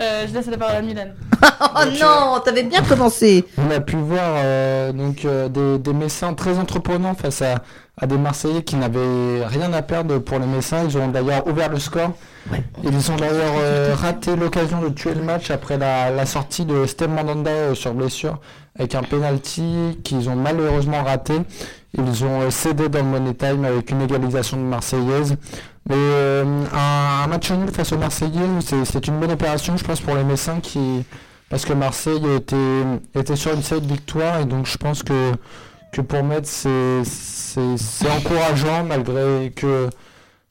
Speaker 3: Euh, je laisse la parole à Milan. (laughs)
Speaker 1: Oh non, t'avais bien commencé.
Speaker 6: On a pu voir euh, donc euh, des, des Messins très entreprenants face à, à des Marseillais qui n'avaient rien à perdre pour les Messins. Ils ont d'ailleurs ouvert le score. Ils ont d'ailleurs euh, raté l'occasion de tuer le match après la, la sortie de Steve Mandanda euh, sur blessure avec un penalty qu'ils ont malheureusement raté. Ils ont euh, cédé dans le Money Time avec une égalisation de Marseillaise. Mais un, un match nul face aux Marseillais, c'est c'est une bonne opération, je pense, pour les Messins qui, parce que Marseille était, était sur une série de victoires et donc je pense que, que pour Metz c'est- encourageant malgré que,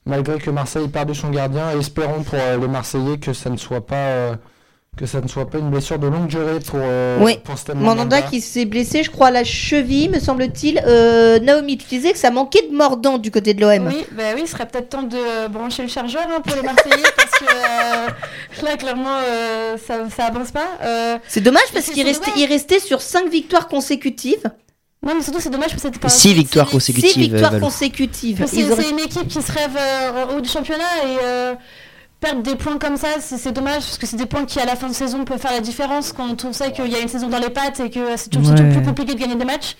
Speaker 6: malgré que Marseille ait perdu son gardien et espérons pour euh, les Marseillais que ça ne soit pas, euh, que ça ne soit pas une blessure de longue durée pour, euh,
Speaker 1: Oui,
Speaker 6: pour Stan
Speaker 1: Mandanda qui s'est blessé, je crois, à la cheville, me semble-t-il. Euh, Naomi, tu disais que ça manquait de mordant du côté de l'OM.
Speaker 3: Oui, bah oui, il serait peut-être temps de brancher le chargeur hein, pour les Marseillais (laughs) parce que euh, là, clairement, euh, ça, ça avance pas. Euh,
Speaker 1: C'est dommage parce qu'il restait, il restait sur 5 victoires consécutives.
Speaker 3: Non, mais surtout, c'est dommage parce que c'était pas.
Speaker 9: Six victoires
Speaker 3: c'est-
Speaker 9: consécutives,
Speaker 1: 6 victoires consécutives.
Speaker 3: C'est
Speaker 1: auraient-
Speaker 3: une équipe qui se rêve euh, en haut du championnat et euh, perdre des points comme ça, c'est dommage parce que c'est des points qui, à la fin de saison, peuvent faire la différence quand on sait qu'il y a une saison dans les pattes et que c'est toujours,
Speaker 2: Ouais.
Speaker 3: plus compliqué de gagner des matchs.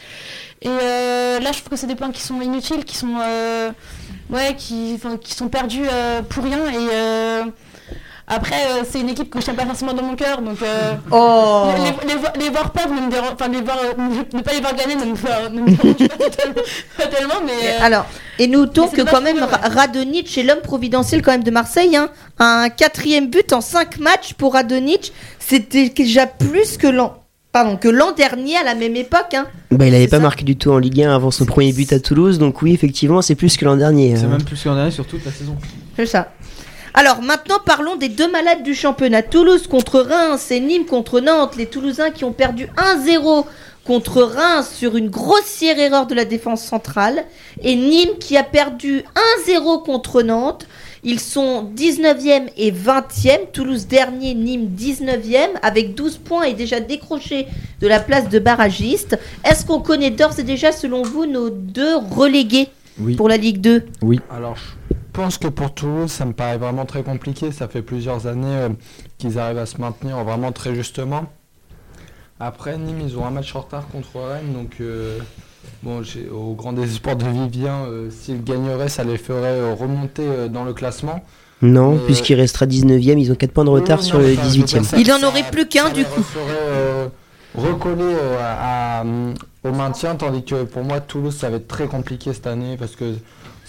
Speaker 3: Et euh, là, je trouve que c'est des points qui sont inutiles, qui sont, euh, ouais, qui, sont perdus euh, pour rien. Et euh, après, euh, c'est une équipe que je tiens pas forcément dans mon cœur, donc euh,
Speaker 1: Oh.
Speaker 3: les, les, voir- les voir perdre, ne me dérange- enfin les voir, euh, ne, ne pas les voir gagner, ne me, faire- ne me dérange pas (laughs) tellement, pas tellement, mais euh,
Speaker 1: Alors, et notons
Speaker 3: mais c'est
Speaker 1: que quand même Radonic est l'homme providentiel quand même de Marseille. Hein. Un quatrième but en 5 matchs pour Radonic, c'était déjà plus que l'an. Pardon, que l'an dernier à la même époque. Hein.
Speaker 9: Bah, il n'avait pas marqué du tout en Ligue 1 avant son premier but à Toulouse, donc oui, effectivement, c'est plus que l'an dernier.
Speaker 8: C'est
Speaker 9: hein.
Speaker 8: même plus qu'en dernier sur toute la saison.
Speaker 1: C'est ça. Alors maintenant parlons des deux malades du championnat. Toulouse contre Reims et Nîmes contre Nantes. Les Toulousains qui ont perdu 1-0 contre Reims sur une grossière erreur de la défense centrale. Et Nîmes qui a perdu 1-0 contre Nantes. Ils sont 19e et 20e. Toulouse dernier, Nîmes 19e avec 12 points et déjà décroché de la place de barragiste. Est-ce qu'on connaît d'ores et déjà selon vous nos deux relégués
Speaker 6: Oui.
Speaker 1: pour la Ligue 2
Speaker 8: Oui.
Speaker 6: Alors, je pense que pour Toulouse, ça me paraît vraiment très compliqué. Ça fait plusieurs années euh, qu'ils arrivent à se maintenir vraiment très justement. Après, Nîmes, ils ont un match en retard contre Rennes. Donc, euh, bon, j'ai- au grand désespoir de Vivien, euh, s'ils gagneraient, ça les ferait euh, remonter euh, dans le classement.
Speaker 9: Non,
Speaker 6: Euh,
Speaker 9: puisqu'il restera 19ème, ils ont 4 points de retard sur
Speaker 6: non,
Speaker 9: le
Speaker 6: enfin, je veux dire,
Speaker 9: 18ème.
Speaker 6: ça-
Speaker 1: Il en
Speaker 6: ça-
Speaker 1: aurait plus qu'un du coup.
Speaker 6: referait, euh, recoller euh, à- à, euh, au maintien, tandis que pour moi, Toulouse, ça va être très compliqué cette année parce que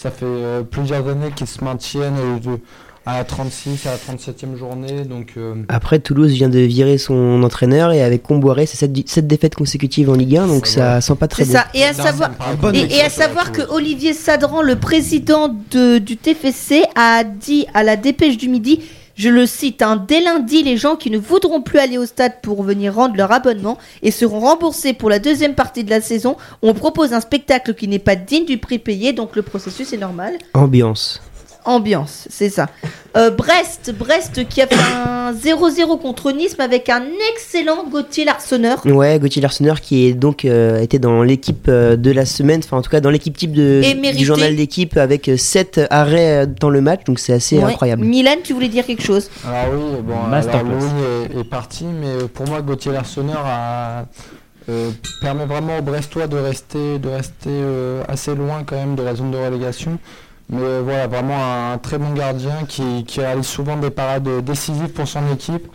Speaker 6: ça fait euh, plusieurs années qu'ils se maintiennent euh, de- à la 36, à la 37e journée. Donc, euh,
Speaker 9: Après, Toulouse vient de virer son entraîneur et avec Comboiré, c'est 7, défaites consécutives en Ligue 1, donc ça sent pas très
Speaker 1: C'est
Speaker 9: bon.
Speaker 1: ça. Et à savoir, et, et à savoir que Olivier Sadran, le président de- du TFC, a dit à la dépêche du midi, je le cite, hein, dès lundi, les gens qui ne voudront plus aller au stade pour venir rendre leur abonnement et seront remboursés pour la deuxième partie de la saison, on propose un spectacle qui n'est pas digne du prix payé, donc le processus est normal.
Speaker 9: Ambiance.
Speaker 1: Ambiance, c'est ça. Euh, Brest, Brest qui a fait un 0-0 contre Nice mais avec un excellent Gauthier Larsonneur.
Speaker 9: Ouais, Gauthier Larsonneur qui est donc euh, était dans l'équipe euh, de la semaine, enfin en tout cas dans l'équipe type de, du journal d'équipe avec 7 arrêts dans le match, donc c'est assez
Speaker 1: Ouais.
Speaker 9: incroyable.
Speaker 1: Milan, tu voulais dire quelque chose?
Speaker 6: Alors oui, bon,
Speaker 8: Masterclass.
Speaker 6: alors Louis est, est parti, mais pour moi, Gauthier Larsonneur a, euh, permet vraiment aux Brestois de rester, de rester euh, assez loin quand même de la zone de relégation. Mais voilà, vraiment un, très bon gardien qui, qui réalise souvent des parades décisives pour son équipe.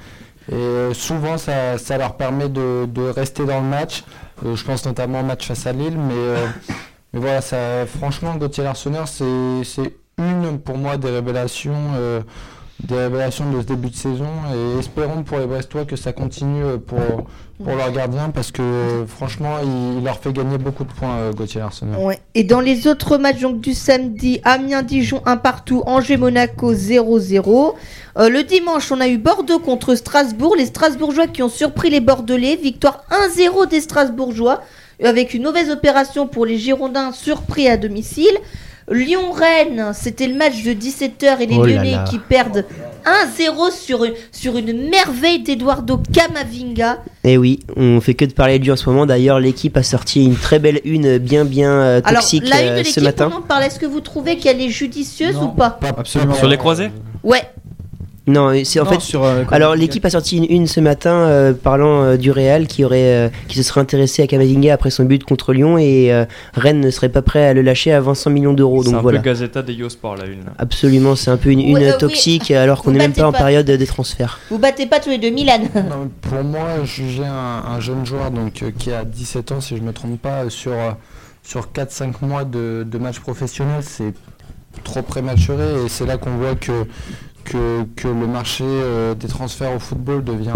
Speaker 6: Et euh, souvent, ça, ça leur permet de, de rester dans le match. Euh, je pense notamment au match face à Lille. Mais, euh, (laughs) mais voilà, ça, franchement, Gauthier Larsonneur, c'est c'est une pour moi des révélations, euh, des révélations de ce début de saison et espérons pour les Brestois que ça continue euh, pour, pour leur gardien parce que franchement il, leur fait gagner beaucoup de points euh, Gauthier Arsenal.
Speaker 1: Ouais. Et dans les autres matchs donc, du samedi, Amiens-Dijon 1 partout, Angers-Monaco 0-0. Euh, le dimanche, on a eu Bordeaux contre Strasbourg. Les Strasbourgeois qui ont surpris les Bordelais. Victoire 1-0 des Strasbourgeois. Avec une mauvaise opération pour les Girondins surpris à domicile. Lyon-Rennes, c'était le match de 17h et les
Speaker 9: Oh
Speaker 1: Lyonnais
Speaker 9: là.
Speaker 1: qui perdent 1-0 sur une, sur une merveille d'Eduardo Camavinga.
Speaker 9: Et Eh oui, on fait que de parler de lui en ce moment. D'ailleurs, l'équipe a sorti une très belle une bien bien euh,
Speaker 1: Alors,
Speaker 9: toxique
Speaker 1: la une
Speaker 9: euh,
Speaker 1: de
Speaker 9: ce
Speaker 1: l'équipe,
Speaker 9: matin.
Speaker 1: on en parle. Est-ce que vous trouvez qu'elle est judicieuse ou pas
Speaker 8: Absolument.
Speaker 7: Sur les croisés?
Speaker 1: Ouais.
Speaker 9: Non, c'est en
Speaker 8: Non,
Speaker 9: fait.
Speaker 8: sur, euh,
Speaker 9: alors l'équipe a sorti une, une ce matin euh, parlant euh, du Real qui aurait, euh, qui se serait intéressé à Camavinga après son but contre Lyon et euh, Rennes ne serait pas prêt à le lâcher avant 100 millions d'euros.
Speaker 7: C'est
Speaker 9: Donc
Speaker 7: un
Speaker 9: voilà.
Speaker 7: peu Gazeta des Sport la une. là.
Speaker 9: Absolument, c'est un peu une, une
Speaker 1: Ouais, oui.
Speaker 9: toxique (laughs) alors qu'on n'est même pas en période de transfert.
Speaker 1: Vous battez pas tous les deux Milan.
Speaker 6: Non, pour moi, juger un, un jeune joueur donc, euh, qui a 17 ans, si je ne me trompe pas, sur, sur 4-5 mois de, de match professionnel, c'est trop prématuré et c'est là qu'on voit que, que, que le marché euh, des transferts au football devient...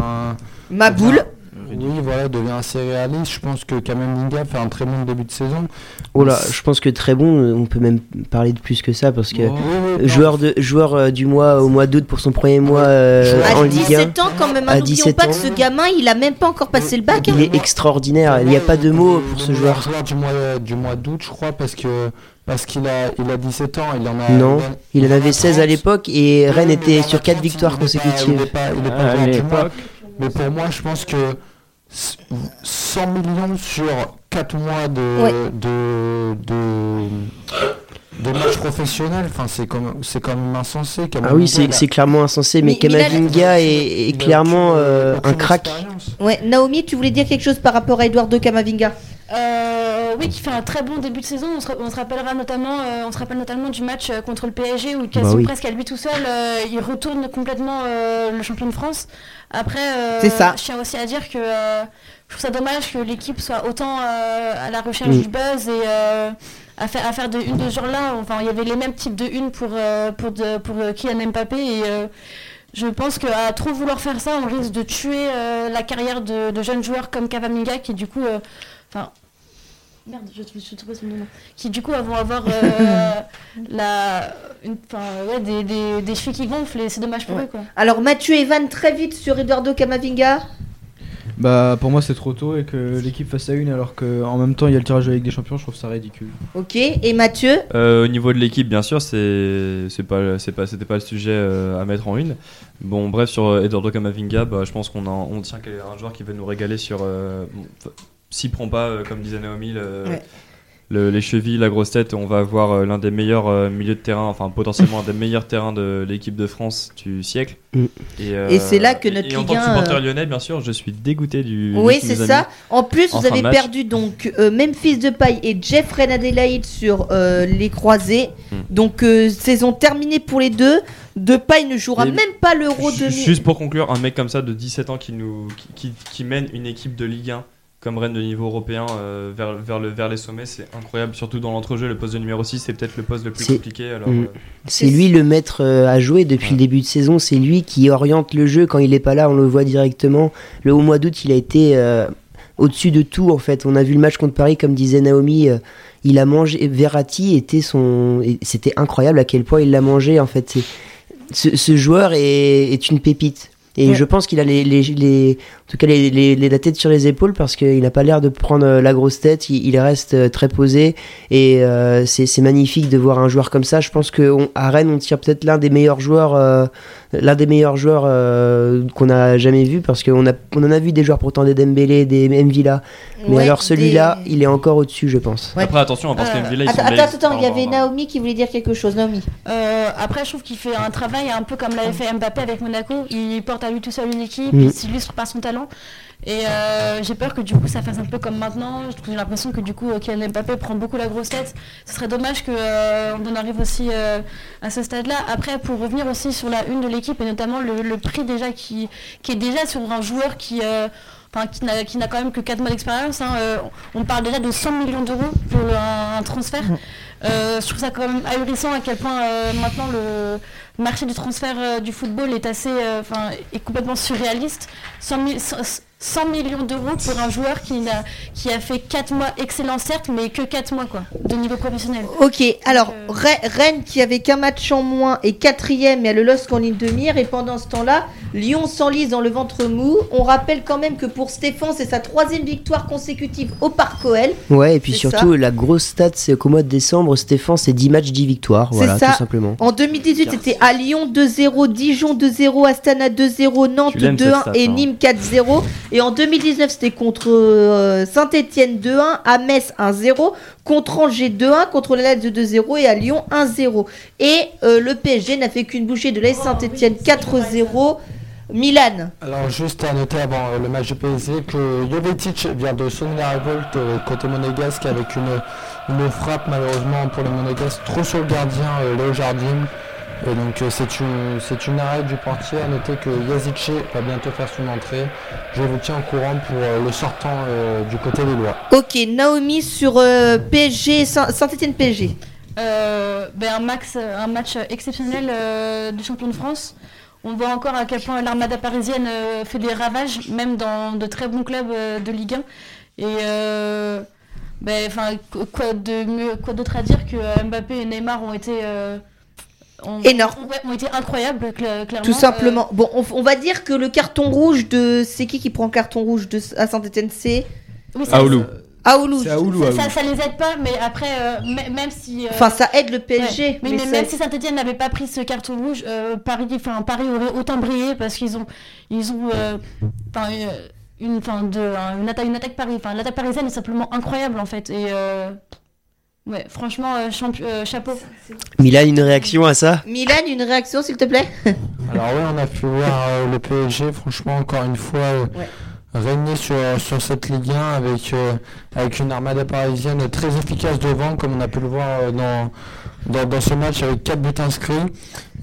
Speaker 1: Ma
Speaker 6: devient-
Speaker 1: boule.
Speaker 6: Oui, voilà, devient assez réaliste. Je pense que Kamavinga fait un très bon début de saison.
Speaker 9: Oh là, je pense que très bon, euh, on peut même parler de plus que ça parce que
Speaker 6: Oui, oui,
Speaker 9: joueur, de, joueur euh, du mois au mois d'août pour son premier mois euh,
Speaker 1: À
Speaker 9: en Ligue 1.
Speaker 1: 17 ans quand même, hein,
Speaker 9: À
Speaker 1: n'oublions
Speaker 9: 17
Speaker 1: pas
Speaker 9: ans.
Speaker 1: que ce gamin, il a même pas encore passé le bac. hein.
Speaker 9: Il est extraordinaire, il n'y a pas de mots pour ce joueur.
Speaker 6: joueur du mois, du mois d'août, je crois, parce que parce qu'il a, il a 17 ans, il en a...
Speaker 9: Non, il en avait 16 à
Speaker 6: 30.
Speaker 9: l'époque et Rennes
Speaker 6: Oui,
Speaker 9: était
Speaker 6: il
Speaker 9: sur 4
Speaker 6: 30,
Speaker 9: victoires
Speaker 6: il est pas-
Speaker 9: consécutives.
Speaker 6: Il n'est pas, il est pas
Speaker 9: Ah, à
Speaker 6: mois.
Speaker 9: l'époque.
Speaker 6: Mais pour moi, je pense que s- 100 millions sur 4 mois de,
Speaker 1: Ouais.
Speaker 6: de, de, de matchs professionnels, enfin, c'est quand, même- c'est quand même insensé.
Speaker 9: Ah oui, c'est c'est clairement insensé, mais
Speaker 1: Mais- mais là,
Speaker 9: Kamavinga est, est clairement euh, un crack.
Speaker 1: Ouais, Naomi, tu voulais dire quelque chose par rapport à Eduardo Camavinga
Speaker 3: Euh, oui, qui fait un très bon début de saison. On se, on se rappellera notamment, euh, on se rappelle notamment du match euh, contre le PSG où
Speaker 9: Bah oui.
Speaker 3: presque à lui tout seul, il retourne complètement le champion de France. Après,
Speaker 1: ça.
Speaker 3: je tiens aussi à dire que je trouve ça dommage que l'équipe soit autant à la recherche
Speaker 9: Mm.
Speaker 3: du buzz et à faire, à faire de une de ce genre-là. Enfin, il y avait les mêmes types de une pour pour de, pour Kylian Mbappé et je pense qu'à trop vouloir faire ça, on risque de tuer la carrière de, de jeunes joueurs comme Cavaminga qui du coup, enfin, merde, je me suis trompée le nom, qui du coup vont avoir euh, (laughs) la, une- ouais, des, des, des chevilles qui gonflent et c'est dommage pour
Speaker 1: Ouais.
Speaker 3: eux quoi.
Speaker 1: Alors Mathieu et Van très vite sur Eduardo Camavinga.
Speaker 8: Bah pour moi c'est trop tôt et que l'équipe fasse à une alors qu'en même temps il y a le tirage de la Ligue des Champions, je trouve ça ridicule.
Speaker 1: Ok. Et Mathieu?
Speaker 7: Euh, au niveau de l'équipe, bien sûr, c'est c'est pas c'est pas c'était pas le sujet euh, à mettre en une. Bon, bref, sur euh, Eduardo Camavinga, bah, je pense qu'on en- on tient qu'il y a un joueur qui va nous régaler sur. euh, bon, S'il prend pas, euh, comme disait Naomi, le-
Speaker 1: Ouais.
Speaker 7: le- les chevilles, la grosse tête, on va avoir euh, l'un des meilleurs euh, milieux de terrain, enfin potentiellement un des meilleurs terrains de l'équipe de France du siècle.
Speaker 9: Mm.
Speaker 1: Et c'est là que notre
Speaker 7: et en
Speaker 1: Ligue
Speaker 7: tant que
Speaker 1: 1,
Speaker 7: supporter lyonnais, bien sûr, je suis dégoûté du.
Speaker 1: Oui, c'est ça. En plus,
Speaker 7: en
Speaker 1: vous avez perdu donc Memphis Depay et Jeffrey Adelaide sur les croisés.
Speaker 7: Hmm.
Speaker 1: Donc saison terminée pour les deux. Depay ne jouera
Speaker 7: Et-
Speaker 1: même pas l'Euro
Speaker 7: Ju-
Speaker 1: 2000.
Speaker 7: Juste pour conclure, un mec comme ça de 17 ans qui, nous, qui, qui- qui mène une équipe de Ligue 1 comme Rennes de niveau européen euh, vers, vers, le, vers les sommets, c'est incroyable. Surtout dans l'entrejeu, le poste de numéro 6, c'est peut-être le poste le plus compliqué. Alors,
Speaker 9: Mm.
Speaker 7: euh,
Speaker 9: C'est lui le maître euh, à jouer depuis le début de saison. C'est lui qui oriente le jeu quand il est pas là. On le voit directement. Le au mois d'août, il a été euh, au-dessus de tout en fait. On a vu le match contre Paris, comme disait Naomi. il a mangé. Verratti était son. C'était incroyable à quel point il l'a mangé en fait. Ce, ce joueur est, est une pépite. Et
Speaker 1: Ouais.
Speaker 9: je pense qu'il a les, les, les- en tout cas les, les- les- la tête sur les épaules parce qu'il n'a pas l'air de prendre la grosse tête. Il, il reste euh, très posé et euh, c'est c'est magnifique de voir un joueur comme ça. Je pense qu'à Rennes, on tire peut-être l'un des meilleurs joueurs, euh, l'un des meilleurs joueurs euh, qu'on a jamais vu parce qu'on a, on en a vu des joueurs pourtant des Dembélé, des Mvila. Mais
Speaker 1: Ouais,
Speaker 9: alors celui-là,
Speaker 1: des-
Speaker 9: il est encore au-dessus, je pense.
Speaker 1: Ouais.
Speaker 7: Après, attention, parce
Speaker 3: Euh,
Speaker 7: qu'Mvila, il
Speaker 1: Attends,
Speaker 7: semblait-
Speaker 1: attends, attends, il y avait. Naomi qui voulait dire quelque chose. Naomi.
Speaker 3: Euh, après, je trouve qu'il fait un travail un peu comme l'avait fait Mbappé avec Monaco. Il porte à lui tout seul une équipe,
Speaker 9: Mm.
Speaker 3: il s'illustre par son talent. Et euh, j'ai peur que du coup ça fasse un peu comme maintenant. J'ai l'impression que du coup euh, Kylian Mbappé prend beaucoup la grosse tête. Ce serait dommage qu'on en arrive aussi euh, à ce stade-là. Après, pour revenir aussi sur la une de l'équipe et notamment le, le prix déjà qui, qui est déjà sur un joueur qui. euh, Enfin, qui n'a, qui n'a quand même que 4 mois d'expérience. hein, euh, on parle déjà de 100 millions d'euros pour un, un transfert. Euh, je trouve ça quand même ahurissant à quel point euh, maintenant le marché du transfert euh, du football est assez, euh, complètement surréaliste. 100, mi- 100 millions d'euros pour un joueur qui, n'a, qui a fait 4 mois excellents certes, mais que 4 mois quoi, de niveau professionnel.
Speaker 1: Ok, alors
Speaker 3: euh,
Speaker 1: Re- Rennes qui avait qu'un match en moins est quatrième mais a le LOSC en ligne de mire et pendant ce temps-là, Lyon s'enlise dans le ventre mou. On rappelle quand même que pour Stéphane c'est sa troisième victoire consécutive au Parc OL.
Speaker 9: Ouais, et puis surtout,
Speaker 1: ça.
Speaker 9: la grosse stat, c'est qu'au mois de décembre, Stéphane, c'est 10 matchs, 10 victoires. Voilà,
Speaker 1: ça.
Speaker 9: tout simplement.
Speaker 1: En 2018 c'était à Lyon 2-0, Dijon 2-0, Astana 2-0, Nantes
Speaker 9: Tu l'aimes, cette
Speaker 1: 2-1
Speaker 9: stat,
Speaker 1: et
Speaker 9: hein.
Speaker 1: Nîmes 4-0. Et en 2019 c'était contre euh, Saint-Etienne 2-1, à Metz 1-0, contre Angers 2-1, contre la Lazio 2-0 et à Lyon 1-0. Et euh, le PSG n'a fait qu'une bouchée de l'AS Saint-Etienne 4-0. Milan.
Speaker 6: Alors juste à noter avant euh, le match du PSG que Jovetic vient de sonner la révolte côté monégasque avec une, une frappe malheureusement pour les monégasques trop sur le gardien Léo Jardim. Et donc euh, c'est une, c'est une arrêt du portier. À noter que Yazice va bientôt faire son entrée. Je vous tiens au courant pour euh, le sortant euh, du côté des lois.
Speaker 1: Ok, Naomi sur euh, PSG, Saint- Saint-Etienne PSG.
Speaker 3: Euh, ben, un, max, un match exceptionnel euh, du champion de France. On voit encore à quel point l'armada parisienne euh, fait des ravages, même dans de très bons clubs euh, de Ligue 1. Et euh, ben, quoi de mieux, quoi d'autre à dire que Mbappé et Neymar ont été euh, ont,
Speaker 1: Énorme.
Speaker 3: ont- été incroyables, cla- clairement.
Speaker 1: Tout simplement. Bon, on, on va dire que le carton rouge de. C'est qui qui prend le carton rouge de, à Saint-Etienne C'est?
Speaker 3: Euh, oui,
Speaker 7: Aoulou.
Speaker 1: Aoulou.
Speaker 3: ça, ça, ça les aide pas, mais après, euh, même si. euh,
Speaker 1: Enfin, ça aide le PSG,
Speaker 3: ouais, mais,
Speaker 1: mais
Speaker 3: mais
Speaker 1: ça-
Speaker 3: même si Saint-Etienne n'avait pas pris ce carton rouge, euh, Paris, enfin, Paris aurait autant brillé parce qu'ils ont, ils ont, euh, enfin, euh, une, de, une attaque, une attaque Paris, enfin, l'attaque parisienne est simplement incroyable en fait. Et euh, ouais, franchement, euh, champi- euh, chapeau.
Speaker 9: Milan, une réaction à ça?
Speaker 1: Milan, une réaction s'il te plaît?
Speaker 6: Alors oui, on a pu voir euh, le PSG, franchement, encore une fois, euh, régner sur, sur cette Ligue 1 avec, euh, avec une armada parisienne très efficace devant, comme on a pu le voir euh, dans, dans, dans ce match avec 4 buts inscrits.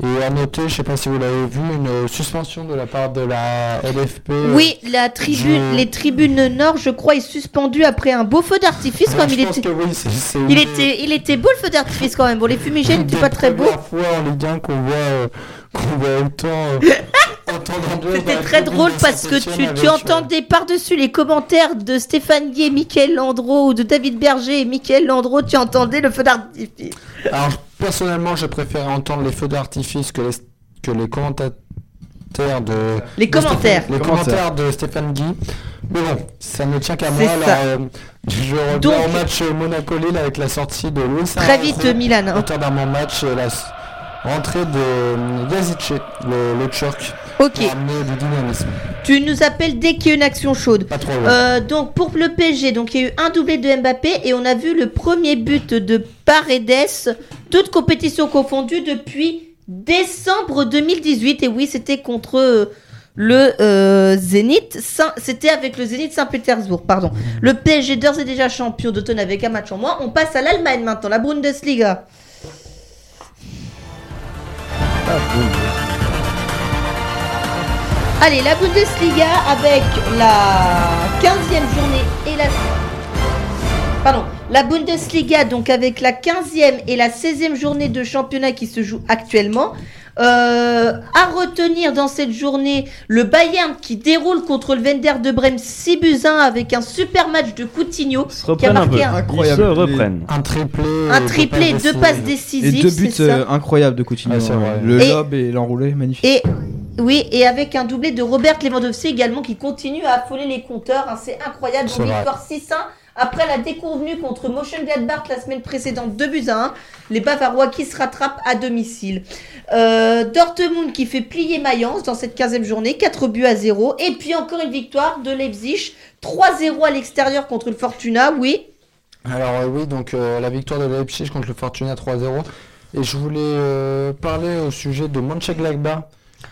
Speaker 6: Et à noter, je sais pas si vous l'avez vu, une euh, suspension de la part de la LFP. euh,
Speaker 1: Oui, la tribune,
Speaker 6: du-
Speaker 1: les tribunes nord, je crois, est suspendue après un beau feu d'artifice. Comme il était,
Speaker 6: c'est- c'est
Speaker 1: il était, il était beau le feu d'artifice quand même. Bon, les fumigènes (laughs) n'étaient pas très beaux.
Speaker 6: première fois en Ligue 1 qu'on voit, euh, qu'on voit autant, euh, (laughs)
Speaker 1: C'était très drôle parce que tu, tu
Speaker 6: euh,
Speaker 1: entendais par-dessus les commentaires de Stéphane Guy, Mickaël Landreau ou de David Berger et Mickaël Landreau, tu entendais le feu d'artifice.
Speaker 6: Alors personnellement, je préférais entendre les feux d'artifice que les, que les commentateurs de.
Speaker 1: Les
Speaker 6: de
Speaker 1: commentaires.
Speaker 6: Stéphane- les commentaires de Stéphane Guy. Mais bon, ça ne tient qu'à moi. Alors, euh, je reviens
Speaker 1: Donc-
Speaker 6: au match Monaco-Lille avec la sortie de Luis
Speaker 1: Très vite, Milan, hein.
Speaker 6: Auteur d'un match et la rentrée de euh, Yazice, le, le Turc.
Speaker 1: Ok.
Speaker 6: Pour amener du dynamisme.
Speaker 1: Tu nous appelles dès qu'il y a une action chaude.
Speaker 6: trop loin.
Speaker 1: Euh, donc pour le PSG, donc il y a eu un doublé de Mbappé et on a vu le premier but de Paredes, toute compétition confondue depuis décembre 2018. Et oui, c'était contre euh, le euh, Zénith. C'était avec le Zénith Saint-Pétersbourg, pardon. Le PSG d'ores et déjà champion d'automne avec un match en moins. On passe à l'Allemagne maintenant, la Bundesliga. Allez, la Bundesliga avec la 15e journée et la... Pardon, la Bundesliga donc avec la 15e et la 16e journée de championnat qui se joue actuellement. Euh, à retenir dans cette journée le Bayern qui déroule contre le Wender de Brême 6 buts 1 avec un super match de Coutinho qui a
Speaker 7: reprennent un
Speaker 1: marqué
Speaker 7: peu.
Speaker 1: un,
Speaker 7: Incroyable. Ils se reprennent.
Speaker 6: Un triplé.
Speaker 1: un triplé, deux passes
Speaker 8: Et
Speaker 1: décisives.
Speaker 8: deux buts euh, incroyables de Coutinho.
Speaker 6: Ouais, vrai.
Speaker 8: Le
Speaker 1: Et-
Speaker 8: lob et l'enroulé, magnifique.
Speaker 1: Et oui, et avec un doublé de Robert Lewandowski également qui continue à affoler les compteurs. hein, c'est incroyable.
Speaker 8: Vrai.
Speaker 1: victoire 6-1 après la déconvenue contre Mönchengladbach la semaine précédente, 2 buts à 1. Les Bavarois qui se rattrapent à domicile. Euh, Dortmund qui fait plier Mayence dans cette 15e journée, 4 buts à 0. Et puis encore une victoire de Leipzig, 3-0 à l'extérieur contre le Fortuna, oui.
Speaker 6: Alors euh, oui, donc euh, la victoire de Leipzig contre le Fortuna 3-0. Et je voulais parler au sujet de Mönchengladbach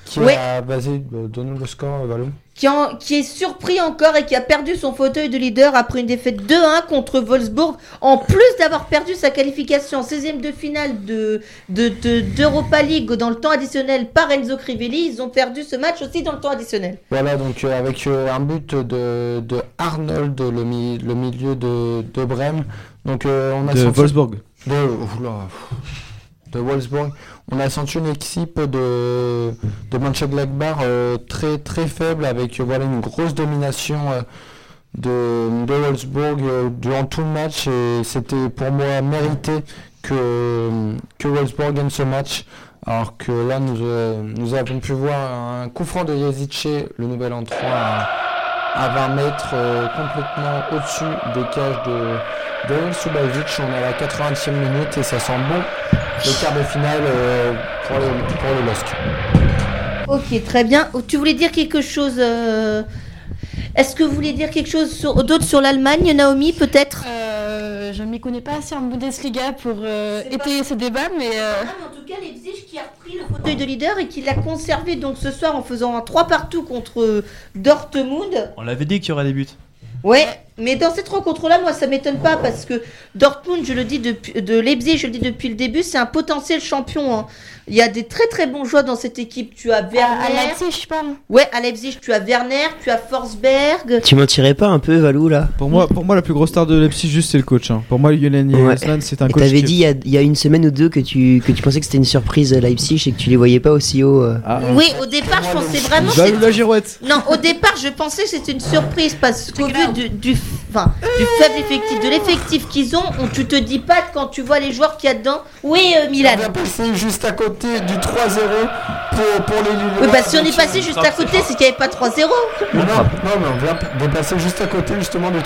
Speaker 6: qui
Speaker 1: Ouais.
Speaker 6: a basé, euh, donne le score, euh, Valou.
Speaker 1: qui, en- qui est surpris encore et qui a perdu son fauteuil de leader après une défaite 2-1 contre Wolfsburg, en plus d'avoir perdu sa qualification en 16e de finale de, de, de- d'Europa League dans le temps additionnel par Enzo Crivelli. Ils ont perdu ce match aussi dans le temps additionnel.
Speaker 6: Voilà, donc euh, avec euh, un but de, de Arnold, le, mi- le milieu de, de Brême. Donc euh, on a
Speaker 8: De
Speaker 6: senti-
Speaker 8: Wolfsburg.
Speaker 6: de, oula, de Wolfsburg. On a senti une équipe de, de Mönchengladbach euh, très très faible avec euh, voilà une grosse domination euh, de, de Wolfsburg durant tout le match et c'était pour moi mérité que, que Wolfsburg gagne ce match. Alors que là, nous, avons pu voir un coup franc de Yezice, le nouvel entrant, à, à 20 mètres, complètement au-dessus des cages de Subasic. On est à la 80e minute et ça sent bon le quart de finale euh, pour les, pour les Losc.
Speaker 1: Ok, très bien. Tu voulais dire quelque chose euh, Est-ce que vous voulez dire quelque chose sur- d'autre sur l'Allemagne, Naomi, peut-être?
Speaker 3: Euh, je ne m'y connais pas assez en Bundesliga pour euh, étayer ce débat, mais. euh,
Speaker 1: En tout cas, Leipzig qui a repris le fauteuil de leader et qui l'a conservé donc ce soir en faisant un 3 partout contre Dortmund.
Speaker 7: On l'avait dit qu'il y aurait des buts.
Speaker 1: Ouais, mais dans cette rencontre-là, moi, ça m'étonne pas parce que Dortmund, je le dis depuis, de Leipzig, je le dis depuis le début, c'est un potentiel champion. hein. Il y a des très très bons joueurs dans cette équipe. Tu as Werner.
Speaker 3: à Leipzig, je parle.
Speaker 1: Ouais, à Leipzig, tu as Werner, tu as Forsberg.
Speaker 9: Tu mentirais pas un peu, Valou, là?
Speaker 8: Pour moi, pour moi, la plus grosse star de Leipzig, juste c'est le coach. hein. Pour moi, Julian
Speaker 9: Ouais.
Speaker 8: C'est un
Speaker 9: Et
Speaker 8: coach.
Speaker 9: t'avais
Speaker 8: qui-
Speaker 9: dit il y, a, il y a une semaine ou deux que tu, que tu pensais que c'était une surprise à Leipzig et que tu les voyais pas aussi haut. euh.
Speaker 1: Oui, au départ, je pensais vraiment.
Speaker 8: Valou la girouette.
Speaker 1: Non, au départ, je pensais que c'était une surprise parce qu'au vu du, du, enfin, du faible effectif, de l'effectif qu'ils ont, on, tu te dis pas quand tu vois les joueurs qu'il y a dedans. Oui, euh, Milan.
Speaker 6: On passer juste à côté du 3-0 pour, pour les Lillois.
Speaker 1: Oui, bah si on est passé juste à côté, c'est qu'il n'y avait pas 3-0.
Speaker 6: Non, non, mais on vient de passer juste à côté justement du 3-0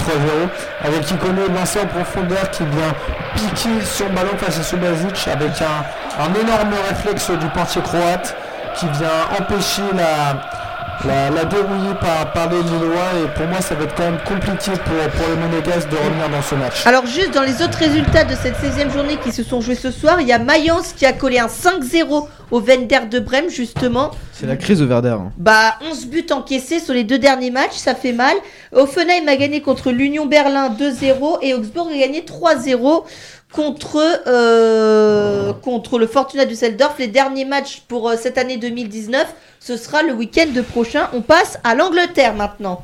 Speaker 6: avec Icono lancé en profondeur qui vient piquer son ballon face à Subasic avec un, un énorme réflexe du portier croate qui vient empêcher la, la, la dérouiller par, par les Lillois et pour moi ça va être quand même compliqué pour, pour les Monégasques de revenir dans ce match.
Speaker 1: Alors juste dans les autres résultats de cette 16e journée qui se sont joués ce soir, il y a Mayence qui a collé un 5-0 au Wender de Brême justement.
Speaker 8: C'est la crise de Werder. hein.
Speaker 1: Bah 11 buts encaissés sur les deux derniers matchs, ça fait mal. Offenheim a gagné contre l'Union Berlin 2-0 et Augsbourg a gagné 3-0 contre, euh, contre le Fortuna Düsseldorf. Les derniers matchs pour euh, cette année 2019, ce sera le week-end prochain. On passe à l'Angleterre maintenant.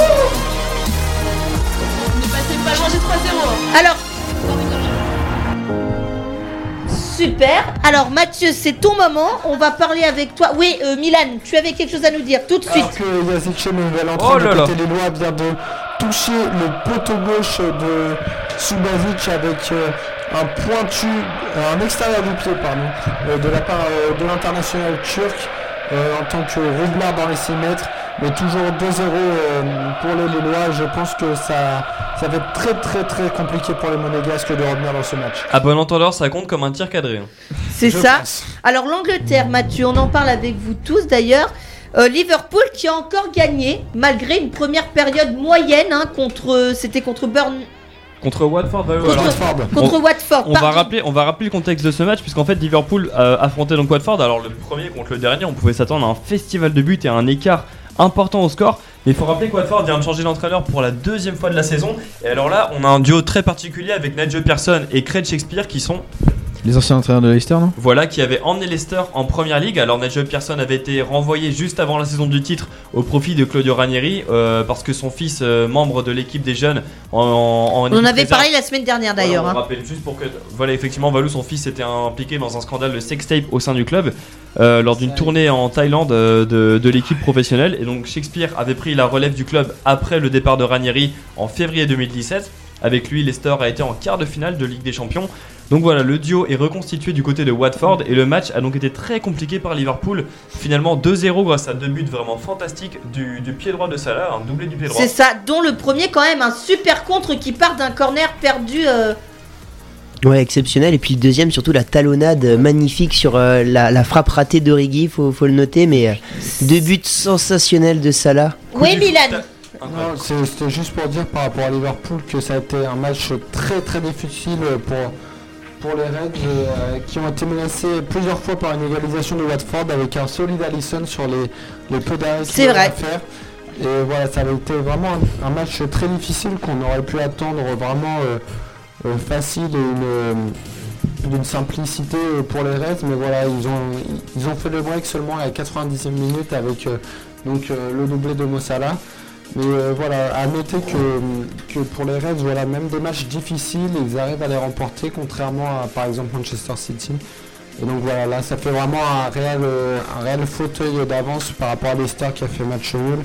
Speaker 3: On est passé pas loin des 3-0.
Speaker 1: Alors. Super. Alors Mathieu, c'est ton moment. On va parler avec toi. Oui, euh, Milan, tu avais quelque chose à nous dire tout de suite.
Speaker 6: Alors que nouvel entrant
Speaker 7: Oh
Speaker 6: de
Speaker 7: là là.
Speaker 6: côté des Lois, vient de toucher le poteau gauche de Subasic avec euh, un pointu, euh, un extérieur du pied, pardon, euh, de la part euh, de l'international turc euh, en tant que roublard dans les 6 mètres. Mais toujours 2-0 euh, pour les Lillois. Je pense que ça, ça va être très très très compliqué pour les Monégasques de revenir dans ce match.
Speaker 7: À bon entendeur, ça compte comme un tir cadré. hein.
Speaker 1: C'est ça.
Speaker 6: pense.
Speaker 1: Alors l'Angleterre, Mathieu, on en parle avec vous tous d'ailleurs. Euh, Liverpool qui a encore gagné malgré une première période moyenne hein, contre, c'était contre Burn,
Speaker 7: Contre Watford, bah,
Speaker 1: contre,
Speaker 7: alors,
Speaker 1: contre
Speaker 7: on-
Speaker 1: Watford.
Speaker 7: On va, rappeler, on va rappeler le contexte de ce match, puisqu'en fait Liverpool euh, affrontait donc Watford. Alors le premier contre le dernier, on pouvait s'attendre à un festival de buts et à un écart important au score. Mais il faut rappeler que Watford vient de changer d'entraîneur pour la deuxième fois de la saison. Et alors là, on a un duo très particulier avec Nigel Pearson et Craig Shakespeare qui sont
Speaker 8: Les anciens entraîneurs de Leicester, non?
Speaker 7: Voilà, qui avait emmené Leicester en première ligue. Alors Nigel Pearson avait été renvoyé juste avant la saison du titre au profit de Claudio Ranieri euh, parce que son fils, euh, membre de l'équipe des jeunes, en, en- en
Speaker 1: On en avait
Speaker 7: réserve-
Speaker 1: parlé la semaine dernière d'ailleurs.
Speaker 7: voilà, on
Speaker 1: hein.
Speaker 7: rappelle juste pour que. Voilà, effectivement, Valou, son fils, était impliqué dans un scandale de sextape au sein du club euh, lors d'une tournée en Thaïlande euh, de, de l'équipe professionnelle. Et donc, Shakespeare avait pris la relève du club après le départ de Ranieri en février 2017. Avec lui, Leicester a été en quart de finale de Ligue des Champions. Donc voilà, le duo est reconstitué du côté de Watford et le match a donc été très compliqué par Liverpool. Finalement 2-0 grâce à deux buts vraiment fantastiques du, du pied droit de Salah, un doublé du pied droit.
Speaker 1: C'est ça, dont le premier quand même un super contre qui part d'un corner perdu. euh,
Speaker 9: Ouais, exceptionnel. Et puis le deuxième, surtout la talonnade magnifique sur euh, la, la frappe ratée d'Origi, faut, faut le noter. Mais euh, deux buts sensationnels de Salah.
Speaker 1: Oui, Milan.
Speaker 6: Non, C'était juste pour dire par rapport à Liverpool que ça a été un match très très difficile pour, pour les Reds euh, qui ont été menacés plusieurs fois par une égalisation de Watford avec un solide Allison sur les, les peu d'arrêts qu'il
Speaker 1: C'est
Speaker 6: avait
Speaker 1: vrai.
Speaker 6: à faire. Et voilà, ça avait été vraiment un, un match très difficile qu'on aurait pu attendre vraiment euh, euh, facile et une, d'une simplicité pour les Reds, mais voilà, ils ont, ils ont fait le break seulement à la 90e minute avec euh, donc euh, le doublé de Mossala. Mais euh, voilà, à noter que, que pour les Reds, voilà, même des matchs difficiles, ils arrivent à les remporter, contrairement à par exemple Manchester City. Et donc voilà, là ça fait vraiment un réel, euh, un réel fauteuil d'avance par rapport à Leicester qui a fait match nul.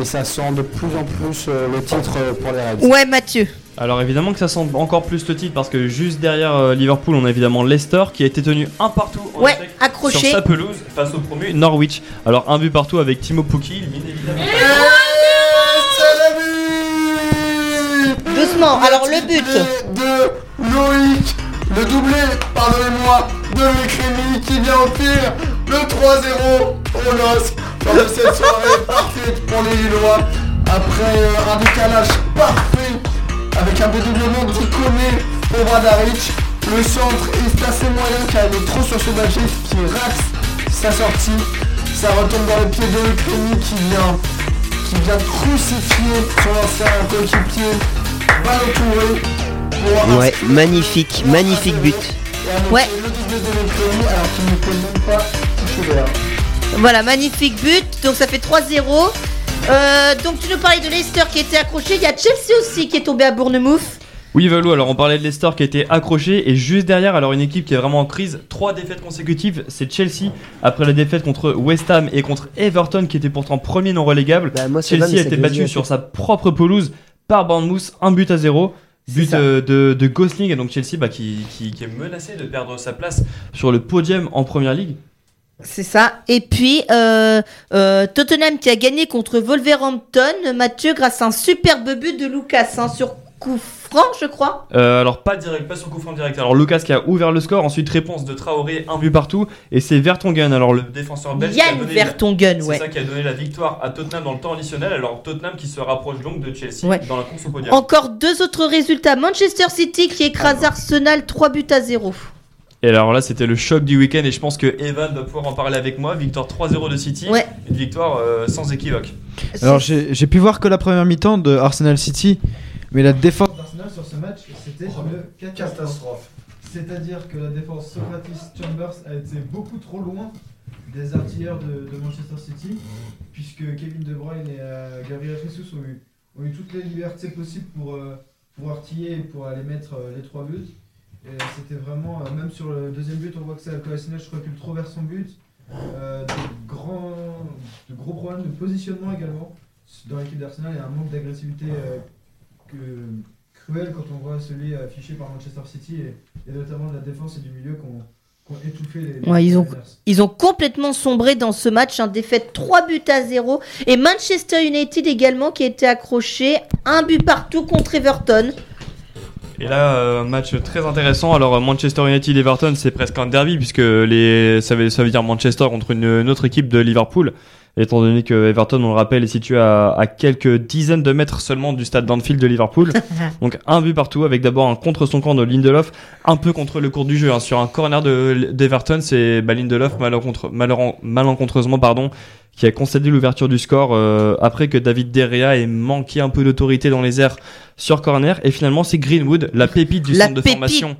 Speaker 6: Et ça sent de plus en plus euh, le titre pour les Reds.
Speaker 1: Ouais, Mathieu.
Speaker 7: Alors évidemment que ça sent encore plus le titre parce que juste derrière Liverpool, on a évidemment Leicester qui a été tenu un partout en
Speaker 1: Ouais, accroché.
Speaker 7: sur sa pelouse face au promu Norwich. Alors un but partout avec Timo Pukki,
Speaker 1: alors le but.
Speaker 6: de Loïc, le doublé, pardonnez-moi, de Loïc Rémy qui vient offrir le 3-0 au LOSC lors cette soirée (laughs) parfaite pour les Lillois. Après euh, un décalage parfait avec un dédoublement d'Ikoné au Bradaric, le centre est assez moyen car il est trop sur ce badge qui rate sa sortie. Ça retombe dans le pied de Loïc Rémy qui vient, qui vient crucifier son ancien coéquipier
Speaker 9: Ouais, magnifique, magnifique but.
Speaker 1: Ouais. Voilà, magnifique but. Donc ça fait 3-0. Euh, donc tu nous parlais de Leicester qui était accroché. Il y a Chelsea aussi qui est tombé à Bournemouth.
Speaker 7: Oui Valou, alors on parlait de Leicester qui a été accroché et juste derrière, alors une équipe qui est vraiment en crise, trois défaites consécutives, c'est Chelsea après la défaite contre West Ham et contre Everton qui était pourtant premier non relégable.
Speaker 9: Bah,
Speaker 7: Chelsea a été battu sur sa propre pelouse par Bournemouth, un but à zéro. But de, de Gosling et donc Chelsea bah, qui, qui- qui est menacé de perdre sa place sur le podium en première ligue.
Speaker 1: C'est ça. Et puis euh, euh, Tottenham qui a gagné contre Wolverhampton, Mathieu, grâce à un superbe but de Lucas hein, sur coup franc, je crois.
Speaker 7: Euh, alors pas direct, pas sur coup franc direct. Alors Lucas qui a ouvert le score, ensuite réponse de Traoré, un but partout, et c'est Vertonghen, alors le défenseur belge. qui a
Speaker 1: Yann
Speaker 7: donné-
Speaker 1: Vertonghen,
Speaker 7: C'est
Speaker 1: ouais.
Speaker 7: ça qui a donné la victoire à Tottenham dans le temps additionnel. Alors Tottenham qui se rapproche donc de Chelsea
Speaker 1: Ouais.
Speaker 7: dans la course au podium.
Speaker 1: Encore deux autres résultats. Manchester City qui écrase Arsenal 3 buts à 0.
Speaker 7: Et alors là c'était le choc du week-end et je pense que Evan va pouvoir en parler avec moi. Victoire 3-0 de City,
Speaker 1: Ouais.
Speaker 7: une victoire euh, sans équivoque.
Speaker 8: Alors j'ai j'ai pu voir que la première mi-temps de Arsenal City, mais la défense d'Arsenal sur ce match, c'était une catastrophe. C'est-à-dire que la défense Socrates Chambers a été beaucoup trop loin des artilleurs de, de Manchester City, puisque Kevin De Bruyne et euh, Gabriel Jesus ont eu, ont eu toutes les libertés possibles pour, euh, pour artiller et pour aller mettre euh, les trois buts. Et c'était vraiment, même sur le deuxième but, on voit que c'est Kolasinac recule trop vers son but. De, grands, de gros problèmes de positionnement également dans l'équipe d'Arsenal. A un manque d'agressivité que- cruel quand on voit celui affiché par Manchester City et, et notamment de la défense et du milieu qui ont, qui ont étouffé les. les
Speaker 1: Ouais, ils ont,
Speaker 8: Niners.
Speaker 1: ils ont complètement sombré dans ce match, un défaite 3 buts à 0. Et Manchester United également qui a été accroché, un but partout contre Everton.
Speaker 7: Et là, euh, match très intéressant. Alors, Manchester United Everton, c'est presque un derby puisque les, ça, veut, ça veut dire Manchester contre une, une autre équipe de Liverpool. Étant donné que Everton, on le rappelle, est situé à, à quelques dizaines de mètres seulement du stade d'Anfield de Liverpool. (laughs) Donc, un but partout avec d'abord un contre son camp de Lindelof, un peu contre le cours du jeu. hein. Sur un corner de- d'Everton, c'est bah, Lindelof malencontre- malheureux- malencontreusement pardon, qui a concédé l'ouverture du score euh, après que David Derrea ait manqué un peu d'autorité dans les airs sur corner. Et finalement, c'est Greenwood, la pépite du
Speaker 1: La
Speaker 7: centre de formation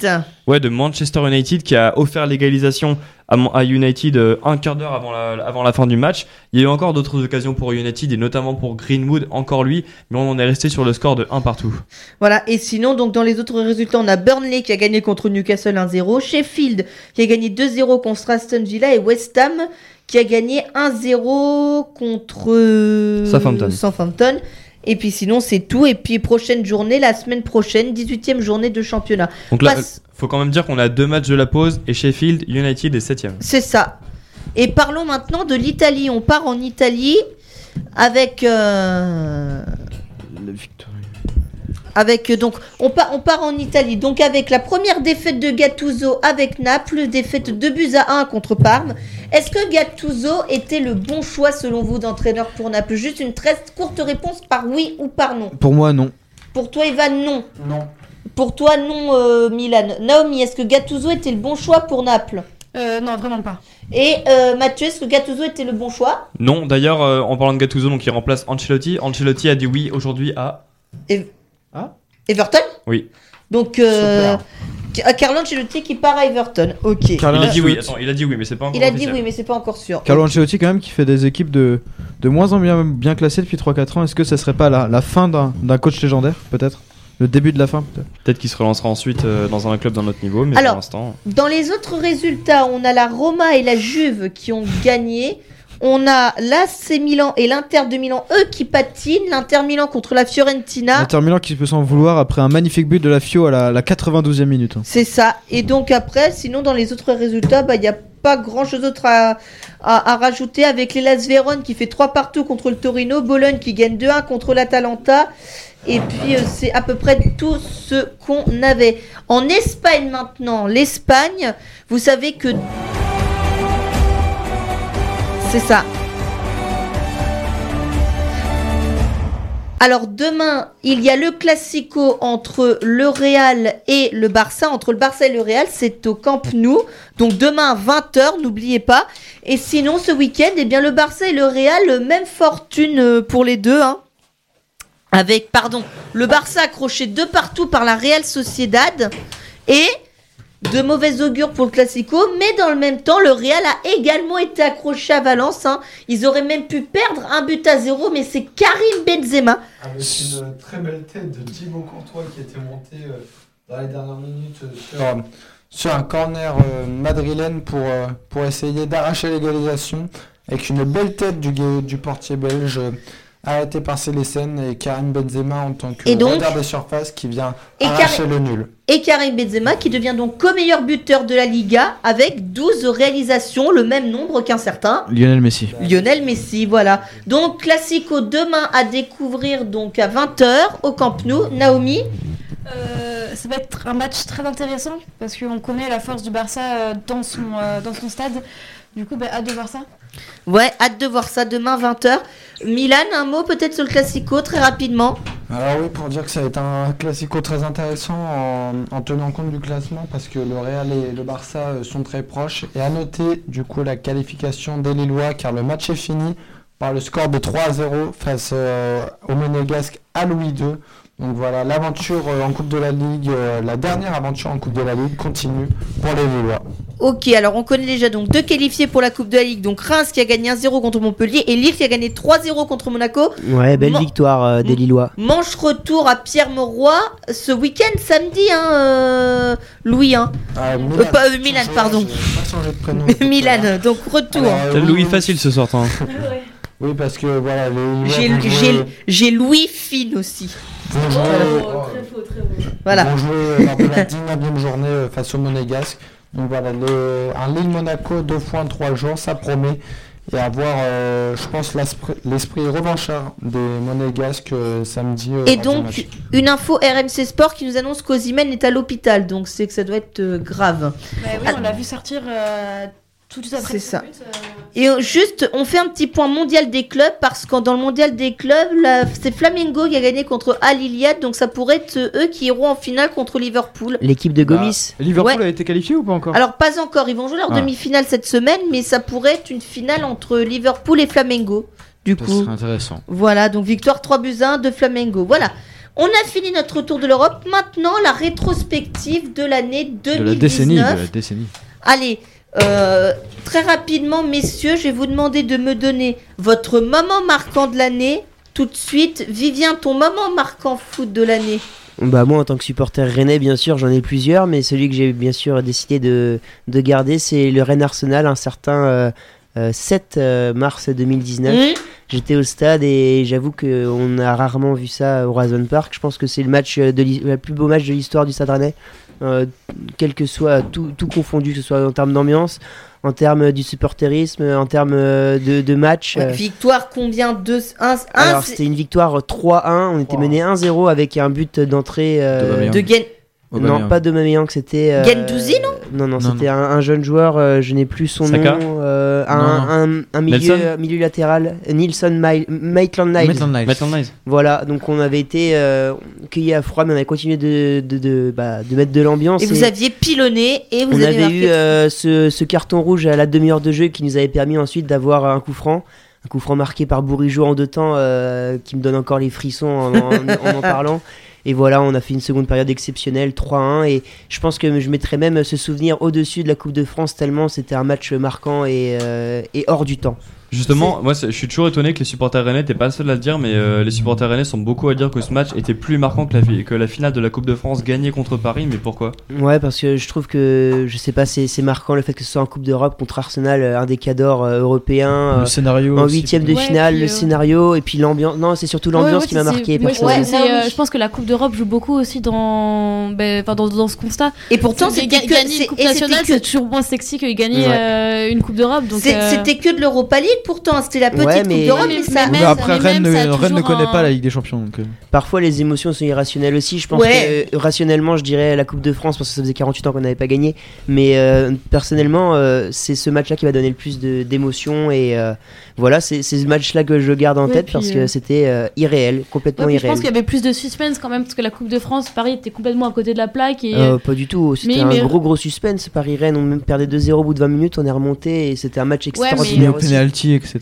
Speaker 7: ouais, de Manchester United qui a offert l'égalisation à United euh, un quart d'heure avant la, avant la fin du match. Il y a eu encore d'autres occasions pour United et notamment pour Greenwood, encore lui, mais on en est resté sur le score de 1 partout.
Speaker 1: Voilà, et sinon, donc dans les autres résultats, on a Burnley qui a gagné contre Newcastle 1-0, Sheffield qui a gagné 2-0 contre Aston Villa et West Ham qui a gagné 1-0 contre euh,
Speaker 7: Southampton.
Speaker 1: Southampton. Et puis sinon, c'est tout. Et puis prochaine journée, la semaine prochaine, 18e journée de championnat.
Speaker 7: Donc là,
Speaker 1: Passe-
Speaker 7: faut quand même dire qu'on a deux matchs de la pause et Sheffield United est 7
Speaker 1: C'est ça. Et parlons maintenant de l'Italie. On part en Italie avec. euh, Avec euh, donc on part on part en Italie donc avec la première défaite de Gattuso avec Naples défaite de buts à 1 contre Parme. Est-ce que Gattuso était le bon choix selon vous d'entraîneur pour Naples? Juste une très courte réponse par oui ou par non.
Speaker 8: Pour moi, non.
Speaker 1: Pour toi Evan non.
Speaker 6: Non.
Speaker 1: Pour toi non euh, Milan. Naomi est-ce que Gattuso était le bon choix pour Naples?
Speaker 3: Euh, non, vraiment pas.
Speaker 1: Et euh, Mathieu est-ce que Gattuso était le bon choix?
Speaker 7: Non, d'ailleurs, euh, en parlant de Gattuso, donc il remplace Ancelotti. Ancelotti a dit oui aujourd'hui à.
Speaker 1: Et-
Speaker 8: Ah
Speaker 1: Everton
Speaker 7: Oui.
Speaker 1: Donc, euh, Ca- Carlo Ancelotti qui part à Everton. Ok.
Speaker 7: il a dit oui, attends, il a dit oui, mais c'est pas encore
Speaker 1: Il a dit oui, mais c'est pas encore sûr.
Speaker 8: Carlo Ancelotti quand même qui fait des équipes de, de moins en moins bien classé depuis 3-4 ans. Est-ce que ça serait pas la, la fin d'un d'un coach légendaire, peut-être? Le début de la fin, peut-être?
Speaker 7: Peut-être qu'il se relancera ensuite euh, dans un club d'un autre niveau, mais
Speaker 1: Alors,
Speaker 7: pour l'instant.
Speaker 1: Dans les autres résultats, on a la Roma et la Juve qui ont gagné. On a l'AC Milan et l'Inter de Milan, eux qui patinent. L'Inter Milan contre la Fiorentina.
Speaker 8: Inter Milan qui peut s'en vouloir après un magnifique but de la Fio à la, la 92e minute.
Speaker 1: C'est ça. Et donc après, sinon dans les autres résultats, bah il n'y a pas grand chose d'autre à, à, à rajouter avec l'Elas Vérone qui fait 3 partout contre le Torino, Bologne qui gagne 2-1 contre l'Atalanta. Et puis euh, c'est à peu près tout ce qu'on avait. En Espagne maintenant, l'Espagne, vous savez que ça. Alors demain, il y a le classico entre le Real et le Barça. Entre le Barça et le Real, c'est au Camp Nou. Donc demain à 20h, n'oubliez pas. Et sinon, ce week-end, eh bien le Barça et le Real, même fortune euh, pour les deux. hein. Avec, pardon, le Barça accroché de partout par la Real Sociedad. Et de mauvais augure pour le Classico, mais dans le même temps, le Real a également été accroché à Valence. hein. Ils auraient même pu perdre un but à zéro, mais c'est Karim Benzema.
Speaker 6: Avec une très belle tête de Thibaut Courtois qui était monté euh, dans les dernières minutes euh, sur, sur un corner euh, madrilène pour, euh, pour essayer d'arracher l'égalisation. Avec une belle tête du, du portier belge euh, arrêté par Célestine et Karim Benzema en tant que
Speaker 1: donc-
Speaker 6: regard des surfaces qui vient
Speaker 1: Et
Speaker 6: arracher
Speaker 1: Karim-
Speaker 6: le nul.
Speaker 1: Et Karim Benzema qui devient donc co-meilleur buteur de la Liga avec 12 réalisations, le même nombre qu'un certain
Speaker 8: Lionel Messi.
Speaker 1: Lionel Messi, voilà. Donc Classico demain à découvrir donc à 20h au Camp Nou. Naomi
Speaker 3: Euh, ça va être un match très intéressant parce qu'on connaît la force du Barça euh, dans son, euh, dans son stade. Du coup, bah, hâte de voir ça.
Speaker 1: Ouais, hâte de voir ça demain 20h. Milan, un mot peut-être sur le Classico très rapidement.
Speaker 6: Alors oui, pour dire que ça va être un classico très intéressant en, en tenant compte du classement parce que le Real et le Barça euh, sont très proches. Et à noter du coup la qualification des Lillois car le match est fini par le score de 3 à 0 face euh, au Monégasque à Louis II. Donc voilà, l'aventure euh, en Coupe de la Ligue, euh, la dernière aventure en Coupe de la Ligue continue pour les Lillois.
Speaker 1: Ok, alors on connaît déjà donc deux qualifiés pour la Coupe de la Ligue. Donc Reims qui a gagné 1-0 contre Montpellier et Lille qui a gagné 3-0 contre Monaco.
Speaker 9: Ouais, belle
Speaker 1: Man-
Speaker 9: victoire euh, des Lillois.
Speaker 1: Manche retour à Pierre-Mauroy ce week-end, samedi, hein, euh, Louis. Hein.
Speaker 6: Ah,
Speaker 1: Euh, pas, euh, Milan, pardon.
Speaker 6: Pas changé de prénom. (laughs)
Speaker 1: Milan, donc retour.
Speaker 6: Alors, euh,
Speaker 7: Louis
Speaker 6: oui.
Speaker 7: facile ce soir, hein. (laughs)
Speaker 6: Oui, parce que voilà, les
Speaker 1: J'ai Louis Fine aussi.
Speaker 6: vont jouer-
Speaker 1: Voilà.
Speaker 6: Ils vont jouer lors de la (laughs) 19e journée euh, face au Monégasque. Donc voilà, le- un Lille-Monaco deux fois en trois jours, ça promet. Et avoir, euh, je pense, l'esprit l'esprit revanchard des Monégasques euh, samedi. euh,
Speaker 1: Et donc,
Speaker 6: match.
Speaker 1: une info RMC Sport qui nous annonce qu'Ozimène est à l'hôpital. Donc, c'est que ça doit être euh, grave.
Speaker 3: Bah oui, on l'a vu sortir euh, tout suite après.
Speaker 1: C'est
Speaker 3: ce
Speaker 1: ça.
Speaker 3: but, euh,
Speaker 1: Et euh, juste, on fait un petit point mondial des clubs parce que dans le mondial des clubs, c'est Flamengo qui a gagné contre Al Hilliard. Donc, ça pourrait être euh, eux qui iront en finale contre Liverpool.
Speaker 9: L'équipe de Gomis.
Speaker 8: Liverpool
Speaker 1: Ouais.
Speaker 8: a été qualifié ou pas encore?
Speaker 1: Alors, pas encore. Ils vont jouer leur
Speaker 8: Ah.
Speaker 1: demi-finale cette semaine, mais ça pourrait être une finale entre Liverpool et Flamengo. Du
Speaker 8: Ça
Speaker 1: coup.
Speaker 8: serait intéressant.
Speaker 1: Voilà, donc victoire 3 buts à 1 de Flamengo. Voilà. On a fini notre tour de l'Europe. Maintenant, la rétrospective de l'année 2019.
Speaker 8: De la décennie. De la décennie.
Speaker 1: Allez, euh, très rapidement, messieurs, je vais vous demander de me donner votre moment marquant de l'année. Tout de suite, Vivien, ton moment marquant foot de l'année.
Speaker 9: Bah moi en tant que supporter rennais bien sûr j'en ai plusieurs mais celui que j'ai bien sûr décidé de, de garder c'est le Rennes Arsenal un certain euh, euh, 7 euh, mars 2019.
Speaker 1: Mmh.
Speaker 9: J'étais au stade et j'avoue qu'on a rarement vu ça au Horizon Park. Je pense que c'est le match de le plus beau match de l'histoire du Stade Rennais. Euh, quel que soit tout, tout confondu, que ce soit en termes d'ambiance, en termes du supporterisme, en termes euh, de, de match.
Speaker 1: Ouais,
Speaker 9: euh,
Speaker 1: Victoire combien 2 1
Speaker 9: alors c'était une victoire 3-1, on était mené 1-0 avec un but d'entrée euh,
Speaker 8: D'Aubameyang.
Speaker 1: de Gen
Speaker 8: Aubameyang.
Speaker 9: non pas de Mameyang, c'était euh,
Speaker 1: Gendouzi, non
Speaker 9: Non non,
Speaker 8: Non,
Speaker 9: c'était un, un jeune joueur, euh, je n'ai plus son
Speaker 7: Saka
Speaker 9: nom, euh, un,
Speaker 8: Non,
Speaker 9: un, un milieu,
Speaker 7: Nelson
Speaker 9: euh, milieu latéral, Nilsson Maitland Niles. Voilà, donc on avait été euh, cueillis à froid, mais on avait continué de, de, de, bah, de mettre de l'ambiance.
Speaker 1: Et vous aviez pilonné et vous
Speaker 9: on
Speaker 1: avez
Speaker 9: avait
Speaker 1: marqué.
Speaker 9: eu euh, ce, ce carton rouge à la demi-heure de jeu qui nous avait permis ensuite d'avoir un coup franc. Un coup franc marqué par Bourigeau en deux temps euh, qui me donne encore les frissons en en, en en parlant. (laughs) Et voilà, on a fait une seconde période exceptionnelle, 3-1. Et je pense que je mettrais même ce souvenir au-dessus de la Coupe de France tellement c'était un match marquant et, euh, et hors du temps.
Speaker 7: Justement, moi je suis toujours étonné que les supporters rennais, t'es pas le seul à le dire, mais euh, les supporters rennais sont beaucoup à dire que ce match était plus marquant que la, fi- que la finale de la Coupe de France gagnée contre Paris, mais pourquoi?
Speaker 9: Ouais, parce que je trouve que, je sais pas, c'est c'est marquant le fait que ce soit en Coupe d'Europe contre Arsenal, euh, un des cadors euh, européens.
Speaker 8: Le
Speaker 9: euh,
Speaker 8: scénario
Speaker 9: En huitième de finale, le
Speaker 3: euh,
Speaker 9: scénario, et puis l'ambiance. Non, c'est surtout l'ambiance
Speaker 3: Ouais, ouais,
Speaker 9: qui m'a marqué.
Speaker 3: je, pense que
Speaker 9: personnellement.
Speaker 3: c'est, euh, je pense que la Coupe d'Europe joue beaucoup aussi dans, ben, enfin, dans, dans ce constat.
Speaker 1: Et pourtant,
Speaker 3: C'est-
Speaker 1: c'était
Speaker 3: ga-
Speaker 1: que-
Speaker 3: gagner une Coupe nationale,
Speaker 1: que-
Speaker 3: c'est toujours moins sexy que gagner une Coupe d'Europe.
Speaker 1: C'était que de l'Europa League pourtant, c'était la petite
Speaker 9: Ouais,
Speaker 1: Coupe
Speaker 9: mais-
Speaker 1: d'Europe, mais,
Speaker 3: mais
Speaker 1: ça.
Speaker 8: Mais après, Rennes,
Speaker 3: même, ça a
Speaker 8: ne, Rennes ne
Speaker 3: toujours
Speaker 8: connaît
Speaker 3: un-
Speaker 8: pas la Ligue des Champions. Donc, euh.
Speaker 9: Parfois, les émotions sont irrationnelles aussi. Je pense
Speaker 1: Ouais.
Speaker 9: que euh, rationnellement, je dirais la Coupe de France parce que ça faisait 48 ans qu'on n'avait pas gagné. Mais euh, personnellement, euh, c'est ce match-là qui va donner le plus d'émotions. Et euh, voilà, c'est ce match-là que je garde en
Speaker 3: Ouais,
Speaker 9: tête parce
Speaker 3: euh,
Speaker 9: que c'était euh, irréel, complètement
Speaker 3: ouais, puis je
Speaker 9: irréel.
Speaker 3: pense qu'il y avait plus de suspense quand même, parce que la Coupe de France, Paris était complètement à côté de la plaque. Et,
Speaker 9: Euh, pas du tout, c'était un
Speaker 3: mais-
Speaker 9: gros gros suspense. Paris-Rennes, on même perdait 2-0 au bout de 20 minutes, on est remonté et c'était un match extraordinaire. aussi.
Speaker 8: Etc.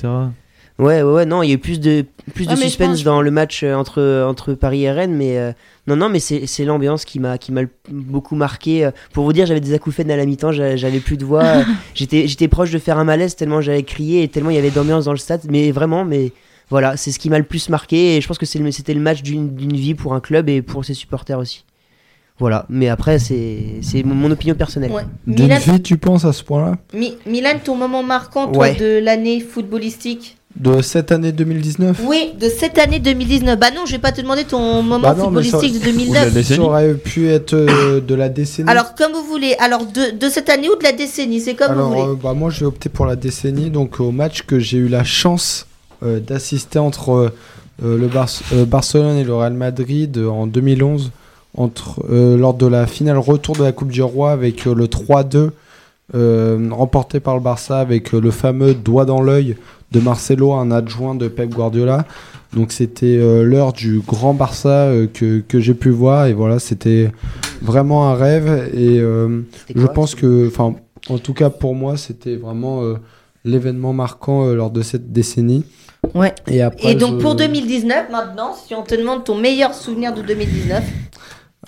Speaker 9: Ouais, ouais, ouais, non, il y a eu plus de, plus
Speaker 3: Ouais,
Speaker 9: de suspense
Speaker 3: pense-
Speaker 9: dans le match euh, entre, entre Paris et Rennes, mais euh, non, non, mais c'est c'est l'ambiance qui m'a qui m'a le- beaucoup marqué. euh. Pour vous dire, j'avais des acouphènes à la mi-temps, j'a- j'avais plus de voix, (laughs) j'étais j'étais proche de faire un malaise tellement j'avais crié et tellement il y avait d'ambiance dans le stade, mais vraiment, mais voilà, c'est ce qui m'a le plus marqué et je pense que c'est le- c'était le match d'une d'une vie pour un club et pour ses supporters aussi. Voilà, mais après, c'est c'est mon, opinion personnelle.
Speaker 1: Ouais. Milan,
Speaker 6: vie, tu penses à ce point-là
Speaker 1: Mi- Milan, ton moment marquant, toi,
Speaker 6: Ouais.
Speaker 1: de l'année footballistique
Speaker 6: De cette année 2019
Speaker 1: Oui, de cette année 2019. Bah non, je vais pas te demander ton moment
Speaker 6: Bah non, mais ça-
Speaker 1: footballistique de 2009.
Speaker 6: Ça aurait pu être euh, de la décennie.
Speaker 1: Alors, comme vous voulez. Alors, de, de cette année ou de la décennie, c'est comme
Speaker 6: Alors,
Speaker 1: vous voulez.
Speaker 6: euh, bah, moi, je vais opter pour la décennie. Donc, au match que j'ai eu la chance euh, d'assister entre le Bar- euh, Barcelone et le Real Madrid euh, en 2011, entre, euh, lors de la finale retour de la Coupe du Roi avec euh, le 3-2 euh, remporté par le Barça avec euh, le fameux doigt dans l'œil de Marcelo, un adjoint de Pep Guardiola. Donc c'était euh, l'heure du grand Barça euh, que, que j'ai pu voir et voilà c'était vraiment un rêve et euh, je
Speaker 9: quoi,
Speaker 6: pense que enfin en tout cas pour moi c'était vraiment euh, l'événement marquant euh, lors de cette décennie.
Speaker 1: Ouais.
Speaker 6: Et après
Speaker 1: Et donc,
Speaker 6: je-
Speaker 1: pour 2019, maintenant, si on te demande ton meilleur souvenir de 2019,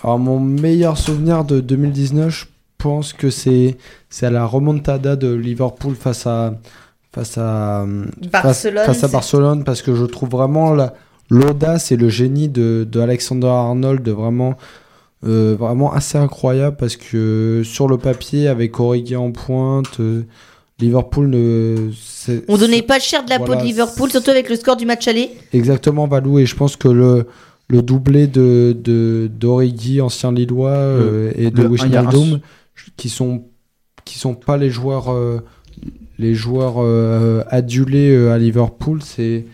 Speaker 6: Alors mon meilleur souvenir de 2019, je pense que c'est c'est à la remontada de Liverpool face à face à
Speaker 1: Barcelone,
Speaker 6: face, à Barcelone parce que je trouve vraiment la- l'audace et le génie de, de Alexander Arnold vraiment euh, vraiment assez incroyable parce que sur le papier avec Origi en pointe euh, Liverpool ne
Speaker 1: on donnait pas cher de la peau de Liverpool, surtout avec le score du match aller.
Speaker 6: Exactement, Valou, et je pense que le, le doublé de, de, d'Origi, ancien Lillois, euh, et de Wijnaldum, qui sont, qui sont pas les joueurs, euh, les joueurs euh, adulés euh, à Liverpool, c'est,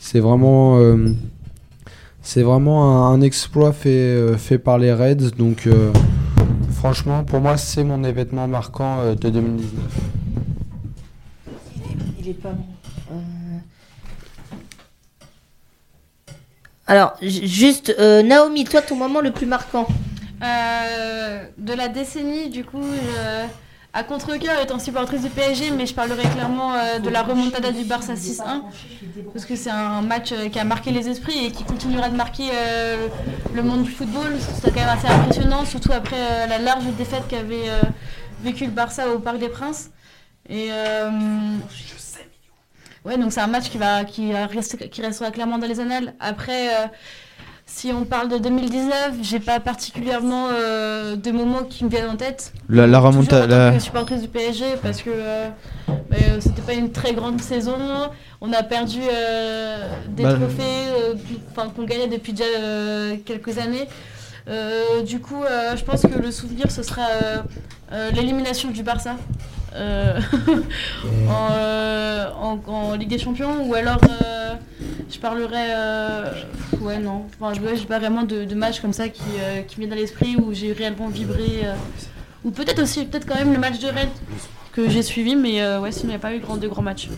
Speaker 6: c'est vraiment, euh, c'est vraiment un, un exploit fait, euh, fait par les Reds, donc euh, franchement, pour moi, c'est mon événement marquant euh, de 2019.
Speaker 1: Il est pas bon. Euh. Alors, juste, euh, Naomi, toi, ton moment le plus marquant
Speaker 3: Euh, de la décennie, du coup, je- à contre-cœur, étant supportrice du PSG, mais je parlerai clairement euh, de la remontada du Barça 6-1, parce que c'est un match euh, qui a marqué les esprits et qui continuera de marquer euh, le monde du football. C'était quand même assez impressionnant, surtout après euh, la large défaite qu'avait euh, vécu le Barça au Parc des Princes. Et euh, ouais, donc c'est un match qui va qui qui restera clairement dans les annales. Après. euh, si on parle de 2019, j'ai pas particulièrement euh, de moments qui me viennent en tête.
Speaker 8: La- la
Speaker 3: Toujours
Speaker 8: remonta-
Speaker 3: en tant
Speaker 8: la-
Speaker 3: que supportrice du PSG parce que euh, c'était pas une très grande saison. On a perdu des
Speaker 8: Bah,
Speaker 3: trophées qu'on gagnait depuis déjà quelques années. Euh, du coup, euh, je pense que le souvenir ce sera euh, l'élimination du Barça. Euh, (laughs) en, euh, en- en Ligue des Champions ou alors euh, je parlerai euh, ouais non. Enfin, je j'ai pas vraiment de, de match comme ça qui, euh, qui me vient à l'esprit où j'ai réellement vibré ou peut-être aussi peut-être quand même le match de Rennes que j'ai suivi mais ouais sinon il n'y a pas eu de grands matchs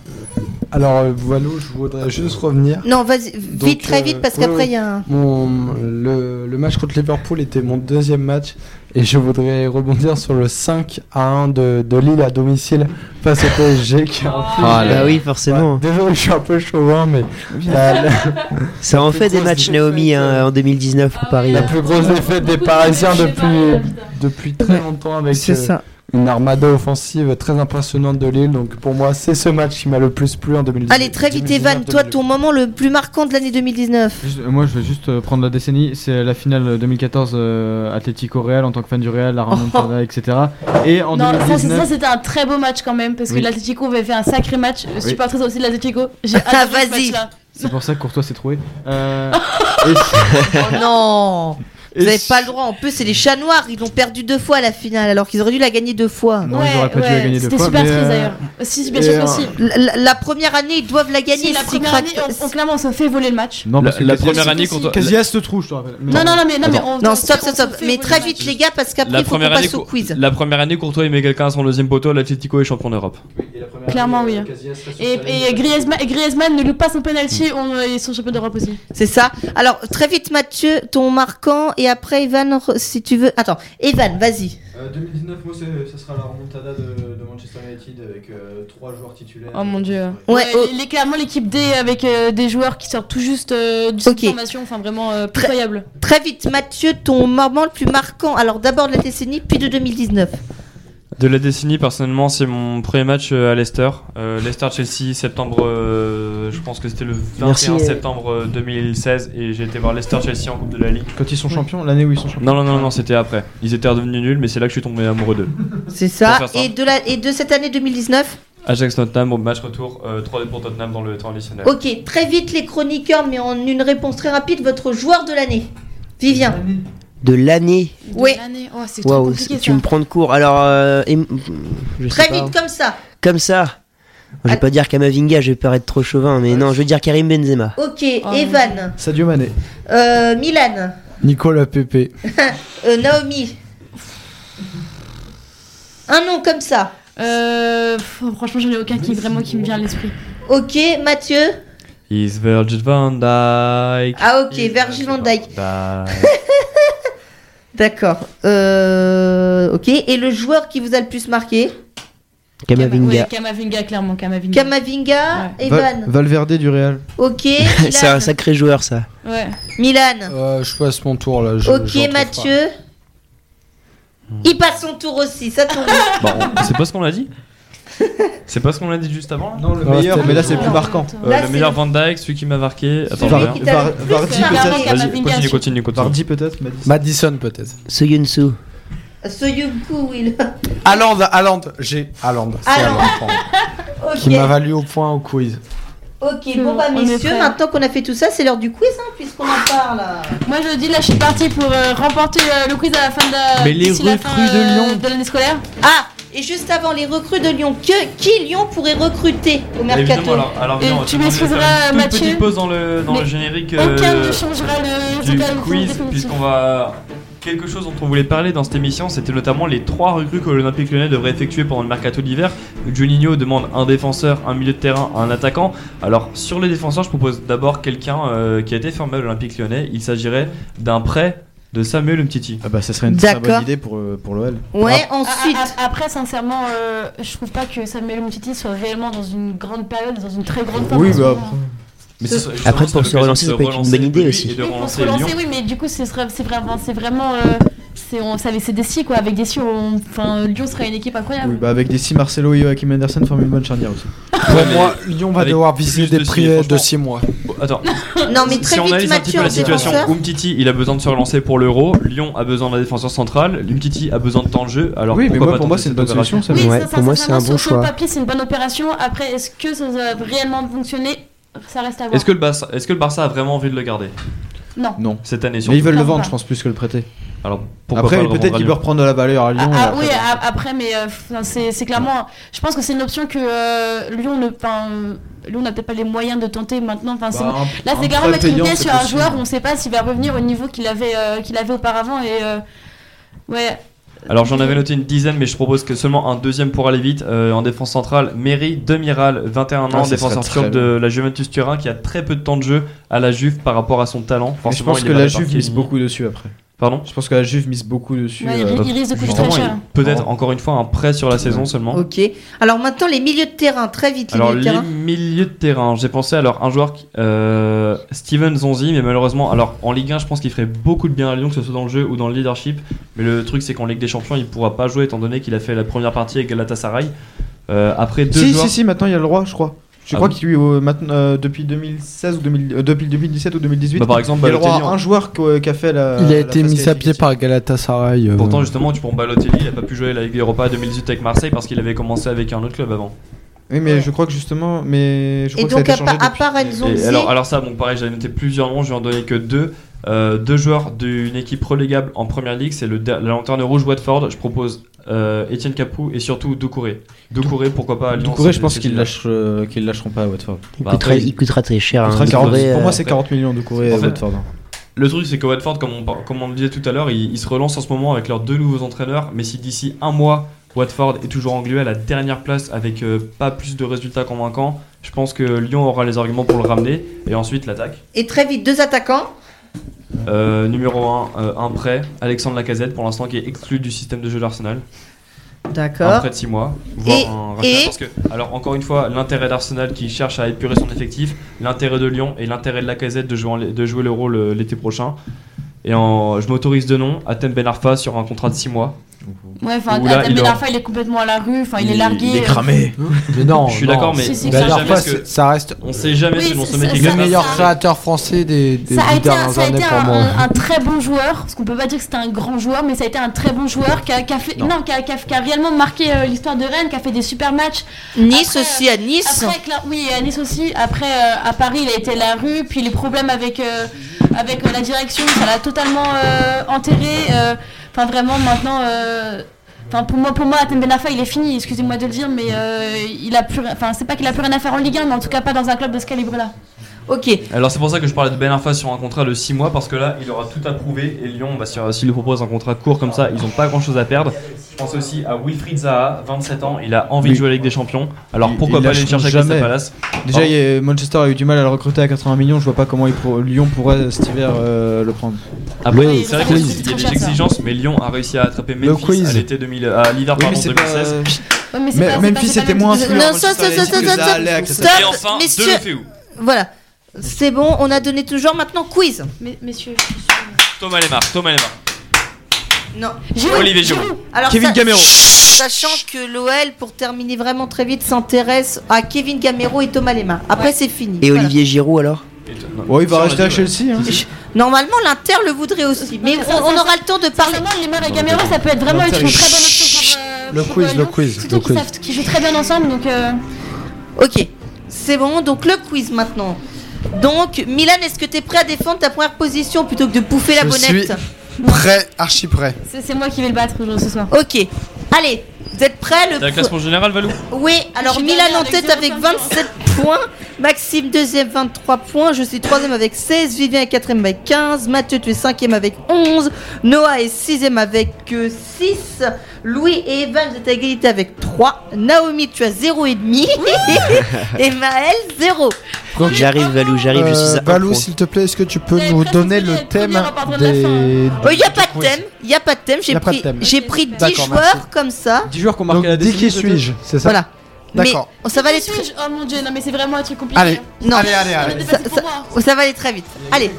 Speaker 6: Alors, euh, Valou, je voudrais juste revenir.
Speaker 1: Non, vas-y, vite,
Speaker 6: Donc,
Speaker 1: très
Speaker 6: euh,
Speaker 1: vite, parce
Speaker 6: oui,
Speaker 1: qu'après, il y a un...
Speaker 6: Mon, le, le match contre Liverpool était mon deuxième match. Et je voudrais rebondir sur le 5 à 1 de, de Lille à domicile face au PSG. Qui en plus-
Speaker 9: Ah là. Bah oui, forcément.
Speaker 6: Ouais, désolé, je suis un peu chauvin, mais. la- la- (laughs)
Speaker 9: Ça en fait des matchs Naomi hein, en 2019 pour Paris.
Speaker 6: La
Speaker 9: hein.
Speaker 6: plus grosse défaite des Parisiens depuis, depuis très longtemps avec
Speaker 9: C'est
Speaker 6: euh,
Speaker 9: ça.
Speaker 6: Une armada offensive très impressionnante de Lille. Donc pour moi, c'est ce match qui m'a le plus plu en 2019.
Speaker 1: Allez, très vite, Evan, toi, ton moment le plus marquant de l'année 2019.
Speaker 8: Juste, euh, moi, je vais juste euh, prendre la décennie. C'est la finale 2014 euh, Atlético Real en tant que fan du Real, la remontada, etc. Et en
Speaker 3: non, ça, c'est-
Speaker 8: 2019.
Speaker 3: ça, c'était un très beau match quand même parce que
Speaker 8: Oui.
Speaker 3: l'Atletico avait fait un sacré match.
Speaker 8: Oui.
Speaker 3: Supportrice aussi de l'Atletico. J'ai (laughs)
Speaker 1: Ah, vas-y.
Speaker 8: C'est pour ça que Courtois s'est trouvé. Euh, (laughs)
Speaker 1: Oh non Vous n'avez pas le droit. En plus, c'est les chats noirs. Ils l'ont perdu deux fois à la finale, alors qu'ils auraient dû la gagner deux fois.
Speaker 8: Non, ils auraient pas dû la gagner deux
Speaker 3: C'était
Speaker 8: fois.
Speaker 3: super
Speaker 8: mais,
Speaker 3: triste
Speaker 8: euh,
Speaker 3: d'ailleurs. Si, bien sûr que
Speaker 8: euh,
Speaker 3: si.
Speaker 1: La, première année, ils doivent la gagner.
Speaker 3: Si, la première année, on, on- clairement, on se fait voler le match.
Speaker 8: Non,
Speaker 7: La-
Speaker 8: parce que
Speaker 7: la première année, Courtois-
Speaker 8: Casillas te trouve, je te rappelle.
Speaker 3: Non, non, non, mais, non, mais on,
Speaker 1: Non, stop, stop,
Speaker 3: se
Speaker 1: Mais très vite, les gars, parce qu'après, il faut qu'on passe au quiz.
Speaker 7: la première année, Courtois il met quelqu'un à son deuxième poteau, l'Atlético est champion d'Europe.
Speaker 3: Clairement, oui. Et, et Griezmann, ne loupe pas son penalty, ils sont champions d'Europe aussi.
Speaker 1: C'est ça. Alors, très vite, Mathieu, ton marquant. Et après, Evan, si tu veux. Attends, Evan, vas-y.
Speaker 8: Euh, 2019, moi, c'est- ça sera la remontada de, de Manchester United avec euh, trois joueurs titulaires.
Speaker 3: Oh mon dieu.
Speaker 1: Ouais,
Speaker 3: Ouais,
Speaker 1: oh.
Speaker 3: il est clairement l'équipe D avec euh, des joueurs qui sortent tout juste euh, du de formation, enfin vraiment euh, incroyable.
Speaker 1: Très vite, Mathieu, ton moment le plus marquant. Alors, d'abord de la décennie, puis de 2019.
Speaker 7: De la décennie, personnellement, c'est mon premier match euh, à Leicester. Euh, Leicester-Chelsea, septembre, euh, je pense que c'était le 21
Speaker 9: Merci, euh.
Speaker 7: septembre euh, 2016, et j'ai été voir Leicester-Chelsea en Coupe de la Ligue.
Speaker 8: Quand ils sont champions, l'année où ils sont champions.
Speaker 7: Non, non, non, non, c'était après. Ils étaient redevenus nuls, mais c'est là que je suis tombé amoureux d'eux.
Speaker 1: C'est ça. Et de, la, et de cette année 2019
Speaker 7: Ajax Tottenham au match retour, euh, 3 pour Tottenham dans le temps additionnel.
Speaker 1: Ok, très vite, les chroniqueurs, mais en une réponse très rapide, votre joueur de l'année. Vivien.
Speaker 9: De l'année.
Speaker 1: Oui.
Speaker 3: Oh, c'est compliqué
Speaker 9: tu
Speaker 3: ça.
Speaker 9: me prends de court. Alors, euh, et- je sais
Speaker 1: Très
Speaker 9: pas.
Speaker 1: vite, comme ça.
Speaker 9: Comme ça. Je vais pas dire Kamavinga, je vais paraître trop chauvin, mais non, je veux dire Karim Benzema.
Speaker 1: Ok,
Speaker 3: Oh,
Speaker 1: Evan.
Speaker 8: Sadio Mané.
Speaker 1: Euh, Milan.
Speaker 6: Nicolas Pepe. (laughs)
Speaker 1: Euh, Naomi. Un nom comme ça.
Speaker 3: Euh, pff, franchement, j'en ai aucun qui vraiment qui me vient à l'esprit.
Speaker 1: Ok, Mathieu.
Speaker 7: Is Virgil van Dijk.
Speaker 1: Ah ok, Virgil van Dijk.
Speaker 7: Dijk. (laughs)
Speaker 1: D'accord. Euh, ok, et le joueur qui vous a le plus marqué
Speaker 9: Kamavinga.
Speaker 3: Ouais, Kamavinga, clairement, Kamavinga.
Speaker 1: Kamavinga,
Speaker 3: Ouais.
Speaker 8: Va-
Speaker 1: Evan.
Speaker 8: Valverde du Real.
Speaker 1: Ok, (laughs)
Speaker 9: C'est un sacré joueur, ça.
Speaker 3: Ouais.
Speaker 1: Milan.
Speaker 6: Euh, je passe mon tour là. je-
Speaker 1: Ok,
Speaker 6: j'en trouve
Speaker 1: Mathieu. Il passe son tour aussi, ça tombe. bien.
Speaker 7: Bon, c'est pas ce qu'on a dit (laughs) C'est pas ce qu'on a dit juste avant là
Speaker 8: Non, le
Speaker 6: Ouais,
Speaker 8: meilleur, mais là, c'est le plus marquant.
Speaker 7: Euh,
Speaker 1: Là,
Speaker 7: le meilleur
Speaker 1: le-
Speaker 7: Van Dyke, celui qui m'a marqué. Attends,
Speaker 8: Vardy, peut-être.
Speaker 7: Continue, continue, continue.
Speaker 8: Vardy peut-être Madison.
Speaker 6: Madison peut-être.
Speaker 9: Soyunsu.
Speaker 1: Soyuncu, Will.
Speaker 6: Haaland, Haaland, j'ai Haaland. C'est. (laughs)
Speaker 1: Ok.
Speaker 6: Qui m'a valu au point au quiz.
Speaker 1: Ok, bon bah messieurs, maintenant qu'on a fait tout ça, c'est l'heure du quiz, hein, puisqu'on en parle.
Speaker 3: Moi je dis là, je suis partie pour euh, remporter euh, le quiz à la fin de la, euh, de l'année scolaire.
Speaker 1: Ah, et juste avant les recrues de Lyon, que, qui Lyon pourrait recruter au mercato
Speaker 7: alors, alors va
Speaker 3: tu m'excuseras,
Speaker 7: une
Speaker 3: Mathieu,
Speaker 7: petite pause dans le, dans le générique
Speaker 3: Aucun
Speaker 7: euh,
Speaker 3: ne changera le
Speaker 7: du quiz, puisqu'on va. Quelque chose dont on voulait parler dans cette émission, c'était notamment les trois recrues que l'Olympique lyonnais devrait effectuer pendant le mercato d'hiver. Juninho demande un défenseur, un milieu de terrain, un attaquant. Alors, sur les défenseurs, je propose d'abord quelqu'un euh, qui a été formé à l'Olympique lyonnais. Il s'agirait d'un prêt de Samuel Umtiti.
Speaker 8: Ah bah, ça serait une très bonne idée pour, euh, pour l'OL.
Speaker 1: Ouais,
Speaker 3: Ah,
Speaker 1: ensuite.
Speaker 3: ah, ah, après, sincèrement, euh, je trouve pas que Samuel Umtiti soit réellement dans une grande période, dans une très grande forme.
Speaker 8: Oui, bah.
Speaker 7: Mais ce serait-
Speaker 9: Après, pour se relancer, ça peut être une bonne idée aussi.
Speaker 3: Pour se relancer,
Speaker 7: Lyon.
Speaker 3: oui, mais du coup, c'est vraiment, c'est vraiment, euh, c'est on- ça- c'est des si quoi. Avec des si, on- enfin, Lyon serait une équipe incroyable.
Speaker 8: Oui, bah avec des si Marcelo et Joachim Andersen forment une bonne charnière aussi.
Speaker 6: Pour moi, Lyon va devoir viser des
Speaker 7: de
Speaker 6: prix de
Speaker 7: franchement.
Speaker 6: 6 mois.
Speaker 7: Attends, (laughs)
Speaker 1: Non, mais très
Speaker 7: si on
Speaker 1: vite,
Speaker 7: analyse un petit peu la situation. Umtiti il a besoin de se relancer pour l'euro, Lyon a besoin d'un défenseur central, Umtiti a besoin de temps de jeu. Alors
Speaker 8: oui, mais moi, pour moi, c'est une bonne
Speaker 7: opération
Speaker 8: solution. Ça
Speaker 3: Oui,
Speaker 9: Ouais,
Speaker 3: ça, ça,
Speaker 9: pour moi, c'est un bon
Speaker 3: sur- Sur
Speaker 9: choix.
Speaker 3: le papier, c'est une bonne opération. Après, est-ce que ça va réellement fonctionner Ça reste à voir.
Speaker 7: Est-ce que, le Barça, est-ce que le Barça a vraiment envie de le garder?
Speaker 3: Non.
Speaker 8: Non.
Speaker 7: cette année
Speaker 8: Mais
Speaker 7: surtout
Speaker 8: ils veulent le vendre,
Speaker 3: pas.
Speaker 8: je pense, plus que le prêter.
Speaker 7: Alors pourquoi
Speaker 8: Après,
Speaker 7: pas le
Speaker 8: peut-être qu'il peut reprendre de la valeur à Lyon.
Speaker 3: Ah, ah, oui, a- après, mais euh, c'est c'est clairement. Je pense que c'est une option que euh, Lyon ne. Lyon n'a peut-être pas les moyens de tenter maintenant. Enfin, c'est-
Speaker 8: bah, un-
Speaker 3: Là, c'est
Speaker 8: prêt
Speaker 3: mettre une pièce sur un
Speaker 8: possible.
Speaker 3: joueur où on ne sait pas s'il va revenir au niveau qu'il avait, euh, qu'il avait auparavant. Et euh, ouais,
Speaker 7: Alors j'en avais noté une dizaine, mais je propose que seulement un deuxième pour aller vite. Euh, en défense centrale, Méry Demiral, 21
Speaker 8: Ah,
Speaker 7: ans,
Speaker 8: ça
Speaker 7: défenseur turc de la Juventus Turin, qui a très peu de temps de jeu à la Juve par rapport à son talent.
Speaker 8: Je pense
Speaker 7: il
Speaker 8: que la Juve mise beaucoup dessus après.
Speaker 7: Pardon
Speaker 8: Je pense que la Juve mise beaucoup dessus.
Speaker 3: Ouais,
Speaker 8: euh,
Speaker 3: il risque de coûter très cher.
Speaker 7: Peut-être encore une fois un prêt sur la saison seulement.
Speaker 1: Ok. Alors maintenant, les milieux de terrain, très vite, les
Speaker 7: Alors
Speaker 1: milieux de
Speaker 7: les
Speaker 1: terrain.
Speaker 7: milieux de terrain, j'ai pensé alors un joueur qui- euh, Steven Zonzi, mais malheureusement, alors en Ligue 1, je pense qu'il ferait beaucoup de bien à Lyon, que ce soit dans le jeu ou dans le leadership. Mais le truc, c'est qu'en Ligue des Champions, il pourra pas jouer étant donné qu'il a fait la première partie avec Galatasaray. Euh, après deux
Speaker 8: Si,
Speaker 7: joueurs.
Speaker 8: si, si, maintenant il y a le droit, je crois. Je
Speaker 7: Ah
Speaker 8: crois qu'il euh, maintenant, euh, depuis 2016 ou 2000, euh, depuis 2017 ou 2018.
Speaker 7: Bah, par exemple,
Speaker 8: il y a un joueur qui, a fait la.
Speaker 18: Il a
Speaker 8: la
Speaker 18: été mis à pied par Galatasaray. euh,
Speaker 7: Pourtant, justement, tu prends Balotelli, il a pas pu jouer la Ligue Europa 2018 avec Marseille parce qu'il avait commencé avec un autre club avant.
Speaker 8: Oui, mais je crois que justement, mais je crois
Speaker 1: Et
Speaker 8: que ça a
Speaker 1: donc,
Speaker 8: été
Speaker 1: à,
Speaker 8: changé
Speaker 1: à part Enzo
Speaker 7: alors, alors ça, bon, pareil, j'avais noté plusieurs noms, je vais en donner que deux. Euh, deux joueurs d'une équipe relégable en première ligue, c'est le la lanterne rouge Watford. Je propose euh, Etienne Capou et surtout Doucouré. Doucouré, pourquoi pas à Lyon
Speaker 8: Doucouré, je pense qu'ils lâchent, euh, lâcheront pas à Watford.
Speaker 9: Il,
Speaker 7: Bah,
Speaker 9: coûtera,
Speaker 7: après,
Speaker 9: il coûtera très cher. Hein,
Speaker 8: coûtera
Speaker 9: vous
Speaker 8: 40
Speaker 9: aurez,
Speaker 8: pour
Speaker 9: euh,
Speaker 8: moi, c'est 40 millions de Doucouré à
Speaker 7: fait,
Speaker 8: Watford. hein.
Speaker 7: Le truc, c'est que Watford, comme on, par- comme on le disait tout à l'heure, ils, ils se relancent en ce moment avec leurs deux nouveaux entraîneurs. Mais si d'ici un mois, Watford est toujours englué à la dernière place avec euh, pas plus de résultats convaincants, je pense que Lyon aura les arguments pour le ramener. Et ensuite, l'attaque.
Speaker 1: Et très vite, deux attaquants.
Speaker 7: Euh, numéro 1, un prêt, Alexandre Lacazette, pour l'instant qui est exclu du système de jeu d'Arsenal. Un
Speaker 1: D'accord.
Speaker 7: prêt de 6 mois, voire
Speaker 1: Et-
Speaker 7: un rachat.
Speaker 1: et-
Speaker 7: Parce que, alors encore une fois, l'intérêt d'Arsenal qui cherche à épurer son effectif, l'intérêt de Lyon et l'intérêt de Lacazette de jouer, de jouer le rôle euh, l'été prochain. Et en, je m'autorise de nom, Atem Ben Arfa sur un contrat de 6 mois.
Speaker 3: Ouais, enfin, Adam
Speaker 7: il
Speaker 3: Ben
Speaker 7: aura-
Speaker 3: Arfa, il est complètement à la rue, enfin, il, est largué.
Speaker 7: il est
Speaker 3: euh,
Speaker 7: cramé.
Speaker 18: Mais non,
Speaker 7: je suis d'accord, mais
Speaker 3: Si, si,
Speaker 7: on
Speaker 3: Ben
Speaker 7: que-
Speaker 18: ça reste-
Speaker 7: on sait jamais
Speaker 3: Oui,
Speaker 7: mec
Speaker 3: ça-
Speaker 7: est
Speaker 3: ça-
Speaker 18: Le meilleur
Speaker 3: ça-
Speaker 18: créateur français des, des
Speaker 3: Ça a été, un, ça a été un,
Speaker 18: moi.
Speaker 3: un- un très bon joueur, parce qu'on peut pas dire que c'était un grand joueur, mais ça a été un très bon joueur qui a, qui a fait, non. qui, a, qui a- qui a réellement marqué euh, l'histoire de Rennes, qui a fait des super matchs.
Speaker 1: Nice
Speaker 3: Après,
Speaker 1: aussi, à Nice.
Speaker 3: Après, oui, à Nice aussi. Après, euh, à Paris, il a été à la rue, puis les problèmes avec, euh, avec euh, la direction, ça l'a totalement euh, enterré. Enfin, vraiment, maintenant. euh, Enfin, pour moi, pour moi, Atem Ben Arfa, il est fini. Excusez-moi de le dire, mais euh, il a plus. Enfin, c'est pas qu'il a plus rien à faire en Ligue 1, mais en tout cas pas dans un club de ce calibre-là.
Speaker 1: Ok.
Speaker 7: Alors c'est pour ça que je parlais de Ben Arfa sur un contrat de 6 mois parce que là il aura tout à prouver et Lyon bah, s'il lui propose un contrat court comme ça ils ont pas grand chose à perdre. Je pense aussi à Wilfried Zaha, 27 ans, il a envie de jouer à la Ligue des Champions. Alors pourquoi
Speaker 8: ils
Speaker 7: pas aller chercher avec
Speaker 8: jamais.
Speaker 7: sa Palace
Speaker 8: Déjà, il a- Manchester a eu du mal à le recruter à 80 millions. Je vois pas comment il pour- Lyon pourrait cet hiver euh, le prendre.
Speaker 7: Après
Speaker 8: Oui,
Speaker 7: c'est vrai qu'il y a des exigences mais Lyon a réussi à attraper
Speaker 8: Le
Speaker 7: Memphis
Speaker 8: quiz.
Speaker 7: à l'été 2000 à l'hiver
Speaker 8: Oui, mais
Speaker 7: pardon
Speaker 8: c'est pas-
Speaker 7: 2016.
Speaker 3: Ouais, mais
Speaker 8: Memphis
Speaker 3: pas- c'est pas
Speaker 8: était
Speaker 3: la
Speaker 8: moins influent.
Speaker 1: Non,
Speaker 8: Manchester
Speaker 1: ça, ça,
Speaker 8: United,
Speaker 1: ça, ça,
Speaker 8: les
Speaker 1: ça,
Speaker 8: a allés avec
Speaker 1: ça.
Speaker 8: ça.
Speaker 1: Stop,
Speaker 7: Et enfin.
Speaker 1: Voilà. C'est bon, on a donné toujours maintenant quiz.
Speaker 3: Mais- Messieurs.
Speaker 7: Thomas Lemar, Thomas Lemar.
Speaker 1: Non.
Speaker 7: Olivier Giroud.
Speaker 1: Alors,
Speaker 8: Kevin
Speaker 1: ça-
Speaker 8: Gamero.
Speaker 1: Sachant que l'OL, pour terminer vraiment très vite, s'intéresse à Kevin Gamero et Thomas Lemar. Après, c'est fini.
Speaker 9: Et
Speaker 1: Voilà.
Speaker 9: Olivier Giroud alors
Speaker 8: Bon, il va rester à
Speaker 7: ouais.
Speaker 8: Chelsea. hein.
Speaker 1: Normalement, l'Inter le voudrait aussi. Mais on, aura le temps de parler.
Speaker 3: Sincèrement, Lemar et Gamero, ça peut être vraiment une, très bonne option pour, euh,
Speaker 18: Le
Speaker 3: pour,
Speaker 18: quiz, le
Speaker 3: Lyon.
Speaker 18: quiz,
Speaker 3: Surtout
Speaker 18: le
Speaker 3: qu'ils
Speaker 18: quiz.
Speaker 3: savent- qu'ils jouent très bien ensemble, donc. euh,
Speaker 1: Ok, c'est bon. Donc, le quiz maintenant. Donc, Milan, est-ce que tu es prêt à défendre ta première position plutôt que de bouffer la
Speaker 18: Je
Speaker 1: bonnette
Speaker 18: suis prêt, archi prêt.
Speaker 3: c'est c'est moi qui vais le battre aujourd'hui ce soir.
Speaker 1: Ok, allez, vous êtes prêts le
Speaker 7: T'as la classement général Valou
Speaker 1: Oui, alors Milan en tête avec
Speaker 3: ceinture.
Speaker 1: 27 points, Maxime deuxième 23 points, je suis troisième avec 16, Vivien est quatrième avec 15, Mathieu tu es cinquième avec 11, Noah est sixième avec euh, 6, Louis et Evan vous êtes à égalité avec 3, Naomi tu as 0 et demi (laughs) et Maël 0.
Speaker 9: J'arrive Valou, j'arrive, je suis
Speaker 18: Euh,
Speaker 9: à un
Speaker 18: Valou, s'il te plaît, est-ce que tu peux nous donner le thème
Speaker 3: à
Speaker 18: des.
Speaker 1: Il n'y a pas de thème, il n'y a pas de thème, j'ai pris, j'ai pris 10
Speaker 18: D'accord,
Speaker 1: joueurs
Speaker 18: merci.
Speaker 1: comme ça.
Speaker 8: 10 joueurs qui ont marqué
Speaker 18: Donc,
Speaker 8: la
Speaker 18: dis qui
Speaker 8: décision. peut-être
Speaker 18: suis-je C'est ça
Speaker 1: Voilà. Mais
Speaker 18: D'accord.
Speaker 1: ça va aller
Speaker 3: Qui
Speaker 1: très
Speaker 3: suis-je? Oh mon dieu, non mais c'est vraiment un truc compliqué.
Speaker 18: Allez,
Speaker 3: hein.
Speaker 1: Non.
Speaker 18: allez, allez, allez.
Speaker 1: Ça va aller très vite. Allez.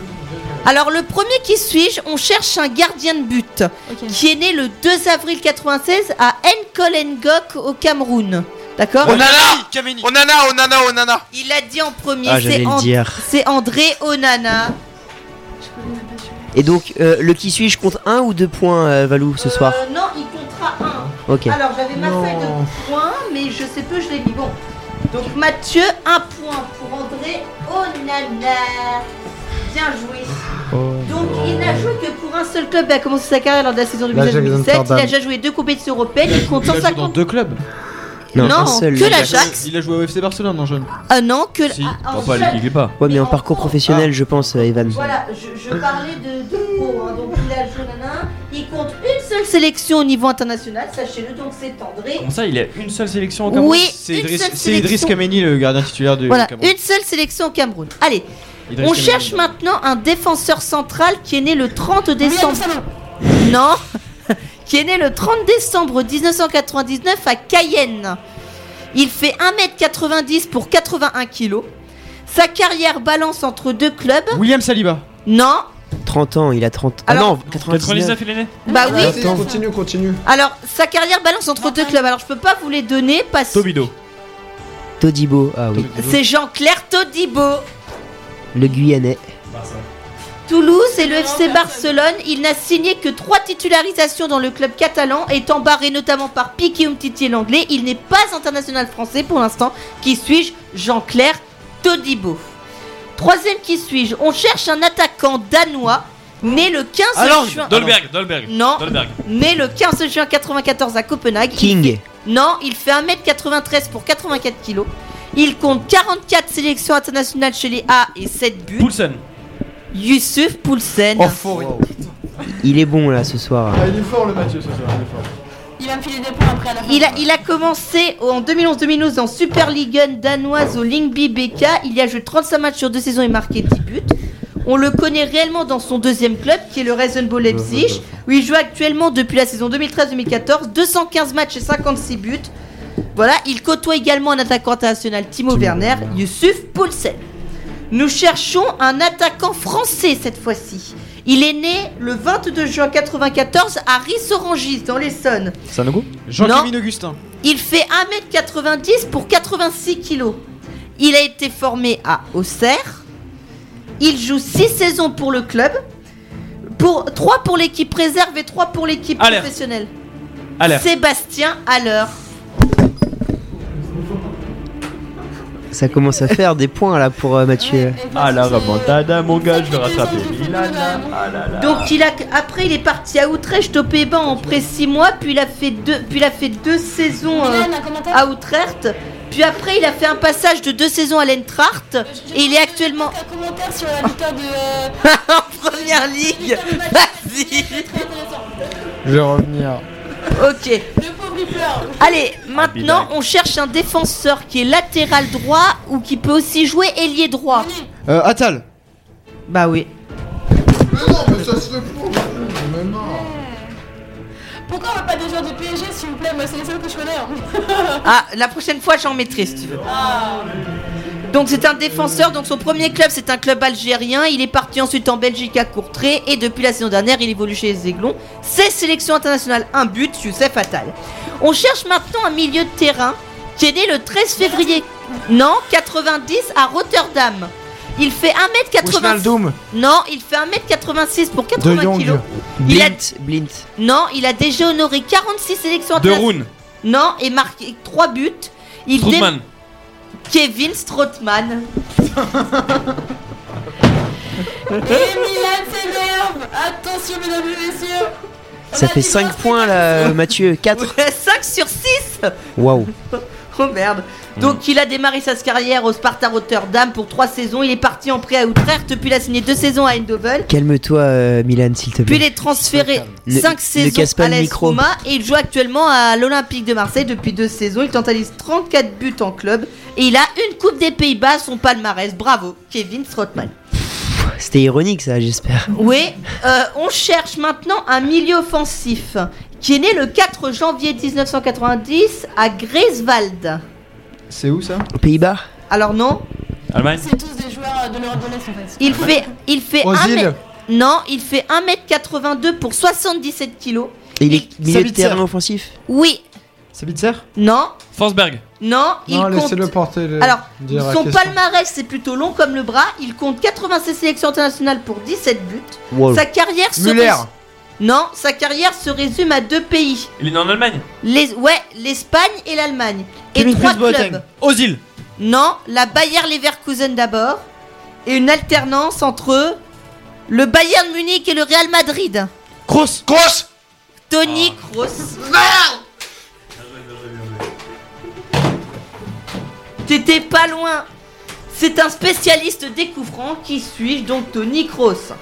Speaker 1: Alors le premier qui suis-je? On cherche un gardien de but qui est né le 2 avril 96 à Nkolengok au Cameroun. D'accord?
Speaker 18: Onana Onana, Onana, Onana
Speaker 1: Il a dit en premier,
Speaker 9: Ah, j'allais
Speaker 1: c'est
Speaker 9: le
Speaker 1: And-
Speaker 9: dire.
Speaker 1: c'est André Onana.
Speaker 9: Et donc, euh, le qui suis-je compte un ou deux points, euh, Valou, ce soir?
Speaker 1: Euh, non, il comptera un.
Speaker 9: Ok.
Speaker 1: Alors j'avais ma
Speaker 18: Non.
Speaker 1: feuille de points, mais je sais peu, je l'ai mis. Bon. Donc Mathieu, un point pour André Onana. Bien joué. Donc il n'a joué que pour un seul club et a commencé sa carrière lors de la saison
Speaker 18: L'Ajax
Speaker 1: 2017. Il a déjà joué deux compétitions européennes. Il compte
Speaker 8: Il a joué dans
Speaker 1: 150.
Speaker 8: deux clubs.
Speaker 9: Non,
Speaker 1: Non,
Speaker 9: seul.
Speaker 1: que l'Ajax.
Speaker 8: Il a joué au FC Barcelone en jeune.
Speaker 1: Ah non, que
Speaker 7: Si,
Speaker 1: ah, en
Speaker 7: pas
Speaker 1: jeune.
Speaker 7: pas.
Speaker 9: Ouais, mais en
Speaker 1: en
Speaker 9: parcours
Speaker 1: pro.
Speaker 9: professionnel, je pense, euh, Evan.
Speaker 1: Voilà, je, je parlais de, de pro. hein. Donc il a joué nana. Il compte une seule sélection au niveau international. Sachez-le. Donc c'est André.
Speaker 7: Comment ça, il a une seule sélection au Cameroun
Speaker 1: Oui,
Speaker 8: C'est Idriss. Kameni, le gardien titulaire du
Speaker 1: Voilà,
Speaker 8: Cameroun.
Speaker 1: une seule sélection au Cameroun. Allez, On cherche maintenant un défenseur central qui est né le 30 décembre. Non, (laughs) qui est né le 30 décembre 1999 à Cayenne. Il fait 1m90 pour 81 kg. Sa carrière balance entre deux clubs.
Speaker 8: William Saliba.
Speaker 1: Non.
Speaker 9: 30 ans, il a 30.
Speaker 1: Alors-
Speaker 9: ah non, 99.
Speaker 7: il est né
Speaker 1: Bah oui.
Speaker 6: Attends, continue, continue.
Speaker 1: Alors, sa carrière balance entre deux clubs. Alors, je peux pas vous les donner parce que
Speaker 7: Tobido.
Speaker 9: Todibo, ah oui.
Speaker 1: c'est Jean-Claire Todibo.
Speaker 9: Le Guyanais.
Speaker 1: Toulouse et le FC Barcelone, il n'a signé que trois titularisations dans le club catalan, étant barré notamment par Piqué Umtiti l'anglais. Il n'est pas international français pour l'instant. Qui suis-je? Jean-Claire Todibo. Troisième qui suis-je? On cherche un attaquant danois, né le 15
Speaker 7: Alors,
Speaker 1: juin.
Speaker 7: Dolberg, Dolberg.
Speaker 1: Non.
Speaker 7: Dolberg.
Speaker 1: Né le 15 juin 94 à Copenhague. Il
Speaker 9: King.
Speaker 1: fait- Non, il fait 1m93 pour 84 kg. Il compte 44 sélections internationales chez les A et 7 buts.
Speaker 7: Poulsen.
Speaker 1: Yusuf Poulsen.
Speaker 9: Il est bon là ce soir.
Speaker 8: Ah, il est fort le Mathieu ce soir, il est fort.
Speaker 3: Il va me filer des points après à la fin.
Speaker 1: Il a, il a commencé en 2011-2012 en Super Ligue 1 danoise au Lyngby BK. Il y a joué 35 matchs sur deux saisons et marqué 10 buts. On le connaît réellement dans son deuxième club qui est le Rasenball Leipzig où il joue actuellement depuis la saison 2013-2014 215 matchs et 56 buts. Voilà, il côtoie également un attaquant international Timo Werner, Yusuf Poulsen. Nous cherchons un attaquant français cette fois-ci. Il est né le 22 juin 94 à Rissorangis dans l'Essonne.
Speaker 7: Sanogo
Speaker 8: Jean-Kévin Augustin.
Speaker 1: Il fait 1m90 pour 86 kg. Il a été formé à Auxerre. Il joue 6 saisons pour le club. Pour, 3 pour l'équipe réserve et 3 pour l'équipe
Speaker 7: Aller.
Speaker 1: professionnelle.
Speaker 7: Aller.
Speaker 1: Sébastien Haller.
Speaker 9: Ça commence à faire des points là pour euh, Mathieu.
Speaker 7: Ah la remontada, mon gars, je vais rattraper Milan. Ah là là.
Speaker 1: Donc il a, après il est parti à Utrecht aux Pays-Bas en près 6 mois, puis il a fait deux, puis il a fait deux saisons euh,
Speaker 3: Milan, un commentaire
Speaker 1: à Utrecht, puis après il a fait un passage de deux saisons à l'Eintracht et il est actuellement
Speaker 3: Un commentaire sur la victoire de. euh, (laughs)
Speaker 1: en première ligue. Vas-y.
Speaker 6: Je vais revenir.
Speaker 1: Ok.
Speaker 3: Le pauvre il pleure.
Speaker 1: Allez, maintenant on cherche un défenseur qui est latéral droit ou qui peut aussi jouer ailier droit.
Speaker 8: Euh, Attal.
Speaker 1: Bah oui.
Speaker 18: Mais non, mais ça se fait pour. Mais non.
Speaker 3: Pourquoi on veut pas des joueurs du PSG s'il vous plaît Moi c'est les seuls que je connais. hein. (laughs)
Speaker 1: Ah, la prochaine fois j'en mettrai si tu veux.
Speaker 3: Ah.
Speaker 1: Donc c'est un défenseur, donc son premier club c'est un club algérien, il est parti ensuite en Belgique à Courtrai et depuis la saison dernière il évolue chez les Aiglons. 16 sélections internationales, un but, Youssef Attal. On cherche maintenant un milieu de terrain qui est né le 13 février, non, 90 à Rotterdam. Il fait 1m80.
Speaker 6: Wijnaldum.
Speaker 1: Non, il fait 1m86 pour
Speaker 6: De
Speaker 1: 80
Speaker 6: Jong.
Speaker 1: kg. Il a,
Speaker 9: Blint. Blint.
Speaker 1: non, il a déjà honoré 46 sélections
Speaker 7: De. Roon.
Speaker 1: Non, et marqué 3 buts. Il dé-
Speaker 7: Strootman.
Speaker 1: Kevin Strootman. (laughs)
Speaker 3: Et Milan s'énerve Attention mesdames et messieurs
Speaker 9: Ça fait 5 points là, Mathieu. 4.
Speaker 1: 5 sur 6
Speaker 9: Waouh. (laughs)
Speaker 1: Oh merde Donc il a démarré sa carrière au Sparta Rotterdam pour 3 saisons. Il est parti en prêt à Utrecht, puis il a signé 2 saisons à Eindhoven.
Speaker 9: Calme-toi, euh, Milan, s'il te
Speaker 1: Puis il
Speaker 9: plaît.
Speaker 1: est transféré
Speaker 9: Ne-
Speaker 1: 5
Speaker 9: ne
Speaker 1: saisons à
Speaker 9: le
Speaker 1: l'AS. Roma et il joue actuellement à l'Olympique de Marseille depuis 2 saisons. Il totalise 34 buts en club et il a une Coupe des Pays-Bas, son palmarès. Bravo, Kevin Strootman.
Speaker 9: C'était ironique ça, j'espère.
Speaker 1: Oui, euh, on cherche maintenant un milieu offensif qui est né le 4 janvier 1990 à Greifswald.
Speaker 8: C'est où ça?
Speaker 9: Aux Pays-Bas
Speaker 1: Alors non,
Speaker 7: Allemagne.
Speaker 3: C'est tous des joueurs de l'Europe de l'Est en fait.
Speaker 1: il fait, il fait
Speaker 6: Aux
Speaker 1: 1
Speaker 6: îles.
Speaker 1: mètre- non, il fait 1m82 pour 77 kilos.
Speaker 9: Et il est milieu de
Speaker 8: Sabitzer.
Speaker 9: terrain offensif?
Speaker 1: Oui,
Speaker 8: Sabitzer?
Speaker 1: Non,
Speaker 7: Forsberg.
Speaker 1: non, il
Speaker 6: Non,
Speaker 1: compte.
Speaker 6: laissez-le porter. le-
Speaker 1: Alors,
Speaker 6: dire la
Speaker 1: son
Speaker 6: question.
Speaker 1: palmarès c'est plutôt long comme le bras. Il compte 86 sélections internationales pour 17 buts.
Speaker 9: Wow.
Speaker 1: Sa carrière se
Speaker 6: Müller.
Speaker 1: rés- Non, sa carrière se résume à deux pays.
Speaker 7: Il est né en Allemagne.
Speaker 1: Les, ouais, l'Espagne et l'Allemagne. Et
Speaker 8: Kevin
Speaker 1: trois
Speaker 8: Prince Boateng.
Speaker 1: clubs.
Speaker 7: Ozil.
Speaker 1: Non, la Bayer Leverkusen d'abord. Et une alternance entre le Bayern Munich et le Real Madrid.
Speaker 8: Grosse.
Speaker 18: Grosse
Speaker 1: Tony Kroos. T'étais pas loin. C'est un spécialiste découvrant. Qui suis-je donc Tony Kroos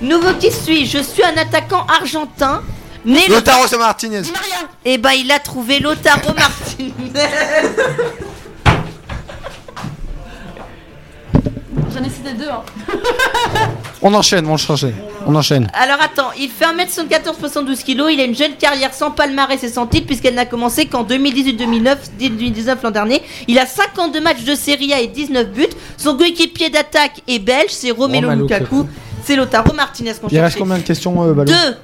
Speaker 1: Nouveau qui suis-je? Je suis un attaquant argentin. Né le...
Speaker 18: Lautaro Martinez.
Speaker 1: Eh ben il a trouvé Lotaro Martinez. (laughs)
Speaker 3: J'en ai cité deux. Hein. (laughs)
Speaker 6: On enchaîne, on enchaîne. On enchaîne.
Speaker 1: Alors attends, il fait 1m74, 72 kg, il a une jeune carrière sans palmarès et sans titre puisqu'elle n'a commencé qu'en 2018-2009, 2019 l'an dernier. Il a 52 matchs de Serie A et 19 buts. Son coéquipier d'attaque est belge, c'est Romelu
Speaker 6: Romelu
Speaker 1: Lukaku. C'est Lotaro Martinez qu'on
Speaker 6: Il reste
Speaker 1: cherchait.
Speaker 6: combien de questions, euh, Balou
Speaker 1: Deux.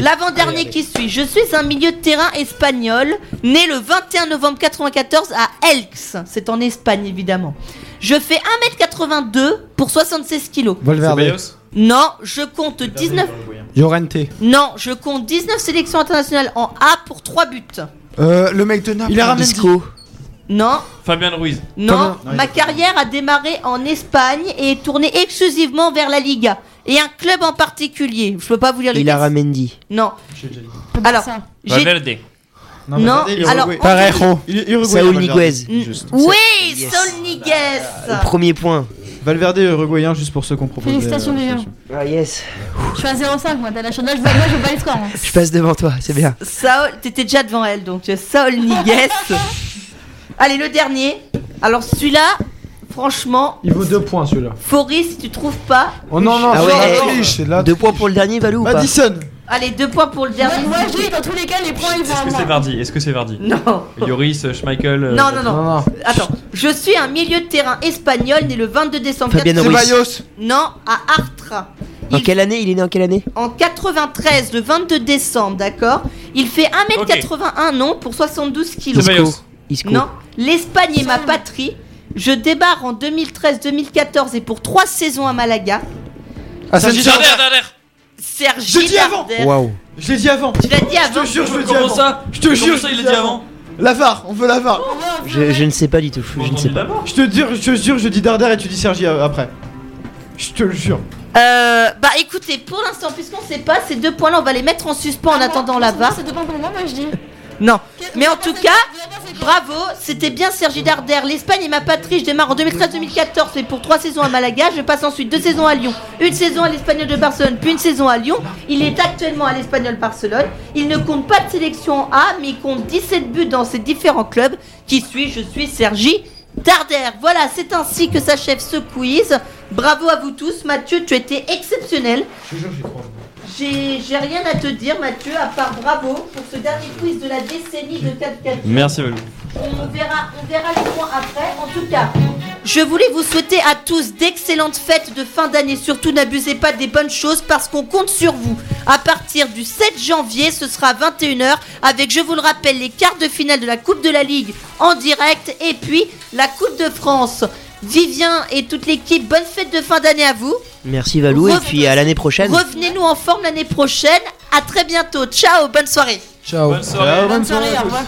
Speaker 1: L'avant-dernier qui suit. Je suis un milieu de terrain espagnol, né le 21 novembre 94 à Elx. C'est en Espagne, évidemment. Je fais 1m82 pour 76 kg.
Speaker 6: Valverde.
Speaker 1: Non, je compte 19.
Speaker 6: Llorente.
Speaker 1: Non, je compte 19 sélections internationales en A pour 3 buts.
Speaker 6: Euh, le mec de Naples.
Speaker 8: Il a ramené.
Speaker 1: Non,
Speaker 7: Fabien Ruiz.
Speaker 1: non, ma carrière a démarré en Espagne et est tournée exclusivement vers la Liga. Et un club en particulier. Je peux pas vous lire les
Speaker 9: Il a Ramendi.
Speaker 1: Non. Alors.
Speaker 7: Valverde.
Speaker 1: Non, alors.
Speaker 6: Parejo.
Speaker 8: Valverde.
Speaker 9: Niguez.
Speaker 1: Oui. Saul Niguez.
Speaker 9: Premier point.
Speaker 8: Valverde uruguayen, juste pour ceux qu'on propose.
Speaker 3: Félicitations, les gars.
Speaker 9: Ah yes.
Speaker 3: Je suis à 0,5 moi. T'as la chance. Là, je vois, moi, je les scores. hein.
Speaker 9: Je passe devant toi, c'est bien.
Speaker 1: Saul, t'étais déjà devant elle, donc euh, Saul Niguez. (laughs) Allez, le dernier. Alors celui-là, franchement,
Speaker 8: Il vaut deux points celui-là.
Speaker 1: Faury, si tu trouves pas.
Speaker 6: Oh non, non,
Speaker 9: Ah
Speaker 6: c'est
Speaker 9: ouais,
Speaker 6: la
Speaker 9: eh,
Speaker 6: triche, c'est la
Speaker 9: Deux points pour le dernier, Valou ou pas
Speaker 8: Madison
Speaker 1: Allez, deux points pour le dernier.
Speaker 3: Moi, je dis, dans tous les cas, les points, ils vont
Speaker 7: Est-ce
Speaker 3: à
Speaker 7: que c'est
Speaker 3: moi.
Speaker 7: Vardy Est-ce que c'est Vardy
Speaker 1: Non.
Speaker 7: Yoris, euh, Schmeichel. euh,
Speaker 1: Non, non, non,
Speaker 6: Non, non.
Speaker 1: Attends, je suis un milieu de terrain espagnol né le 22 décembre.
Speaker 9: Fabien
Speaker 1: 80
Speaker 9: Ruiz.
Speaker 1: Non, à Artra.
Speaker 9: En
Speaker 1: Il-
Speaker 9: quelle année Il est né en quelle année
Speaker 1: En 93, le 22 décembre, d'accord Il fait 1m81, non, pour 72 kilos.
Speaker 7: Ceballos.
Speaker 9: Isco.
Speaker 1: Non, l'Espagne est ma patrie. Je débarre en 2013-2014 et pour trois saisons à Malaga.
Speaker 6: Ah, c'est
Speaker 7: Darder, Darder.
Speaker 1: Sergi
Speaker 8: Je dis avant.
Speaker 1: Darder.
Speaker 9: Waouh.
Speaker 8: Je l'ai dit avant
Speaker 1: Tu l'as dit
Speaker 8: Je
Speaker 1: avant
Speaker 8: te jure, je le dis
Speaker 7: Comment
Speaker 8: avant
Speaker 7: ça
Speaker 8: Je te
Speaker 7: Comment
Speaker 8: jure,
Speaker 7: ça,
Speaker 8: je
Speaker 7: il l'a
Speaker 8: dis
Speaker 7: dit avant
Speaker 8: La VAR, on veut la VAR
Speaker 9: Je, je ne sais pas du tout. Je ne sais pas.
Speaker 8: Je te jure, je te jure, je dis Darder et tu dis Sergi euh, après. Je te le jure.
Speaker 1: Euh, bah écoutez, pour l'instant, puisqu'on sait pas, ces deux points-là, on va les mettre en suspens en attendant la VAR.
Speaker 3: C'est deux points pour moi, moi, je dis.
Speaker 1: Non, mais en tout cas, bravo, c'était bien Sergi Darder. L'Espagne est ma patrie. Je démarre en 2013-2014 et pour trois saisons à Malaga. Je passe ensuite deux saisons à Lyon, une saison à l'Espagnol de Barcelone, puis une saison à Lyon. Il est actuellement à l'Espagnol Barcelone. Il ne compte pas de sélection en A, mais il compte 17 buts dans ses différents clubs. Qui suis Je suis Sergi Darder. Voilà, c'est ainsi que s'achève ce quiz. Bravo à vous tous. Mathieu, tu étais exceptionnel. J'ai j'ai rien à te dire, Mathieu, à part bravo pour ce dernier quiz de la décennie de 4 4
Speaker 7: Merci Valou.
Speaker 1: on verra, on verra les points après. En tout cas, je voulais vous souhaiter à tous d'excellentes fêtes de fin d'année. Surtout, n'abusez pas des bonnes choses parce qu'on compte sur vous. À partir du 7 janvier, ce sera 21h avec, je vous le rappelle, les quarts de finale de la Coupe de la Ligue en direct et puis la Coupe de France. Vivien et toute l'équipe, bonne fête de fin d'année à vous.
Speaker 9: Merci Valou et puis à l'année prochaine.
Speaker 1: Revenez-nous en forme l'année prochaine. À très bientôt. Ciao, bonne soirée.
Speaker 8: Ciao.
Speaker 7: Bonne soirée.
Speaker 3: Bonne soirée, au revoir.